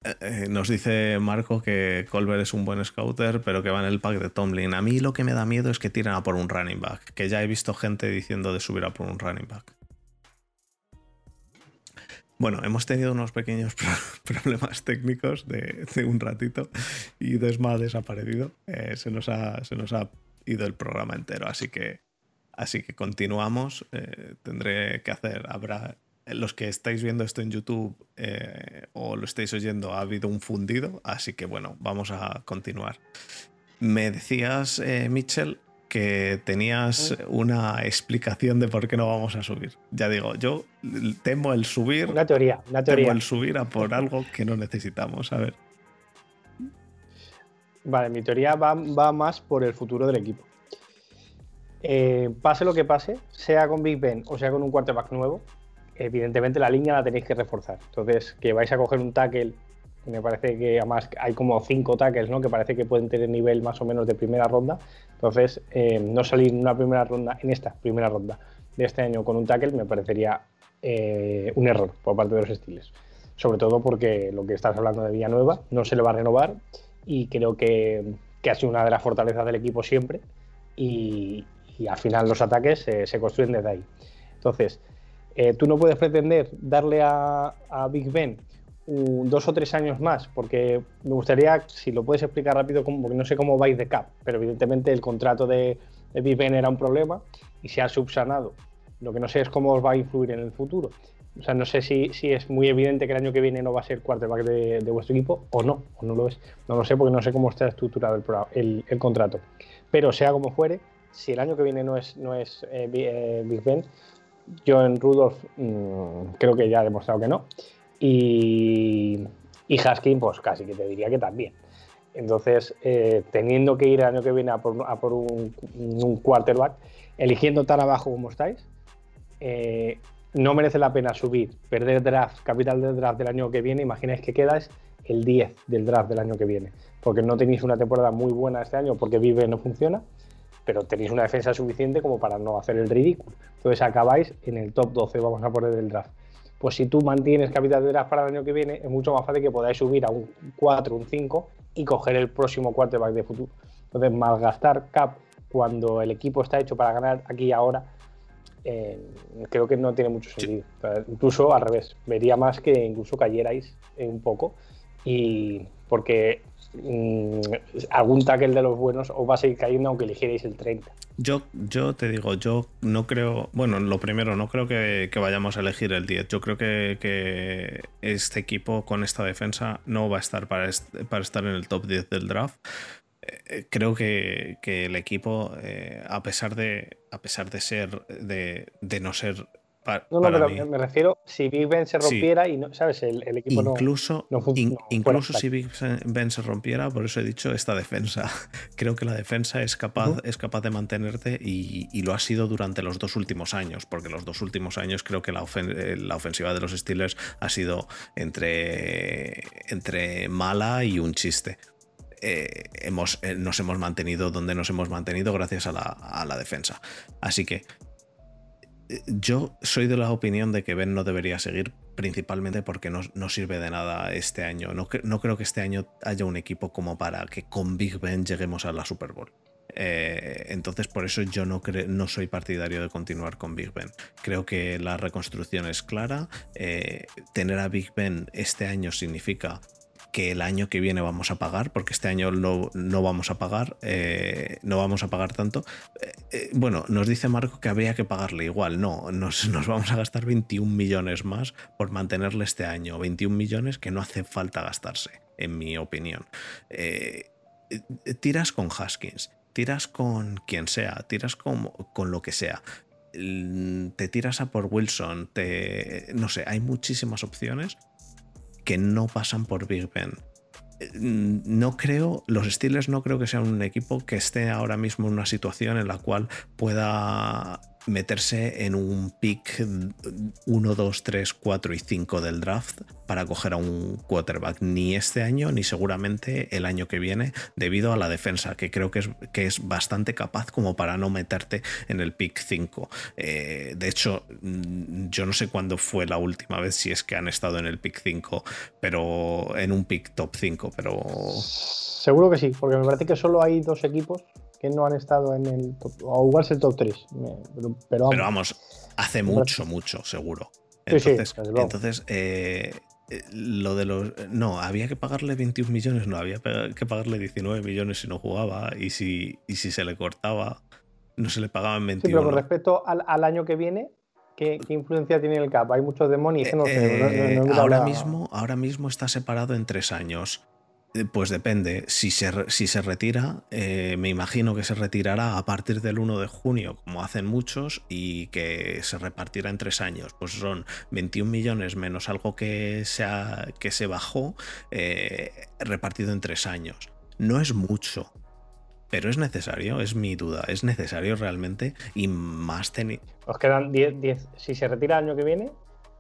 eh, eh, nos dice Marco que Colbert es un buen scouter, pero que va en el pack de Tomlin. A mí lo que me da miedo es que tiren a por un running back, que ya he visto gente diciendo de subir a por un running back. Bueno, hemos tenido unos pequeños [laughs] problemas técnicos de, un ratito y Desma ha desaparecido. Eh, se, nos ha, se, nos ha, ido el programa entero, así que, así que continuamos. tendré que hacer, habrá los que estáis viendo esto en YouTube eh, o lo estáis oyendo, ha habido un fundido, así que bueno, vamos a continuar. Me decías, eh, Mitchell, que tenías una explicación de por qué no vamos a subir. Ya digo, yo temo el subir.
Una teoría, una teoría.
Temo el subir a por algo que no necesitamos. A ver.
Vale, mi teoría va, más por el futuro del equipo. Eh, pase lo que pase, sea con Big Ben o sea con un quarterback nuevo, evidentemente la línea la tenéis que reforzar. Entonces, que vais a coger un tackle, me parece que además hay como cinco tackles, ¿no? Que parece que pueden tener nivel más o menos de primera ronda. Entonces, eh, no salir en una primera ronda, en esta primera ronda de este año con un tackle me parecería eh, un error por parte de los estilos. Sobre todo porque lo que estás hablando de Villanueva no se le va a renovar y creo que, ha sido una de las fortalezas del equipo siempre y, al final los ataques se construyen desde ahí. Entonces, eh, tú no puedes pretender darle a, Big Ben dos o tres años más, porque me gustaría, si lo puedes explicar rápido, porque no sé cómo vais de cap, pero evidentemente el contrato de, Big Ben era un problema y se ha subsanado. Lo que no sé es cómo os va a influir en el futuro. O sea, no sé si, es muy evidente que el año que viene no va a ser quarterback de, de vuestro equipo o no, o no lo es. No lo sé porque no sé cómo está estructurado el, el, contrato. Pero sea como fuere, si el año que viene no es, no es eh, eh, Big Ben, yo en Rudolf mm, creo que ya ha demostrado que no. Y, y Haskin, pues casi que te diría que también. Entonces, eh, teniendo que ir el año que viene a por, un, quarterback, eligiendo tan abajo como estáis, eh, no merece la pena subir, perder draft, capital de draft del año que viene. Imagináis que quedas el 10 del draft del año que viene. Porque no tenéis una temporada muy buena este año porque Vive no funciona, pero tenéis una defensa suficiente como para no hacer el ridículo. Entonces acabáis en el top 12, vamos a poner del draft. Pues si tú mantienes capital de draft para el año que viene, es mucho más fácil que podáis subir a un 4, un 5 y coger el próximo quarterback de futuro. Entonces, malgastar cap cuando el equipo está hecho para ganar aquí y ahora, eh, creo que no tiene mucho sentido. Incluso al revés, vería más que incluso cayerais un poco y porque mm, algún tackle de los buenos os va a seguir cayendo aunque eligierais el 30.
Yo, yo te digo, yo no creo, bueno, lo primero, no creo que, vayamos a elegir el 10. Yo creo que, este equipo con esta defensa no va a estar para, para estar en el top 10 del draft. Eh, creo que, el equipo, eh, a pesar de a pesar de ser de, no ser
no, no, pero me refiero si Big Ben se rompiera y no, ¿sabes? El, equipo
incluso, no, Incluso si Big Ben se rompiera, por eso he dicho esta defensa. [laughs] Creo que la defensa es capaz, es capaz de mantenerte y, lo ha sido durante los dos últimos años, porque los dos últimos años creo que la, ofensiva de los Steelers ha sido entre, entre mala y un chiste. Eh, hemos, eh, nos hemos mantenido donde nos hemos mantenido gracias a la, a la defensa. Así que yo soy de la opinión de que Ben no debería seguir principalmente porque no, sirve de nada este año. No, no, creo que este año haya un equipo como para que con Big Ben lleguemos a la Super Bowl. Eh, entonces por eso yo no, no soy partidario de continuar con Big Ben. Creo que la reconstrucción es clara. Eh, tener a Big Ben este año significa que el año que viene vamos a pagar, porque este año no, no vamos a pagar, eh, no vamos a pagar tanto. Eh, eh, bueno, nos dice Marco que habría que pagarle igual, no, nos, [laughs] nos, vamos a gastar 21 millones más por mantenerle este año, 21 millones que no hace falta gastarse, en mi opinión. tiras con Haskins, tiras con quien sea, tiras con, con lo que sea te tiras a por Wilson, te, no sé, hay muchísimas opciones que no pasan por Big Ben. Eh, no creo, los Steelers no creo que sean un equipo que esté ahora mismo en una situación en la cual pueda meterse en un pick 1, 2, 3, 4 y 5 del draft para coger a un quarterback, ni este año ni seguramente el año que viene, debido a la defensa, que creo que es, que es bastante capaz como para no meterte en el pick 5. Eh, de hecho, mm, yo no sé cuándo fue la última vez, si es que han estado en el pick 5, pero en un pick top 5, pero...
Seguro que sí, porque me parece que solo hay dos equipos que no han estado en el top, o es el top 3. Pero,
vamos, hace mucho, mucho, seguro. Entonces, entonces eh, eh, lo de los. No, había que pagarle 21 millones, no, había que pagarle 19 millones si no jugaba y si, y si se le cortaba, no se le pagaban 21. Sí,
pero con respecto al, año que viene, ¿Qué, influencia tiene el CAP? Hay muchos demonios. no sé,
eh, ahora, mismo, ahora mismo está separado en tres años. Eh, pues depende. Si se, si se retira, eh, me imagino que se retirará a partir del 1 de junio, como hacen muchos, y que se repartirá en tres años. Pues son 21 millones menos algo que, sea, que se bajó, eh, repartido en tres años. No es mucho, pero es necesario, es mi duda. Es necesario realmente y más tener.
Os quedan 10, Si se retira el año que viene,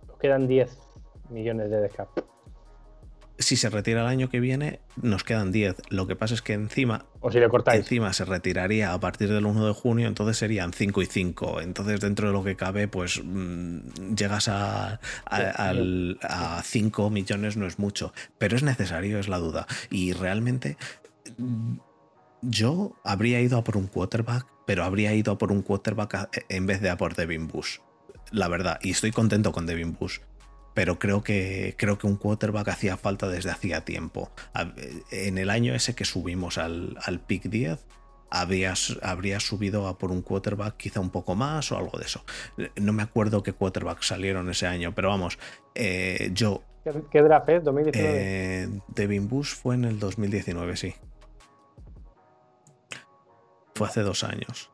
os quedan 10 millones de descartes
si se retira el año que viene, nos quedan 10. Lo que pasa es que encima.
O si le cortáis.
Encima se retiraría a partir del 1 de junio, entonces serían 5 y 5. Entonces, dentro de lo que cabe, pues mm, llegas a, a, 5 millones, no es mucho. Pero es necesario, es la duda. Y realmente. Mm, yo habría ido a por un quarterback, pero habría ido a por un quarterback en vez de a por Devin Bush. La verdad, y estoy contento con Devin Bush pero creo que, creo que un quarterback hacía falta desde hacía tiempo. En el año ese que subimos al, al pick 10, habría subido a por un quarterback quizá un poco más o algo de eso. No me acuerdo qué quarterback salieron ese año, pero vamos, eh, yo...
¿Qué, draft es? ¿2019?
Eh, Devin Bush fue en el 2019, sí. Fue hace dos años.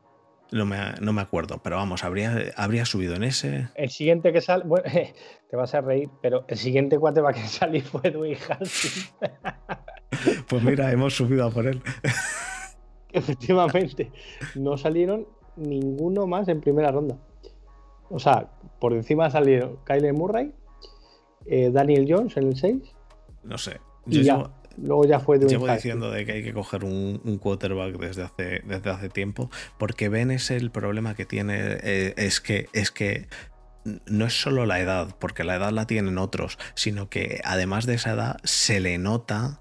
No me, acuerdo, pero vamos, habría, habría subido en ese.
El siguiente que sale, bueno, [laughs] te vas a reír, pero el siguiente cuate va a salir fue Dwayne Haskins. [laughs]
pues mira, hemos subido a por él. [laughs]
Efectivamente, no salieron ninguno más en primera ronda. O sea, por encima salieron Kyle Murray, eh, Daniel Jones en el 6.
No sé.
y ya. Luego ya fue de
un Llevo diciendo de que hay que coger un, quarterback desde hace, desde hace tiempo, porque Ben es el problema que tiene, eh, es, que, es que no es solo la edad, porque la edad la tienen otros, sino que además de esa edad se le nota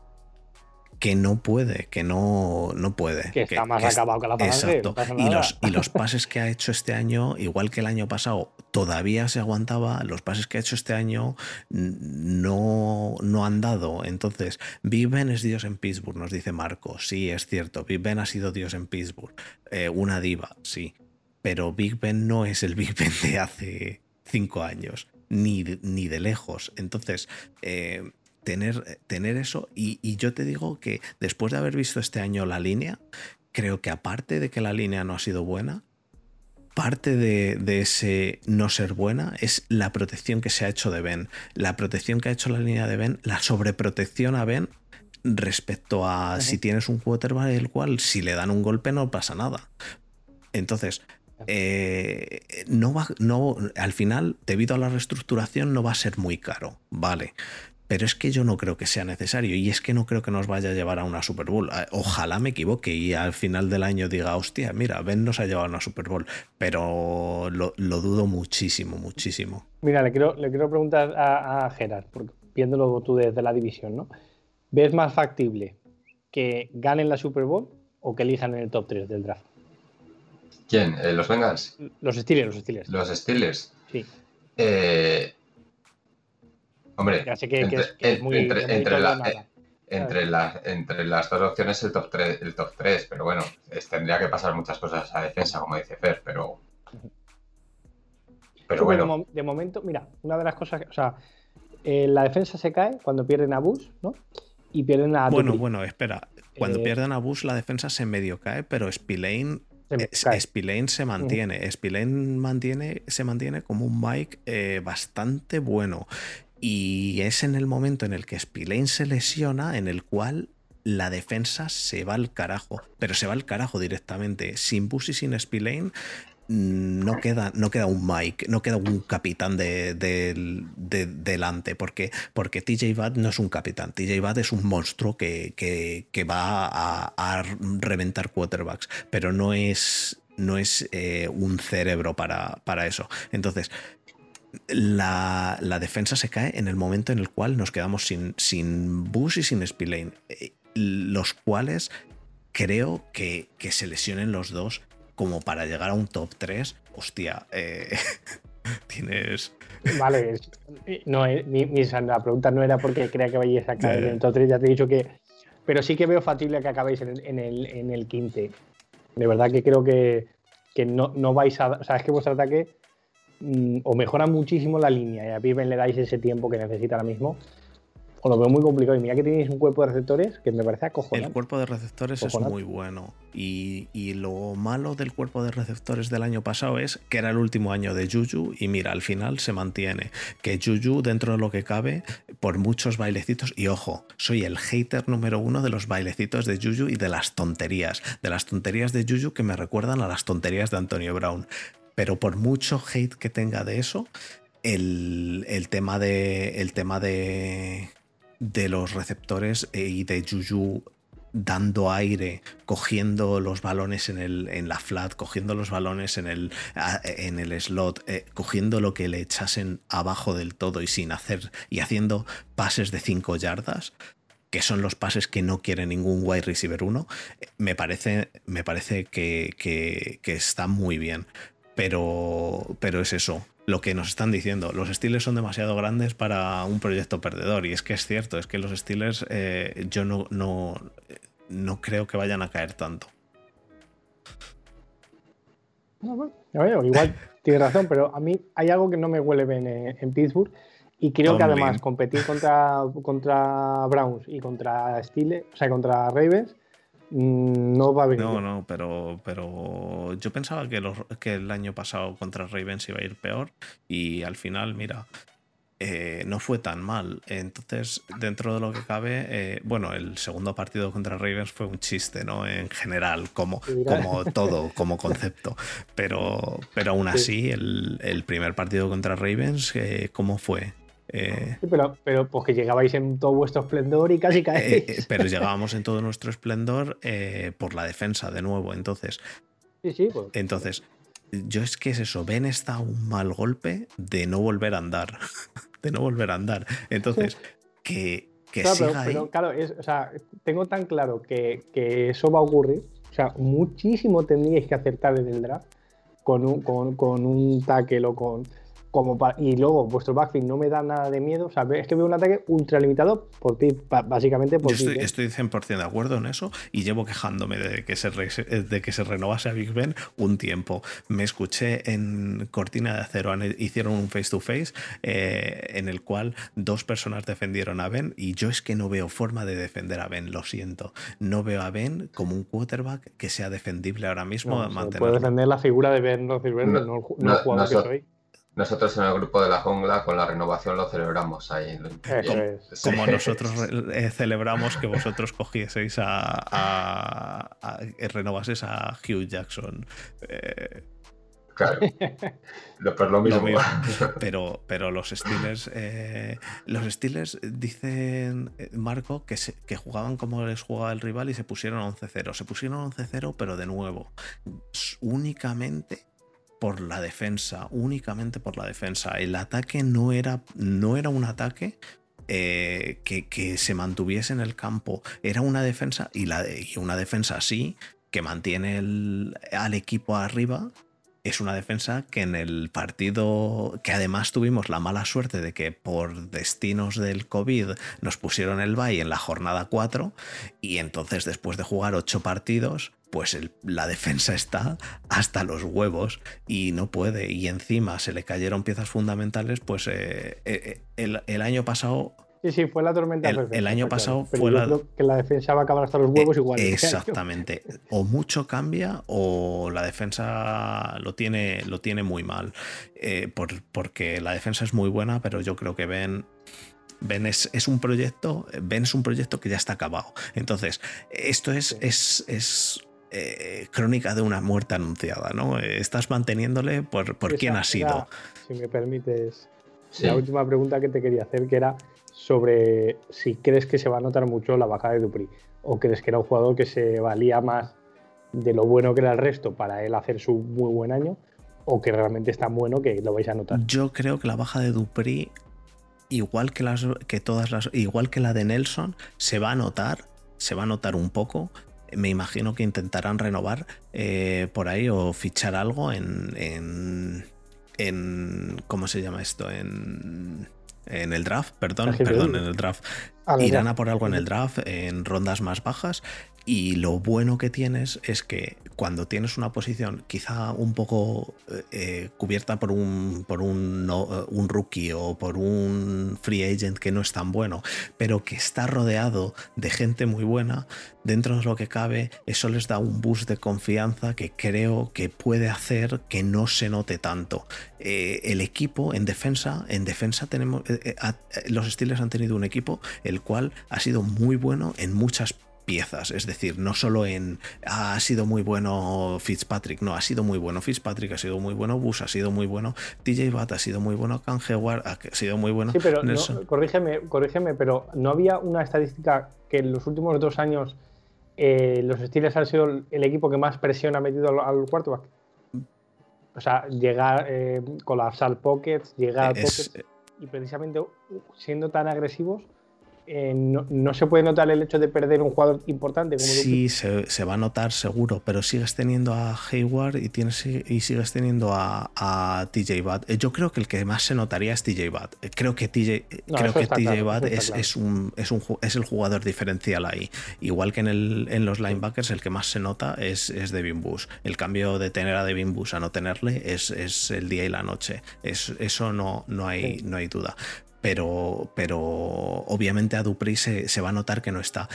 que no puede, que no, no puede.
Que está más acabado que la pasada.
Exacto. y, los, y los pases que ha hecho este año, igual que el año pasado, todavía se aguantaba. Los pases que ha hecho este año no, no han dado. Entonces, Big Ben es Dios en Pittsburgh, nos dice Marco. Sí, es cierto. Big Ben ha sido Dios en Pittsburgh. Eh, una diva, sí. Pero Big Ben no es el Big Ben de hace cinco años. Ni, ni de lejos. Entonces, eh, tener, tener eso. Y, yo te digo que después de haber visto este año la línea, creo que aparte de que la línea no ha sido buena, parte de, ese no ser buena es la protección que se ha hecho de Ben. La protección que ha hecho la línea de Ben, la sobreprotección a Ben respecto a si tienes un quarterback el cual si le dan un golpe no pasa nada. Entonces, eh, no va, no, al final, debido a la reestructuración, no va a ser muy caro, vale. Pero es que yo no creo que sea necesario y es que no creo que nos vaya a llevar a una Super Bowl. Ah, ojalá me equivoque y al final del año diga, hostia, mira, Ben nos ha llevado a una Super Bowl. Pero lo, dudo muchísimo, muchísimo.
Mira, le quiero, le quiero preguntar a, Gerard, viéndolo tú desde la división, ¿no? ¿Ves más factible que ganen la Super Bowl o que elijan en el top 3 del draft?
¿Quién? Eh, ¿Los Bengals?
Los Steelers, los Steelers.
Los Steelers.
Sí.
Eh, Hombre, entre, las dos opciones el top 3, el top 3 pero bueno, tendría que pasar muchas cosas a defensa, como dice Fer, pero...
Pero bueno. De, momento, mira, una de las cosas, o sea, eh, la defensa se cae cuando pierden a Bush, ¿no? Y pierden a...
Bueno, bueno, espera. Cuando eh, pierden a Bush la defensa se medio cae, pero Spillane Spillane se mantiene. Spillane mantiene, se mantiene como un bike eh, bastante bueno. Y es en el momento en el que Spillane se lesiona en el cual la defensa se va al carajo, pero se va al carajo directamente. Sin Bus y sin Spillane no queda, no queda un Mike, no queda un capitán de, delante, porque, porque TJ Watt no es un capitán, TJ Watt es un monstruo que, que, va a, reventar quarterbacks, pero no es, no es eh, un cerebro para, para eso. Entonces, la, defensa se cae en el momento en el cual nos quedamos sin, sin Bush y sin Spillane, eh, los cuales creo que, se lesionen los dos como para llegar a un top 3. Hostia, eh, [laughs] tienes...
Vale, no, eh, la pregunta no era porque creía que vayáis a caer en el top 3, ya te he dicho que... Pero sí que veo factible que acabéis en el, en el, en el 15. De verdad que creo que, que no, no vais a... O sea, es que vuestro ataque Mm, o mejora muchísimo la línea y a Pippen le dais ese tiempo que necesita ahora mismo, os lo veo muy complicado. Y mira que tenéis un cuerpo de receptores que me parece acojonante.
El cuerpo de receptores es muy bueno. Y, lo malo del cuerpo de receptores del año pasado es que era el último año de Juju y mira, al final se mantiene. Que Juju, dentro de lo que cabe, por muchos bailecitos, y ojo, soy el hater número uno de los bailecitos de Juju y de las tonterías. De las tonterías de Juju que me recuerdan a las tonterías de Antonio Brown pero por mucho hate que tenga de eso, el, tema de. El tema de. de los receptores eh, y de Juju dando aire, cogiendo los balones en, el, en la flat, cogiendo los balones en el, en el slot, eh, cogiendo lo que le echasen abajo del todo y sin hacer y haciendo pases de 5 yardas, que son los pases que no quiere ningún wide receiver 1, me parece, me parece que, que, que está muy bien. Pero, pero es eso, lo que nos están diciendo. Los Steelers son demasiado grandes para un proyecto perdedor. Y es que es cierto, es que los Steelers eh, yo no, no, no, creo que vayan a caer tanto.
igual [laughs] tiene razón, pero a mí hay algo que no me huele bien en, Pittsburgh. Y creo que además competir contra, contra Browns y contra Steelers, o sea, contra Ravens, no va a venir.
No, no, pero, pero yo pensaba que, que el año pasado contra Ravens iba a ir peor y al final, mira, eh, no fue tan mal. Entonces, dentro de lo que cabe, eh, bueno, el segundo partido contra Ravens fue un chiste, ¿no? En general, como, como todo, [laughs] como concepto. Pero, pero aún así, el, primer partido contra Ravens, eh, ¿cómo fue? Eh,
pero, pero pues que llegabais en todo vuestro esplendor y casi caéis.
pero [laughs] llegábamos en todo nuestro esplendor por la defensa, de nuevo. Entonces,
sí, sí, pues.
entonces yo es que es eso, Ben está un mal golpe de no volver a andar, [laughs] de no volver a andar. Entonces, [laughs] que, que
claro,
siga
pero, pero, claro, es, o sea, tengo tan claro que, que, eso va a ocurrir. O sea, muchísimo tendríais que acertar en el draft con un, con, con un tackle o con y luego vuestro backfield no me da nada de miedo. O sea, es que veo un ataque ultra limitado por ti, básicamente por ti.
Estoy, estoy 100% de acuerdo en eso y llevo quejándome de que, se de que se renovase a Big Ben un tiempo. Me escuché en Cortina de Acero, hicieron un face to face en el cual dos personas defendieron a Ben y yo es que no veo forma de defender a Ben, lo siento. No veo a Ben como un quarterback que sea defendible ahora mismo.
No, puede defender la figura de Ben, no, no, no, no el jugador que soy.
Nosotros en el grupo de la jungla con la renovación lo celebramos ahí.
Como, nosotros [laughs] eh, celebramos que vosotros cogieseis a, a, a, renovaseis a Hugh Jackson.
Eh, claro. Pues lo mismo. [laughs]
Pero, pero los Steelers, eh, los Steelers dicen, Marco, que, que jugaban como les jugaba el rival y se pusieron 11-0. Se pusieron 11-0, pero de nuevo, únicamente por la defensa, únicamente por la defensa. El ataque no era, no era un ataque eh, que, se mantuviese en el campo, era una defensa y, la, una defensa así que mantiene al equipo arriba. Es una defensa que en el partido, que además tuvimos la mala suerte de que por destinos del COVID nos pusieron el bye en la jornada 4 y entonces después de jugar 8 partidos pues la defensa está hasta los huevos y no puede. Y encima se le cayeron piezas fundamentales, pues eh, eh, eh, el, año pasado...
Sí, sí, fue la tormenta
el, El año pasado fue la...
Creo que la defensa va a acabar hasta los huevos igual.
Exactamente. O mucho cambia o la defensa lo tiene, lo tiene muy mal. porque la defensa es muy buena, pero yo creo que ven Ben es, un proyecto, Ben es un proyecto que ya está acabado. Entonces, esto es, es, es eh, crónica de una muerte anunciada, ¿no? Estás manteniéndole por, por quién ha sido.
si me permites, la última pregunta que te quería hacer, que era sobre si crees que se va a notar mucho la bajada de Dupri, o crees que era un jugador que se valía más de lo bueno que era el resto para él hacer su muy buen año, o que realmente es tan bueno que lo vais a notar.
Yo creo que la baja de Dupri, igual que, las, que todas las, igual que la de Nelson, se va a notar, se va a notar un poco, me imagino que intentarán renovar eh, por ahí o fichar algo en, en, en, ¿Cómo se llama esto? En. En el draft, perdón, perdón, en el draft. Ah, Irán a por algo en el draft, en rondas más bajas. Y lo bueno que tienes es que cuando tienes una posición quizá un poco eh, cubierta por un, por un, eh, un, rookie o por un free agent que no es tan bueno, pero que está rodeado de gente muy buena, dentro de lo que cabe, eso les da un boost de confianza que creo que puede hacer que no se note tanto. Eh, el equipo en defensa, en defensa tenemos, los Steelers han tenido un equipo el cual ha sido muy bueno en muchas piezas, es decir, no solo en ha sido muy bueno Fitzpatrick, no, ha sido muy bueno Fitzpatrick, ha sido muy bueno Bush, ha sido muy bueno TJ Watt, ha sido muy bueno Canjewar, ha sido muy bueno.
Sí, pero corrígeme, corrígeme, pero no había una estadística que en los últimos dos años eh, los Steelers han sido el equipo que más presión ha metido al, al quarterback. O sea, llegar, eh, colapsar pockets, llegar a pockets y precisamente siendo tan agresivos eh, no, se puede notar el hecho de perder un jugador importante. Como
sí, se, va a notar seguro, pero sigues teniendo a Hayward y, tienes, y sigues teniendo a, a TJ Watt. Eh, yo creo que el que más se notaría es TJ Watt. Eh, creo que TJ, creo que TJ Watt es, un, es, un, es, el jugador diferencial ahí. Igual que en, el, en los linebackers, el que más se nota es, es Devin Bush. El cambio de tener a Devin Bush a no tenerle es, es el día y la noche. Es, eso no, no, hay, no hay duda pero, pero obviamente a Dupri se, se, va a notar que no está.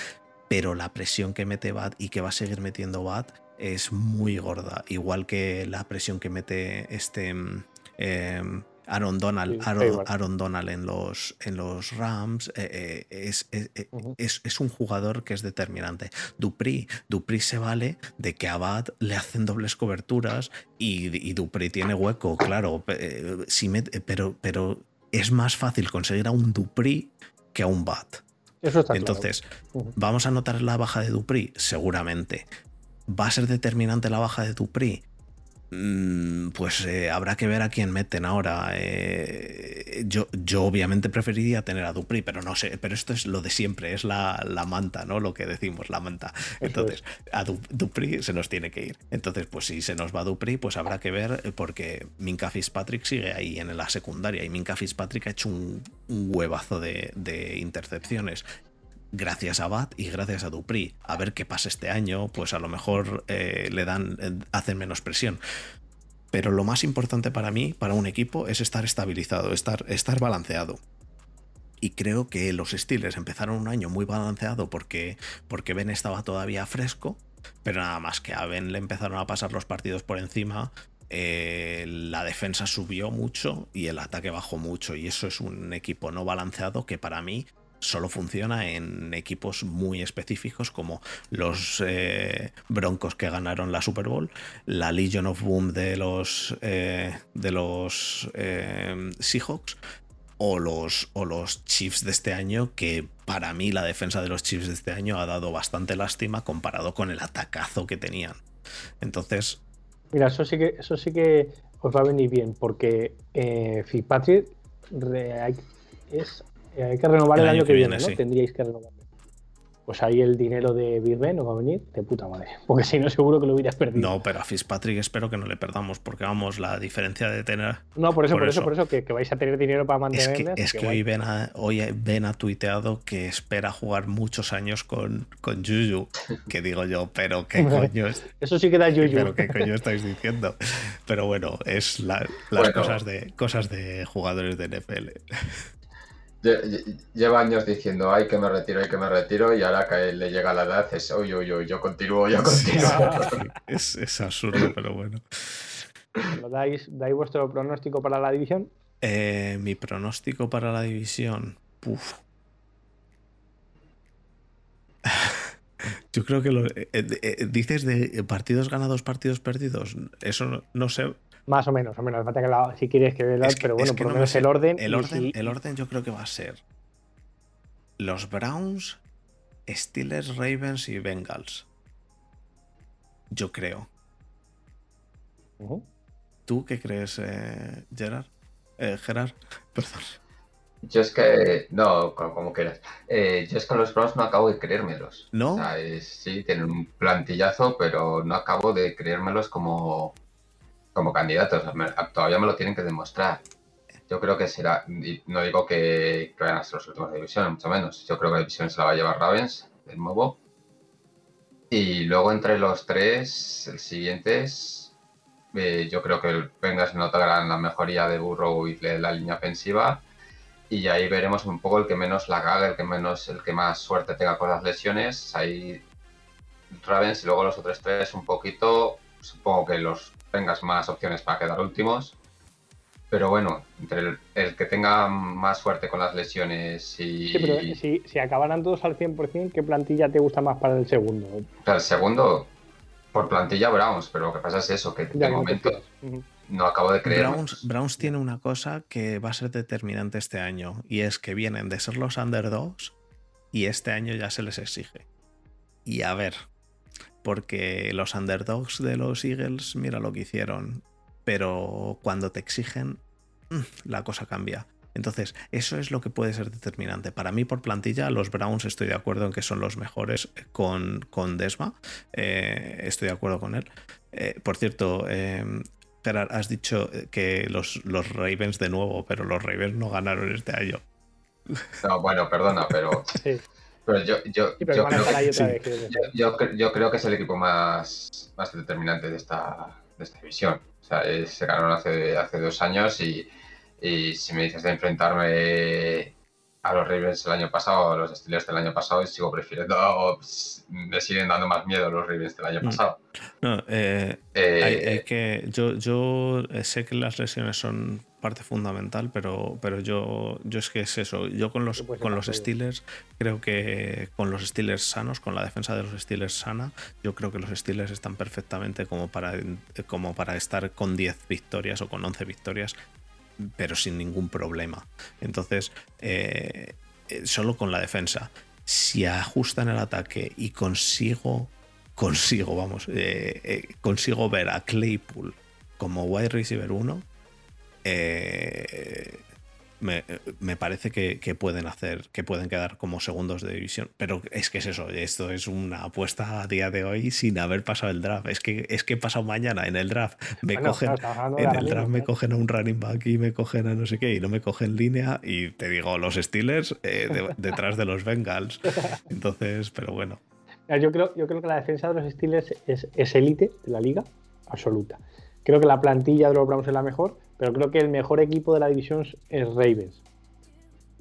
Pero la presión que mete Bad y que va a seguir metiendo Bad es muy gorda, igual que la presión que mete este em, Aaron, Donald, Aaron, Donald en los, en los Rams eh, eh, es, eh, es, es, un jugador que es determinante. Dupri, Dupri se vale de que a Bad le hacen dobles coberturas y, y Dupri tiene hueco, claro, si pero, pero es más fácil conseguir a un Dupri que a un Bat. Eso está Entonces, ¿vamos a notar la baja de Dupri? Seguramente. ¿Va a ser determinante la baja de Dupri? Mm, pues eh, habrá que ver a quién meten ahora. Eh, yo, yo obviamente preferiría tener a Dupri, pero no sé, pero esto es lo de siempre, es la, manta, ¿no? Lo que decimos, la manta. Entonces, a Dupri se nos tiene que ir. Entonces, pues si se nos va Dupri, pues habrá que ver, eh, porque Minka Fitzpatrick sigue ahí en la secundaria y Minka Fitzpatrick ha hecho un, huevazo de, de intercepciones gracias a Bat y gracias a Dupri. A ver qué pasa este año, pues a lo mejor eh, le dan, eh, hacen menos presión. Pero lo más importante para mí, para un equipo, es estar estabilizado, estar, estar balanceado. Y creo que los Steelers empezaron un año muy balanceado porque, porque Ben estaba todavía fresco, pero nada más que a Ben le empezaron a pasar los partidos por encima, eh, la defensa subió mucho y el ataque bajó mucho. Y eso es un equipo no balanceado que para mí solo funciona en equipos muy específicos como los eh, Broncos que ganaron la Super Bowl, la Legion of Boom de los, eh, de los eh, Seahawks o los, o los Chiefs de este año, que para mí la defensa de los Chiefs de este año ha dado bastante lástima comparado con el atacazo que tenían. Entonces...
Mira, eso sí que, eso sí que os va a venir bien, porque Fitzpatrick es eh, hay que renovar el, año, que, viene, ¿no? Tendríais que renovar. Pues ahí el dinero de Birbe no va a venir de puta madre. [laughs] Porque si no, seguro que lo hubieras perdido.
No, pero a Fitzpatrick espero que no le perdamos, porque vamos, la diferencia de tener.
No, por eso, por, eso, por eso, que, vais a tener dinero para mantenerle.
Es que, hoy, ben ha, hoy Ben ha tuiteado que espera jugar muchos años con, con Juju. Que digo yo, pero qué [laughs] coño es.
Eso sí que da Juju.
Pero qué coño estáis diciendo. Pero bueno, es las cosas, de, cosas de jugadores de NFL
lleva años diciendo, ay, que me retiro, ay, que me retiro, y ahora que le llega la edad es, uy, uy, uy, yo continúo, yo continúo. [laughs]
es, absurdo, pero bueno.
dais, dais vuestro pronóstico para la división?
Eh, mi pronóstico para la división. [laughs] Yo creo que lo, eh, eh, dices de partidos ganados, partidos perdidos. Eso no sé.
Más o menos, o menos. Falta que si quieres que veas, pero bueno, por lo menos el orden.
El orden, el orden yo creo que va a ser los Browns, Steelers, Ravens y Bengals. Yo creo. ¿Tú qué crees, eh, Gerard? Eh, Gerard, [laughs] perdón.
Yo es que, no, como, quieras. Eh, yo es que los Browns no acabo de creérmelos.
¿No?
O sea, sí, tienen un plantillazo, pero no acabo de creérmelos como, como candidatos. Todavía me lo tienen que demostrar. Yo creo que será, no digo que, vayan a ser los últimos de división, mucho menos. Yo creo que la división se la va a llevar Ravens, de nuevo. Y luego entre los tres, el siguiente es, eh, yo creo que Bengals notarán la mejoría de Burrow y la línea ofensiva. Y ahí veremos un poco el que menos la caga, el que menos, el que más suerte tenga con las lesiones. Ahí Ravens y luego los otros tres un poquito, supongo que los tengas más opciones para quedar últimos. Pero bueno, entre el, que tenga más suerte con las lesiones y.
Sí, pero si, si acabaran todos al 100%, ¿qué plantilla te gusta más para el segundo?
Para el segundo, por plantilla Browns, pero lo que pasa es eso, que de momento no acabo de creer.
Browns, Browns, tiene una cosa que va a ser determinante este año, y es que vienen de ser los underdogs y este año ya se les exige. Y a ver, porque los underdogs de los Eagles, mira lo que hicieron, pero cuando te exigen, mm, la cosa cambia. Entonces, eso es lo que puede ser determinante. Para mí, por plantilla, los Browns estoy de acuerdo en que son los mejores con, con Desma. Eh, estoy de acuerdo con él. Eh, por cierto, eh, Gerard, has dicho que los, los Ravens de nuevo, pero los Ravens no ganaron este año.
No, bueno, perdona, pero [laughs] yo, yo, creo que, yo, creo que es el equipo más, más determinante de esta, de esta división. O sea, se ganaron hace, hace dos años y, y si me dices de enfrentarme a los Ravens el año pasado, a los Steelers del año pasado, sigo prefiriendo, me siguen dando más miedo los Ravens del año mm. pasado.
No, eh, eh, que yo, yo sé que las lesiones son parte fundamental, pero, pero yo, yo es que es eso. Yo con los, con los Steelers, creo que con los Steelers sanos, con la defensa de los Steelers sana, yo creo que los Steelers están perfectamente como para, como para estar con 10 victorias o con 11 victorias pero sin ningún problema. Entonces, eh, eh, solo con la defensa. Si ajustan el ataque y consigo, consigo, vamos, consigo ver a Claypool como wide receiver 1, eh, me, parece que, pueden hacer, que pueden quedar como segundos de división. Pero es que es eso, esto es una apuesta a día de hoy sin haber pasado el draft. Es que es que he pasado mañana en el draft. Me cogen, en el draft me cogen a un running back y me cogen a no sé qué, y no me cogen línea. Y te digo, los Steelers eh, [laughs] detrás de los Bengals. Entonces, pero bueno.
Yo creo, yo creo que la defensa de los Steelers es élite de la liga, absoluta. Creo que la plantilla de los Browns es la mejor pero creo que el mejor equipo de la división es Ravens.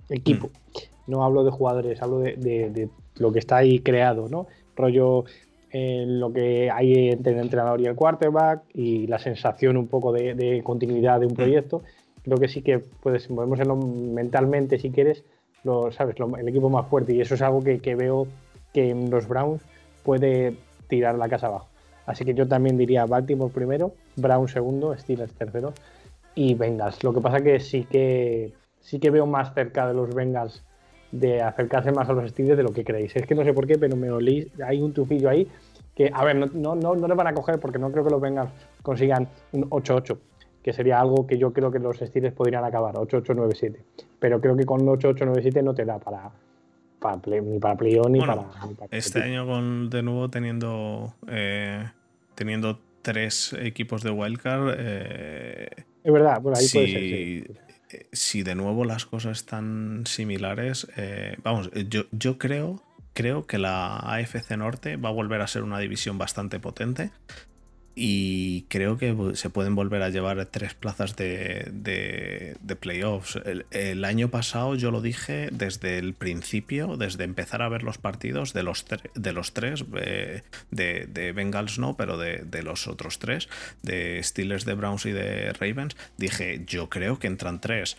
Equipo. Mm. No hablo de jugadores, hablo de, lo que está ahí creado, ¿no? Rollo eh, lo que hay entre el entrenador y el quarterback y la sensación un poco de, continuidad de un mm. proyecto. Creo que sí que puedes, podemos mentalmente, si quieres, lo, ¿sabes? el equipo más fuerte. Y eso es algo que, que veo que en los Browns puede tirar la casa abajo. Así que yo también diría Baltimore primero, Brown segundo, Steelers tercero y Bengals. Lo que pasa que sí que sí que veo más cerca de los Bengals de acercarse más a los Steelers de lo que creéis. Es que no sé por qué, pero me olí, hay un tufillo ahí que, a ver, no, no, no, no le van a coger porque no creo que los Bengals consigan un 8-8, que sería algo que yo creo que los Steelers podrían acabar, 8-8-9-7. Pero creo que con 8-8-9-7 no te da para, ni para playoff ni, para,
Este año con de nuevo teniendo eh, teniendo tres equipos de wildcard eh,
es verdad, por ahí si, puede ser.
Eh, si de nuevo las cosas están similares, eh, vamos, yo, yo creo, creo que la AFC Norte va a volver a ser una división bastante potente y creo que se pueden volver a llevar tres plazas de, de, playoffs. El, año pasado yo lo dije desde el principio, desde empezar a ver los partidos de los, de los tres, eh, de, de, Bengals no, pero de, los otros tres, de Steelers, de Browns y de Ravens, dije, yo creo que entran tres.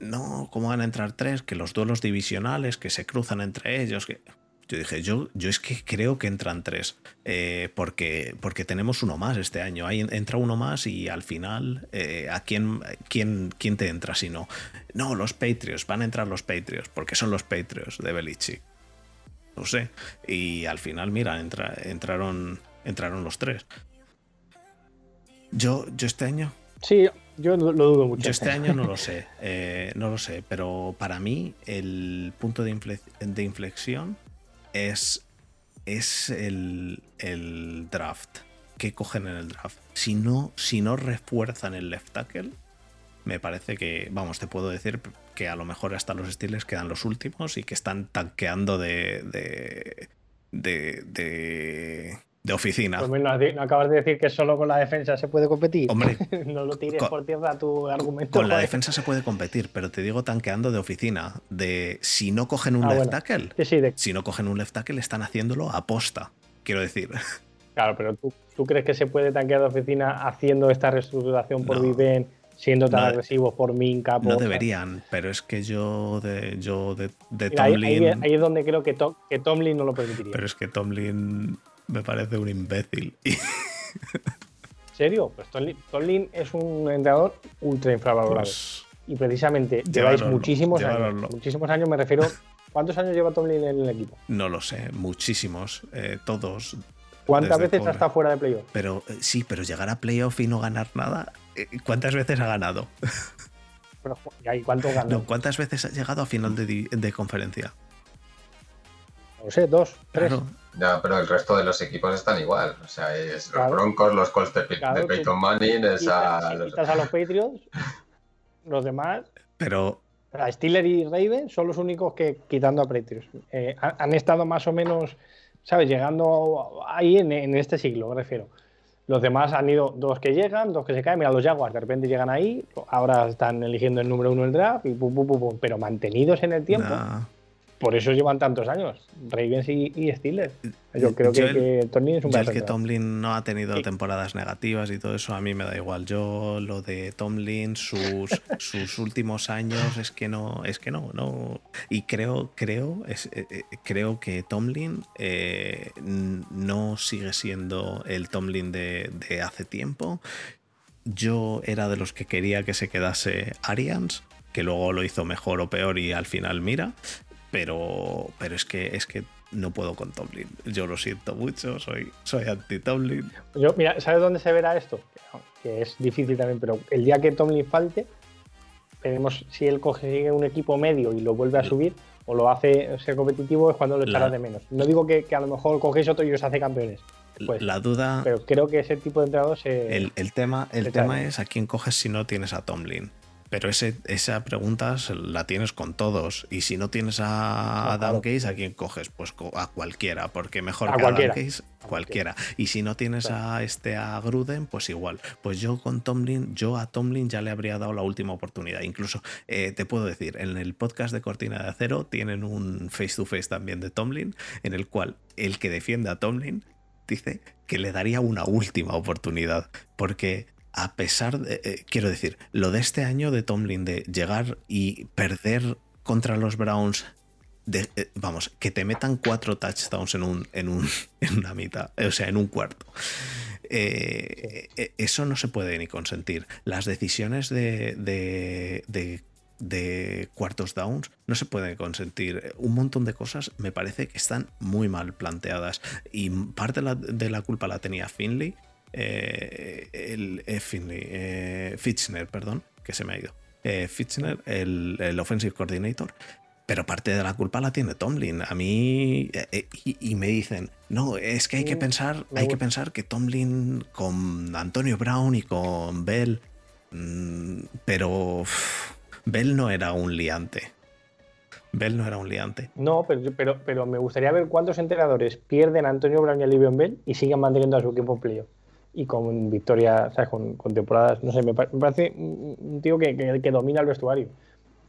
No, ¿cómo van a entrar tres? Que los duelos divisionales, que se cruzan entre ellos, que yo dije, yo, yo es que creo que entran tres, eh, porque, porque tenemos uno más este año. Ahí entra uno más y al final, eh, ¿a quién, quién, quién, te entra si no? No, los Patriots, van a entrar los Patriots, porque son los Patriots de Belichick. No sé. Y al final, mira, entraron, entraron los tres. Yo, yo este año.
Sí, yo lo dudo mucho.
Yo este año no lo [laughs] sé, eh, no lo sé, pero para mí el punto de, de inflexión es, es el, draft. ¿Qué cogen en el draft? Si no, si no refuerzan el left tackle, me parece que, vamos, te puedo decir que a lo mejor hasta los Steelers quedan los últimos y que están tanqueando de, de, de de oficina.
Pues no, acabas de decir que solo con la defensa se puede competir. Hombre, [laughs] no lo tires por tierra tu argumento.
Con la defensa se puede competir, pero te digo tanqueando de oficina. De si no cogen un ah, left tackle, si no cogen un left tackle, están haciéndolo a posta, quiero decir. [laughs]
Claro, pero ¿tú, crees que se puede tanquear de oficina haciendo esta reestructuración por Viven, siendo tan agresivos por Minka?
no deberían, pero es que yo de, yo de,
Tomlin. Ahí, es donde creo que, que Tomlin no lo permitiría.
Pero es que Tomlin me parece un imbécil. [laughs] ¿En
serio? Pues Tomlin, es un entrenador ultra infravalorado. Pues y precisamente lleváis muchísimos años. Muchísimos años me refiero. ¿Cuántos años lleva Tomlin en el equipo?
No lo sé, muchísimos. Eh, todos.
¿Cuántas veces ha estado fuera de playoff?
Pero eh, sí, pero llegar a playoff y no ganar nada. Eh, ¿Cuántas veces ha ganado? [laughs]
¿y cuánto ganó?
¿Cuántas veces ha llegado a final de, conferencia?
No sé, dos, tres.
Ya, pero el resto de los equipos están igual. O sea, es los Broncos, los Colts de, Peyton Manning, es
a, los... a los Patriots, los demás.
Pero.
A Steelers y Ravens son los únicos que, quitando a Patriots, eh, han, estado más o menos, ¿sabes? Llegando ahí en, este siglo, me refiero. Los demás han ido dos que llegan, dos que se caen. Mira, los Jaguars de repente llegan ahí, ahora están eligiendo el número uno del draft, y pum, pum, pum, pero mantenidos en el tiempo por eso llevan tantos años, Ravens y, Steelers. Yo creo que, Tomlin es un
El que Tomlin no ha tenido temporadas negativas y todo eso, a mí me da igual. Yo lo de Tomlin, sus, [laughs] sus últimos años, es que no, es que no, no. Y creo, creo, es, eh, eh, creo que Tomlin eh, no sigue siendo el Tomlin de, de hace tiempo yo era de los que quería que se quedase Arians, que luego lo hizo mejor o peor y al final mira, pero, pero es que es que no puedo con Tomlin. Yo lo siento mucho, soy, soy anti-Tomlin.
Yo, mira, ¿sabes dónde se verá esto? Que es difícil también, pero el día que Tomlin falte, veremos si él coge un equipo medio y lo vuelve a subir o lo hace ser competitivo, es cuando lo echará de menos. No digo que, a lo mejor cogéis otro y os hace campeones. Pues,
la duda.
Pero creo que ese tipo de entrenador se.
El, tema, el tema es a quién coges si no tienes a Tomlin. Pero ese, esa pregunta la tienes con todos. Y si no tienes a Adam Case, ¿a quién coges? Pues a cualquiera, porque mejor que cualquiera. Adam Case, cualquiera. Y si no tienes a este a Gruden, pues igual. Pues yo con Tomlin, yo a Tomlin ya le habría dado la última oportunidad. Incluso eh, te puedo decir, en el podcast de Cortina de Acero tienen un face to face también de Tomlin, en el cual el que defiende a Tomlin dice que le daría una última oportunidad. Porque a pesar de, eh, quiero decir, lo de este año de Tomlin, de llegar y perder contra los Browns, eh, vamos, que te metan cuatro touchdowns en, un, en, un, [laughs] en una mitad, o sea, en un cuarto. Eh, eso no se puede ni consentir. Las decisiones de, de, de, cuartos downs no se pueden consentir. Un montón de cosas me parece que están muy mal planteadas. Y parte de la culpa la tenía Finley eh, el eh, eh, Fitchner, perdón, que se me ha ido. Fitchner, el, offensive coordinator, pero parte de la culpa la tiene Tomlin. A mí y, me dicen, no, es que hay que pensar, hay que pensar que Tomlin con Antonio Brown y con Bell, mm, pero Bell no era un liante. Bell no era un liante.
No, pero, pero, pero me gustaría ver cuántos entrenadores pierden a Antonio Brown y a Livion Bell y sigan manteniendo a su equipo en y con victoria, ¿sabes? Con, temporadas, no sé, me, parece un tío que, que, domina el vestuario.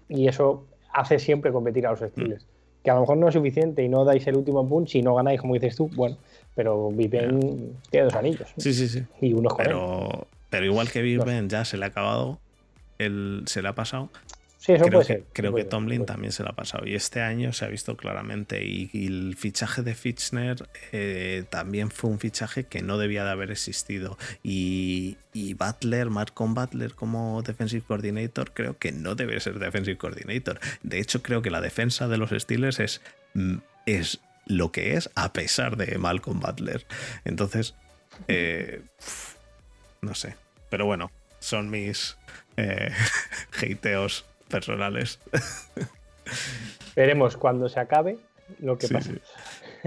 Y eso hace siempre competir a los estilos. Mm. Que a lo mejor no es suficiente y no dais el último punch y no ganáis, como dices tú, bueno, pero Viven tiene dos anillos.
Sí, sí, sí.
Y unos
pero, pero igual que Viven ya se le ha acabado, él se le ha pasado,
creo
que, Creo que Tomlin también se lo ha pasado. Y este año se ha visto claramente. Y, el fichaje de Fitchner eh, también fue un fichaje que no debía de haber existido. Y, y Butler, Marcon Butler como defensive coordinator, creo que no debe ser defensive coordinator. De hecho, creo que la defensa de los Steelers es, mm, es lo que es a pesar de Malcolm Butler. Entonces, eh, no sé. Pero bueno, son mis eh, [laughs] hateos personales. [laughs]
Veremos cuando se acabe lo que pasa.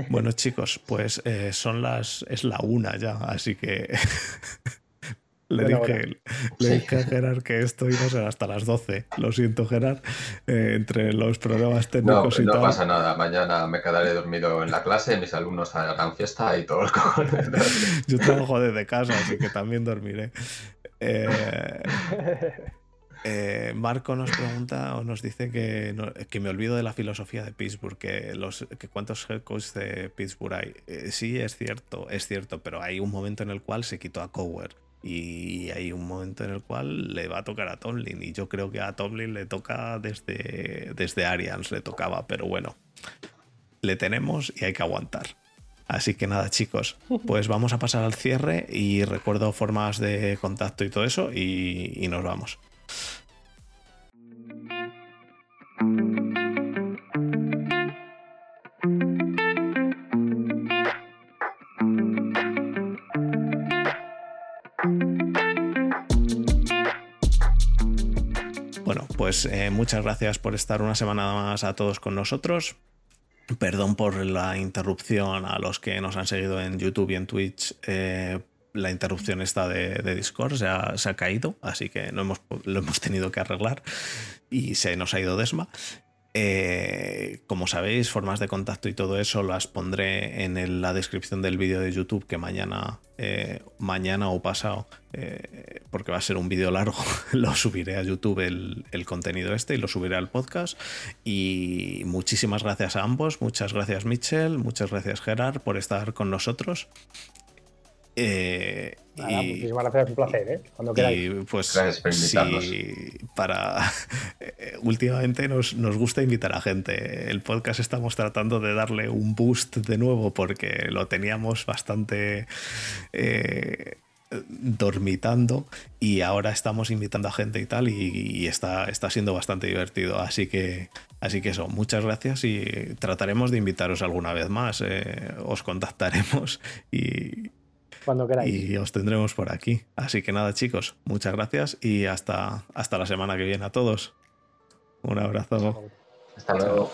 Bueno, chicos, pues eh, son las. es la una ya, así que. [laughs] le, dije, a Gerard que esto iba a ser hasta las 12. Lo siento, Gerard. Eh, entre los problemas técnicos
no,
y
no
tal.
No pasa nada. Mañana me quedaré dormido en la clase, mis alumnos harán fiesta y todo [laughs]
Yo trabajo desde casa, así que también dormiré. Eh. Eh, Marco nos pregunta o nos dice que, que, me olvido de la filosofía de Pittsburgh, que, los, que cuántos head coaches de Pittsburgh hay. Eh, sí, es cierto, es cierto, pero hay un momento en el cual se quitó a Cower y hay un momento en el cual le va a tocar a Tomlin y yo creo que a Tomlin le toca desde, desde Arians, le tocaba, pero bueno, le tenemos y hay que aguantar. Así que nada, chicos, pues vamos a pasar al cierre y recuerdo formas de contacto y todo eso y nos vamos. Bueno, pues eh, muchas gracias por estar una semana más a todos con nosotros. Perdón por la interrupción a los que nos han seguido en YouTube y en Twitch eh, la interrupción esta de, Discord se ha, caído, así que no hemos, lo hemos tenido que arreglar y se nos ha ido Desma. Eh, como sabéis, formas de contacto y todo eso las pondré en la descripción del vídeo de YouTube que mañana, eh, mañana o pasado, eh, porque va a ser un vídeo largo, [laughs] lo subiré a YouTube el, el, contenido este y lo subiré al podcast. Y muchísimas gracias a ambos, muchas gracias Mitchell, muchas gracias Gerard por estar con nosotros.
Eh, y, muchísimas gracias, un placer, ¿eh? Cuando queráis.
pues, para. [laughs] Eh, últimamente nos, nos, gusta invitar a gente. El podcast estamos tratando de darle un boost de nuevo porque lo teníamos bastante. Eh, dormitando y ahora estamos invitando a gente y tal y, está, está siendo bastante divertido. Así que, así que eso, muchas gracias y trataremos de invitaros alguna vez más. Eh, os contactaremos y,
cuando queráis.
Y os tendremos por aquí. Así que nada, chicos, muchas gracias y hasta, hasta la semana que viene a todos. Un abrazo.
Hasta luego.